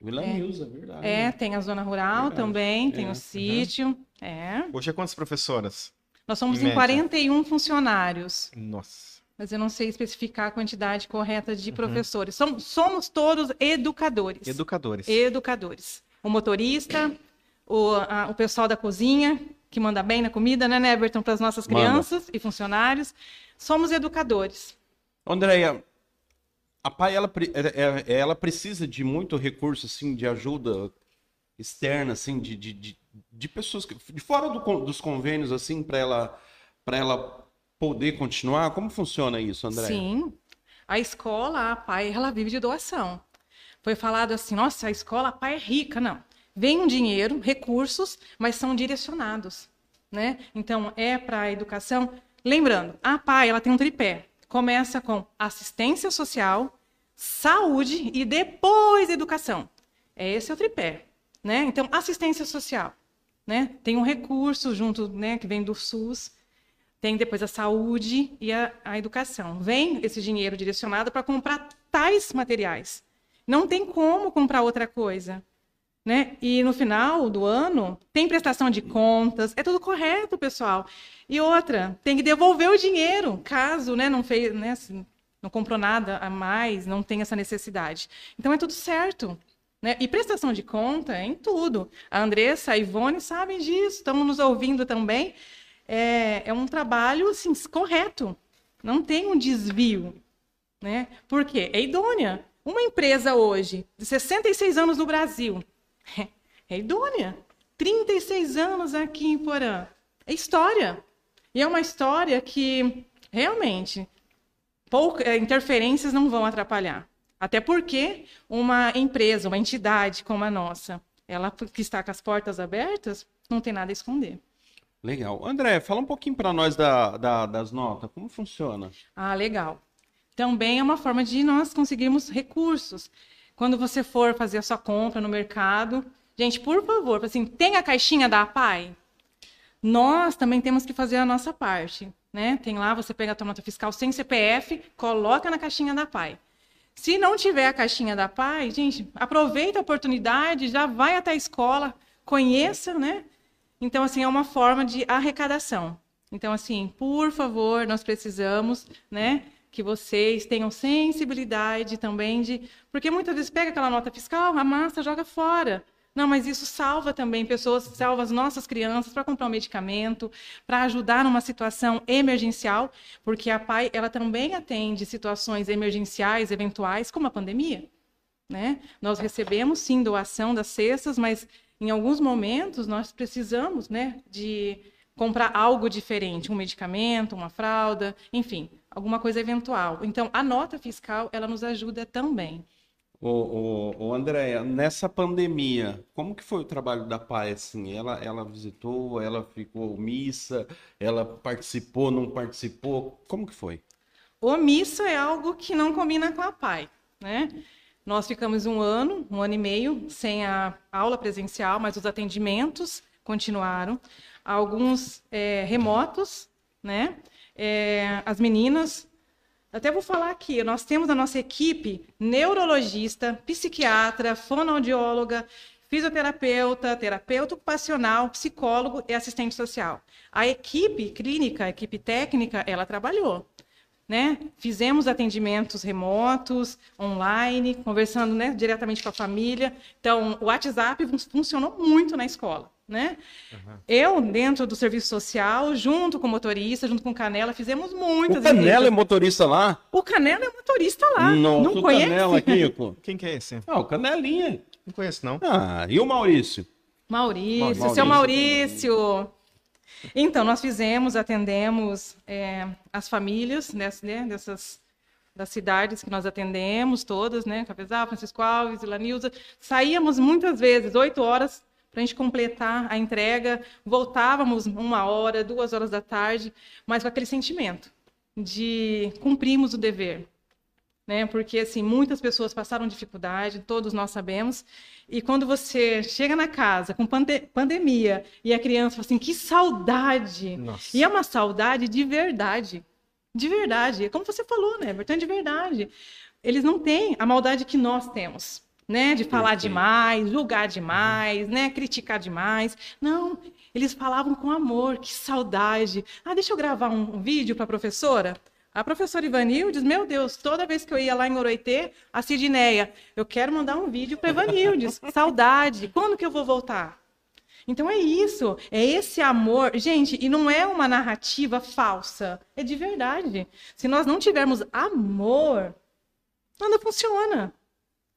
Vila é. Nilza, verdade. É, tem a zona rural verdade. também, tem é. o sítio. Uhum. É. Hoje é quantas professoras? Nós somos em, em 41 funcionários. Nossa. Mas eu não sei especificar a quantidade correta de uhum. professores. Somos, somos todos educadores. Educadores. Educadores. O motorista, o, a, o pessoal da cozinha, que manda bem na comida, né, Neverton, para as nossas crianças e funcionários. Somos educadores. Andréia, a PAI ela, é, é, ela precisa de muito recurso assim de ajuda externa assim de, de, de, de pessoas que, de fora do, dos convênios assim para ela ela poder continuar? Como funciona isso André sim. A escola a PAI ela vive de doação. Foi falado assim nossa a escola a PAI é rica. Não vem um dinheiro recursos mas são direcionados né então é para a educação lembrando a PAI ela tem um tripé começa com assistência social, saúde e depois educação. É esse é o tripé, né? Então, assistência social, né? Tem um recurso junto, né, que vem do SUS, tem depois a saúde e a, a educação. Vem esse dinheiro direcionado para comprar tais materiais. Não tem como comprar outra coisa. Né? E no final do ano tem prestação de contas, é tudo correto, pessoal. E outra, tem que devolver o dinheiro, caso né, não fez, né, assim, não comprou nada a mais, não tem essa necessidade. Então é tudo certo. Né? E prestação de conta em tudo. A Andressa, a Ivone sabem disso, estão nos ouvindo também. É, é um trabalho assim, correto. Não tem um desvio. Né? Por quê? É idônea. Uma empresa hoje, de 66 anos no Brasil, (laughs) É idônea. 36 anos aqui em Porã. É história. E é uma história que, realmente, pouca, é, interferências não vão atrapalhar. Até porque uma empresa, uma entidade como a nossa, ela que está com as portas abertas, não tem nada a esconder. Legal. André, fala um pouquinho para nós da, da, das notas. Como funciona? Ah, legal. Também é uma forma de nós conseguirmos recursos. Quando você for fazer a sua compra no mercado, gente, por favor, assim, tem a caixinha da APAI? Nós também temos que fazer a nossa parte, né? Tem lá, você pega a nota fiscal sem CPF, coloca na caixinha da APAI. Se não tiver a caixinha da APAI, gente, aproveita a oportunidade, já vai até a escola, conheça, né? Então, assim, é uma forma de arrecadação. Então, assim, por favor, nós precisamos, né, que vocês tenham sensibilidade também de. Porque muitas vezes pega aquela nota fiscal, amassa, joga fora. Não, mas isso salva também pessoas, salva as nossas crianças para comprar um medicamento, para ajudar numa situação emergencial, porque a PAI ela também atende situações emergenciais, eventuais, como a pandemia. Né? Nós recebemos sim doação das cestas, mas em alguns momentos nós precisamos né, de comprar algo diferente, um medicamento, uma fralda, enfim, alguma coisa eventual. Então, a nota fiscal, ela nos ajuda também. O, o, o Andréia, nessa pandemia, como que foi o trabalho da PAI, assim? Ela, ela visitou, ela ficou omissa, ela participou, não participou? Como que foi? Omissa é algo que não combina com a PAI, né? Nós ficamos um ano, um ano e meio, sem a aula presencial, mas os atendimentos continuaram. Alguns é, remotos, né? É, as meninas. Até vou falar aqui, nós temos a nossa equipe neurologista, psiquiatra, fonoaudióloga, fisioterapeuta, terapeuta ocupacional, psicólogo e assistente social. A equipe clínica, a equipe técnica, ela trabalhou. né? Fizemos atendimentos remotos, online, conversando né, diretamente com a família. Então, o WhatsApp fun- funcionou muito na escola. Né? Eu, dentro do serviço social, junto com o motorista, junto com o Canela, fizemos muitas O Canela é motorista lá? O Canela é motorista lá. Nossa, não conhece? Canela, Kiko. Quem que é esse? Ah, o Canelinha. Não conheço, não. Ah, e o Maurício? Maurício, Maurício. seu Maurício. Então, nós fizemos, atendemos é, as famílias dessas, né, dessas das cidades que nós atendemos, todas, né? Cafezal, Francisco Alves, Ilanilza. Saíamos muitas vezes, oito horas, para a gente completar a entrega. Voltávamos uma hora, duas horas da tarde, mas com aquele sentimento de cumprimos o dever, né? Porque assim muitas pessoas passaram dificuldade, todos nós sabemos. E quando você chega na casa com pande pandemia e a criança fala assim, que saudade! Nossa. E é uma saudade de verdade, de verdade. É como você falou, né? Everton, de verdade. Eles não têm a maldade que nós temos. Né, de falar Perfeito. demais, julgar demais, né, criticar demais. Não, eles falavam com amor, que saudade. Ah, deixa eu gravar um, um vídeo para a professora. A professora Ivanildes, meu Deus, toda vez que eu ia lá em Oroitê, a Sidneia, eu quero mandar um vídeo para Ivanildes. (laughs) Saudade. Quando que eu vou voltar? Então é isso, é esse amor. Gente, e não é uma narrativa falsa, é de verdade. Se nós não tivermos amor, nada funciona.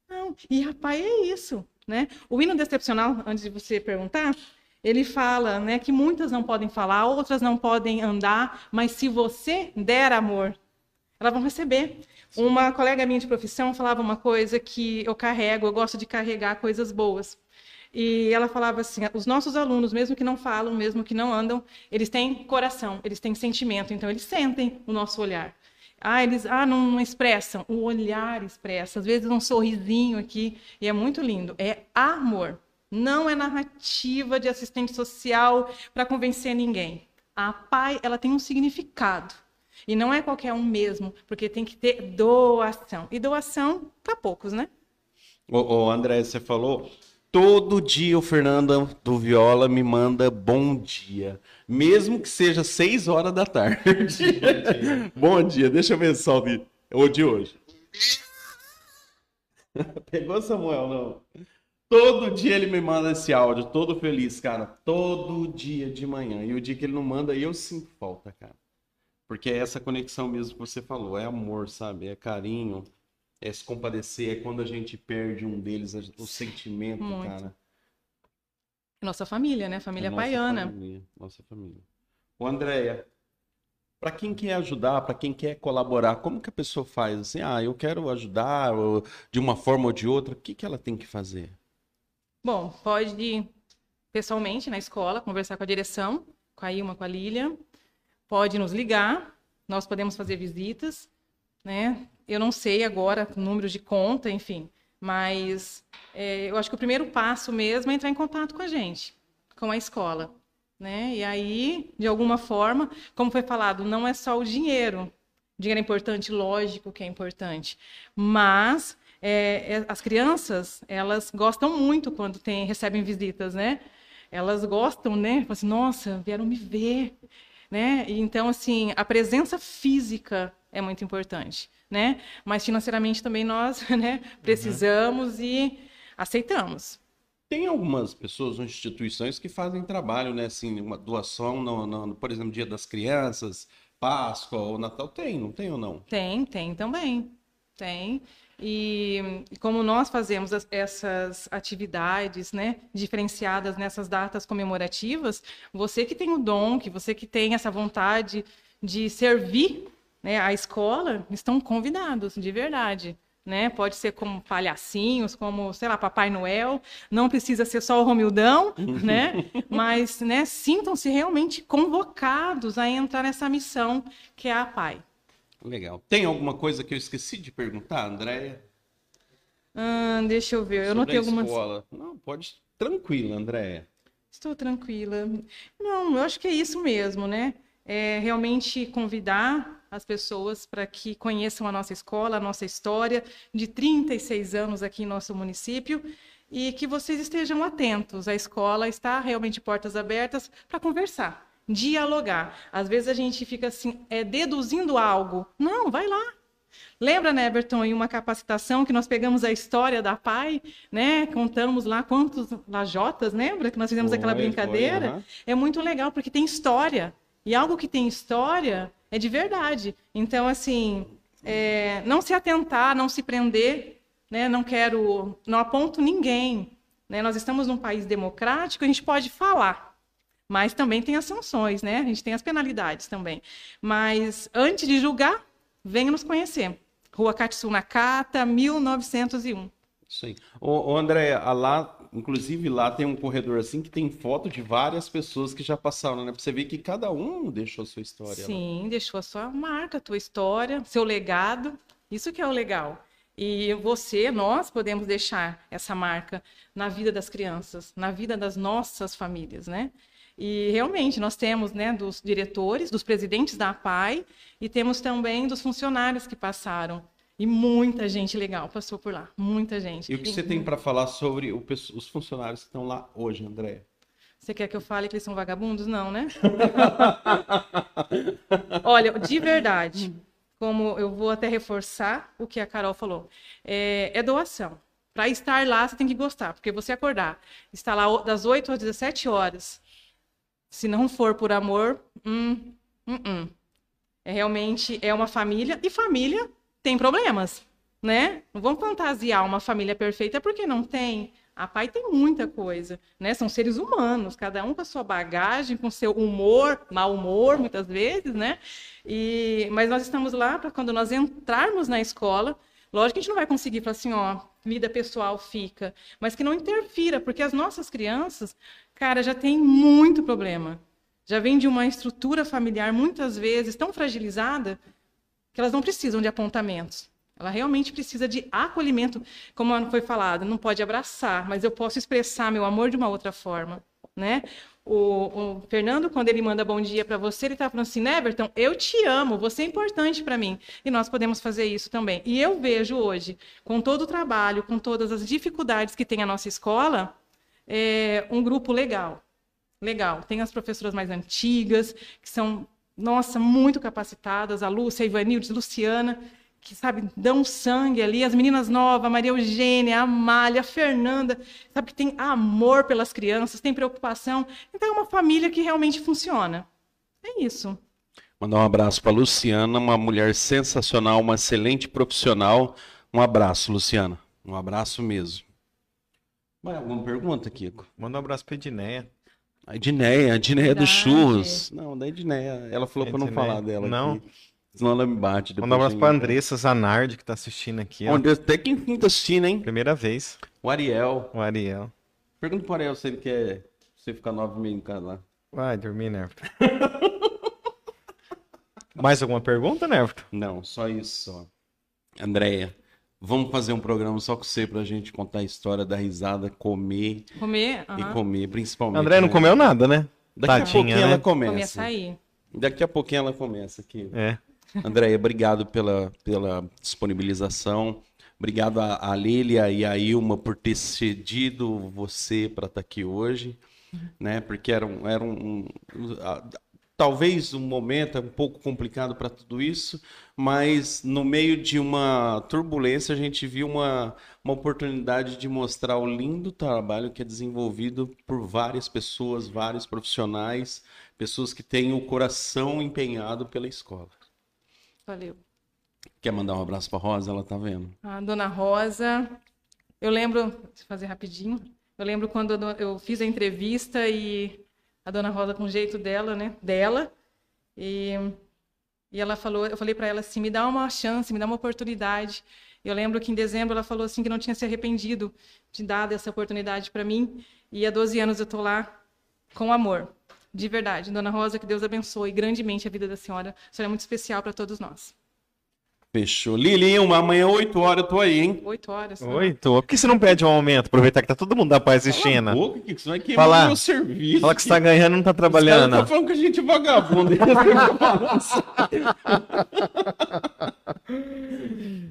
Não. E rapaz, é isso, né? O hino decepcional, antes de você perguntar, ele fala, né, que muitas não podem falar, outras não podem andar, mas se você der amor, elas vão receber. Uma colega minha de profissão falava uma coisa que eu carrego, eu gosto de carregar coisas boas. E ela falava assim: os nossos alunos, mesmo que não falam, mesmo que não andam, eles têm coração, eles têm sentimento, então eles sentem o nosso olhar. Ah, eles ah, não, não expressam, o olhar expressa, às vezes um sorrisinho aqui, e é muito lindo. É amor, não é narrativa de assistente social para convencer ninguém. A pai, ela tem um significado. E não é qualquer um mesmo, porque tem que ter doação. E doação para poucos, né? Ô, ô, André, você falou. Todo dia o Fernando do Viola me manda bom dia. Mesmo que seja 6 horas da tarde. bom dia. (laughs) Deixa eu ver só. O de hoje. (laughs) Pegou, Samuel? Não. Todo dia ele me manda esse áudio, todo feliz, cara. Todo dia de manhã. E o dia que ele não manda, eu sinto falta, cara. Porque é essa conexão mesmo que você falou. É amor, sabe? É carinho. É se compadecer. É quando a gente perde um deles, o sentimento, Muito. cara. Nossa família, né? Família É nossa paiana. Família, nossa família. Ô, Andréia, para quem quer ajudar, para quem quer colaborar, como que a pessoa faz? Assim, ah, eu quero ajudar ou de uma forma ou de outra, o que que ela tem que fazer? Bom, pode ir pessoalmente na escola, conversar com a direção, com a Ilma, com a Lília. Pode nos ligar, nós podemos fazer visitas, né? Eu não sei agora o número de conta, enfim, mas é, eu acho que o primeiro passo mesmo é entrar em contato com a gente, com a escola, né? E aí, de alguma forma, como foi falado, não é só o dinheiro. O dinheiro é importante, lógico que é importante, mas é, é, as crianças, elas gostam muito quando tem, recebem visitas, né? Elas gostam, né? Falam assim, nossa, vieram me ver, né? E então, assim, a presença física é muito importante, né? Mas financeiramente também nós, (laughs) né, precisamos e aceitamos. Tem algumas pessoas ou instituições que fazem trabalho, né? Assim, uma doação, no, no- por exemplo, Dia das Crianças, Páscoa ou Natal. Tem, não tem ou não? Tem, tem também. Tem. E, e como nós fazemos as- essas atividades, né, diferenciadas nessas datas comemorativas, você que tem o dom, que você que tem essa vontade de servir, né, a escola, estão convidados, de verdade. Né? Pode ser como palhacinhos, como, sei lá, Papai Noel. Não precisa ser só o Romildão, (laughs) né? Mas, né, sintam-se realmente convocados a entrar nessa missão que é a PAI. Legal. Tem alguma coisa que eu esqueci de perguntar, Andréia? Ah, deixa eu ver, eu Sobre notei a algumas. escola. Não, pode. Tranquila, Andréia. Estou tranquila. Não, eu acho que é isso mesmo, né? É realmente convidar as pessoas para que conheçam a nossa escola, a nossa história de 36 anos aqui em nosso município e que vocês estejam atentos. A escola está realmente portas abertas para conversar. Dialogar. Às vezes a gente fica assim, é, deduzindo algo. Não, vai lá. Lembra, né, Everton, em uma capacitação que nós pegamos a história da PAI, né? Contamos lá quantos lajotas, lembra? Que nós fizemos Foi, aquela brincadeira. foi, aham. É muito legal, porque tem história. E algo que tem história é de verdade. Então, assim, é, não se atentar, não se prender, né? Não quero, não aponto ninguém. Né? Nós estamos num país democrático, a gente pode falar, mas também tem as sanções, né? A gente tem as penalidades também. Mas antes de julgar, venha nos conhecer. Rua Katsu Nakata, 1901. Isso aí. Ô, ô André, lá, inclusive lá tem um corredor assim que tem foto de várias pessoas que já passaram, né? Pra você ver que cada um deixou sua história. lá. Sim, deixou a sua marca, a tua história, seu legado. Isso que é o legal. E você, nós podemos deixar essa marca na vida das crianças, na vida das nossas famílias, né? E realmente nós temos, né, dos diretores, dos presidentes da APAI e temos também dos funcionários que passaram. E muita gente legal passou por lá, muita gente. E o que você tem para falar sobre o os funcionários que estão lá hoje, André? Você quer que eu fale que eles são vagabundos? Não, né? (laughs) Olha, de verdade, como eu vou até reforçar o que a Carol falou, é, é doação. Para estar lá, você tem que gostar, porque você acordar, estar lá das 8 às 17 horas, se não for por amor, hum, hum, hum. É realmente é uma família e família tem problemas, né? Não vamos fantasiar uma família perfeita porque não tem. A pai tem muita coisa, né? São seres humanos, cada um com a sua bagagem, com seu humor, mau humor, muitas vezes, né? E mas nós estamos lá para quando nós entrarmos na escola, lógico que a gente não vai conseguir falar assim, ó, vida pessoal fica, mas que não interfira, porque as nossas crianças, cara, já tem muito problema. Já vem de uma estrutura familiar muitas vezes tão fragilizada que elas não precisam de apontamentos. Ela realmente precisa de acolhimento, como foi falado, não pode abraçar, mas eu posso expressar meu amor de uma outra forma, né? O, o Fernando, quando ele manda bom dia para você, ele está falando assim, né, Everton, eu te amo, você é importante para mim. E nós podemos fazer isso também. E eu vejo hoje, com todo o trabalho, com todas as dificuldades que tem a nossa escola, é, um grupo legal. Legal. Tem as professoras mais antigas, que são, nossa, muito capacitadas, a Lúcia, a Ivanildes, Luciana, que, sabe, dão sangue ali, as meninas novas, a Maria Eugênia, a Amália, a Fernanda, sabe, que tem amor pelas crianças, tem preocupação. Então, é uma família que realmente funciona. É isso. Mandar um abraço para Luciana, uma mulher sensacional, uma excelente profissional. Um abraço, Luciana. Um abraço mesmo. Mais alguma pergunta, Kiko? Manda um abraço pra Edneia. A Edneia, a Edneia dos churros. Não, da Edneia. Ela falou para não falar dela Não? aqui. Senão ela me bate. Um abraço pra Andressa Zanardi, que tá assistindo aqui, ó. Onde até quem quem tá assistindo, hein? Primeira vez. O Ariel. O Ariel. Pergunta pro Ariel se ele quer você ficar nove meses em casa lá. Vai dormir, Nervto. (laughs) Mais alguma pergunta, Nervto? Não, só isso só. Andréia, vamos fazer um programa só com você pra gente contar a história da risada, comer Comer, e comer, principalmente. André não né? comeu nada, né? Daqui a Tadinha, pouquinho ela né? comer começa. açaí. Daqui a pouquinho ela começa aqui. É. Andréia, obrigado pela, pela disponibilização. Obrigado a, a Lília e a Ilma por ter cedido você para estar aqui hoje, né? Porque era um, era um, um- a- talvez um momento um pouco complicado para tudo isso, mas no meio de uma turbulência a gente viu uma, uma oportunidade de mostrar o lindo trabalho que é desenvolvido por várias pessoas, vários profissionais, pessoas que têm o coração empenhado pela escola. Valeu. Quer mandar um abraço para Rosa? Ela tá vendo. A dona Rosa, eu lembro, deixa eu fazer rapidinho. Eu lembro quando eu do- eu fiz a entrevista e a dona Rosa com o jeito dela, né? Dela. E, e ela falou, eu falei para ela assim, me dá uma chance, me dá uma oportunidade. Eu lembro que em dezembro ela falou assim que não tinha se arrependido de dar essa oportunidade para mim. E há 12 anos eu tô lá com amor. De verdade. Dona Rosa, que Deus abençoe grandemente a vida da senhora. A senhora é muito especial para todos nós. Fechou. Lili, uma amanhã, 8 horas, eu tô aí, hein? Oito horas. Oi, tô. Por que você não pede um aumento? Aproveitar que tá todo mundo da paz Cala a assistindo. boca, Kiko, você vai queimar Fala. meu serviço. Fala que você tá ganhando e não tá Os trabalhando. tá falando que a gente é vagabundo. (laughs)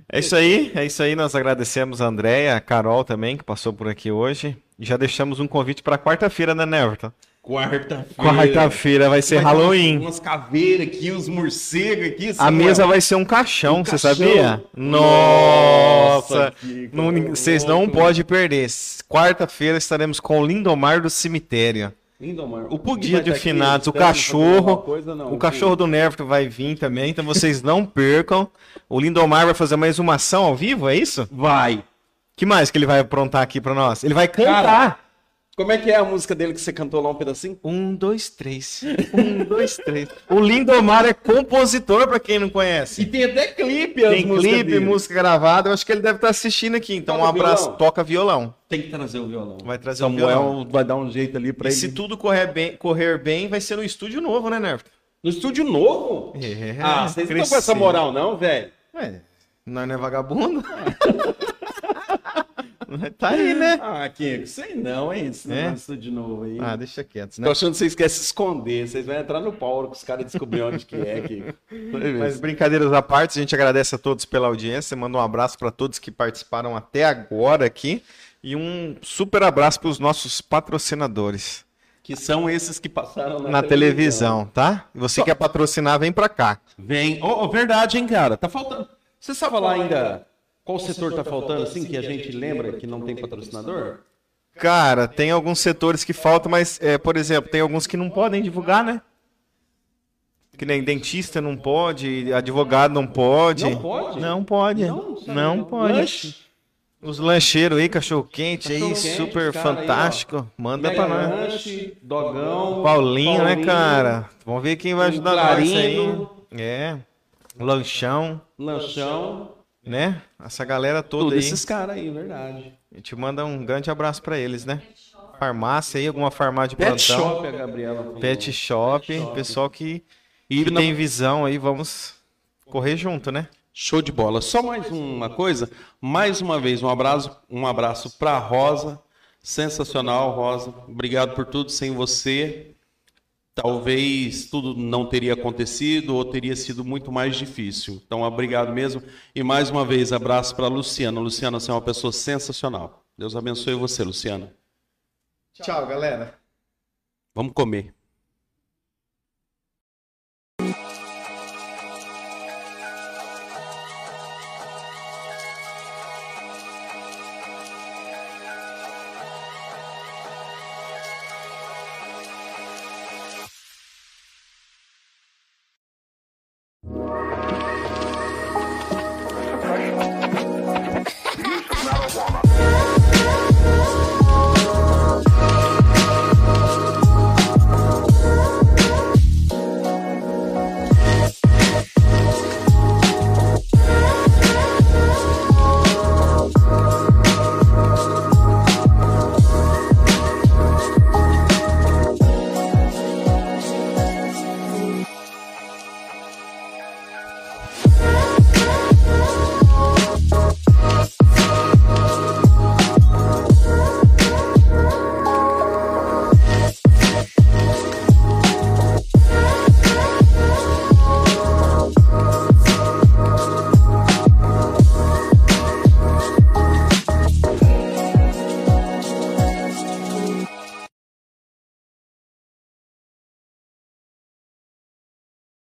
É isso aí, é isso aí. Nós agradecemos a Andréia, a Carol também, que passou por aqui hoje. E já deixamos um convite para quarta-feira, né, Neverton? Quarta-feira. Quarta-feira vai ser Vai Halloween. Umas caveiras aqui, uns morcegos aqui. A mesa vai ser um caixão, Um você caixão. sabia? Nossa, que Não- Vocês não louca. podem perder. Quarta-feira estaremos com o Lindomar do Cemitério. Lindomar. O Pug Dia de tá aqui finados. O cachorro. coisa, não? O cachorro do Nervo vai vir também, então vocês não percam. O Lindomar vai fazer mais uma ação ao vivo, é isso? Vai. que mais que ele vai aprontar aqui pra nós? Ele vai cantar. Cara, Como é que é a música dele que você cantou lá um pedacinho? Um, dois, três. Um, dois, três. O Lindomar é compositor, pra quem não conhece. E tem até clipe as Tem músicas clipe, dele. música gravada. Eu acho que ele deve estar assistindo aqui. Então, Toca um abraço. violão? Toca violão. Tem que trazer o violão. Vai trazer o Samuel violão. vai dar um jeito ali pra E ele. se tudo correr bem, correr bem, vai ser no estúdio novo, né, Nervo? No estúdio novo? É, ah, vocês não estão com essa moral não, velho. Ué, nós não é vagabundo? (laughs) tá aí, né? Ah, Kiko, sei não, hein? Esse É? negócio de novo aí. Ah, deixa quieto, Tô né? achando que vocês querem se esconder. Vocês vão entrar no pau que os caras descobriram onde que é, Kiko. Mas brincadeiras à parte, a gente agradece a todos pela audiência, manda um abraço para todos que participaram até agora aqui e um super abraço para os nossos patrocinadores Que são esses que passaram na, na televisão, tá? E você Só- quer patrocinar, vem para cá. Vem. Oh, oh, verdade, hein, cara? Tá faltando. Você sabe lá ainda qual setor tá faltando, assim, que a gente lembra que não tem patrocinador? Cara, tem alguns setores que faltam, mas, é, por exemplo, tem alguns que não podem divulgar, né? Que nem dentista não pode, advogado não pode. Não pode? Não pode. Não, Não não. pode. Lanche? Os lancheiros aí, cachorro quente aí, Cachorro-quente, super cara, aí, fantástico. Manda Mega pra nós. Lanche, Dogão. Paulinho, né, cara? Vamos ver quem vai ajudar nós aí. É. Lanchão, Lanchão. Né? Essa galera toda Todos aí. esses caras aí, verdade. A gente manda um grande abraço pra eles, né? Farmácia aí, alguma farmácia de Pet plantão. Shop, a Gabriela. falou. Pet shop, Pet shop. pessoal que, E que na- tem visão aí, vamos correr junto, né? Show de bola. Só mais uma coisa, mais uma vez um abraço, um abraço para Rosa. Sensacional, Rosa. Obrigado por tudo. Sem você, talvez tudo não teria acontecido ou teria sido muito mais difícil. Então, obrigado mesmo. E mais uma vez, abraço para Luciana. Luciana, você é uma pessoa sensacional. Deus abençoe você, Luciana. Tchau, galera. Vamos comer.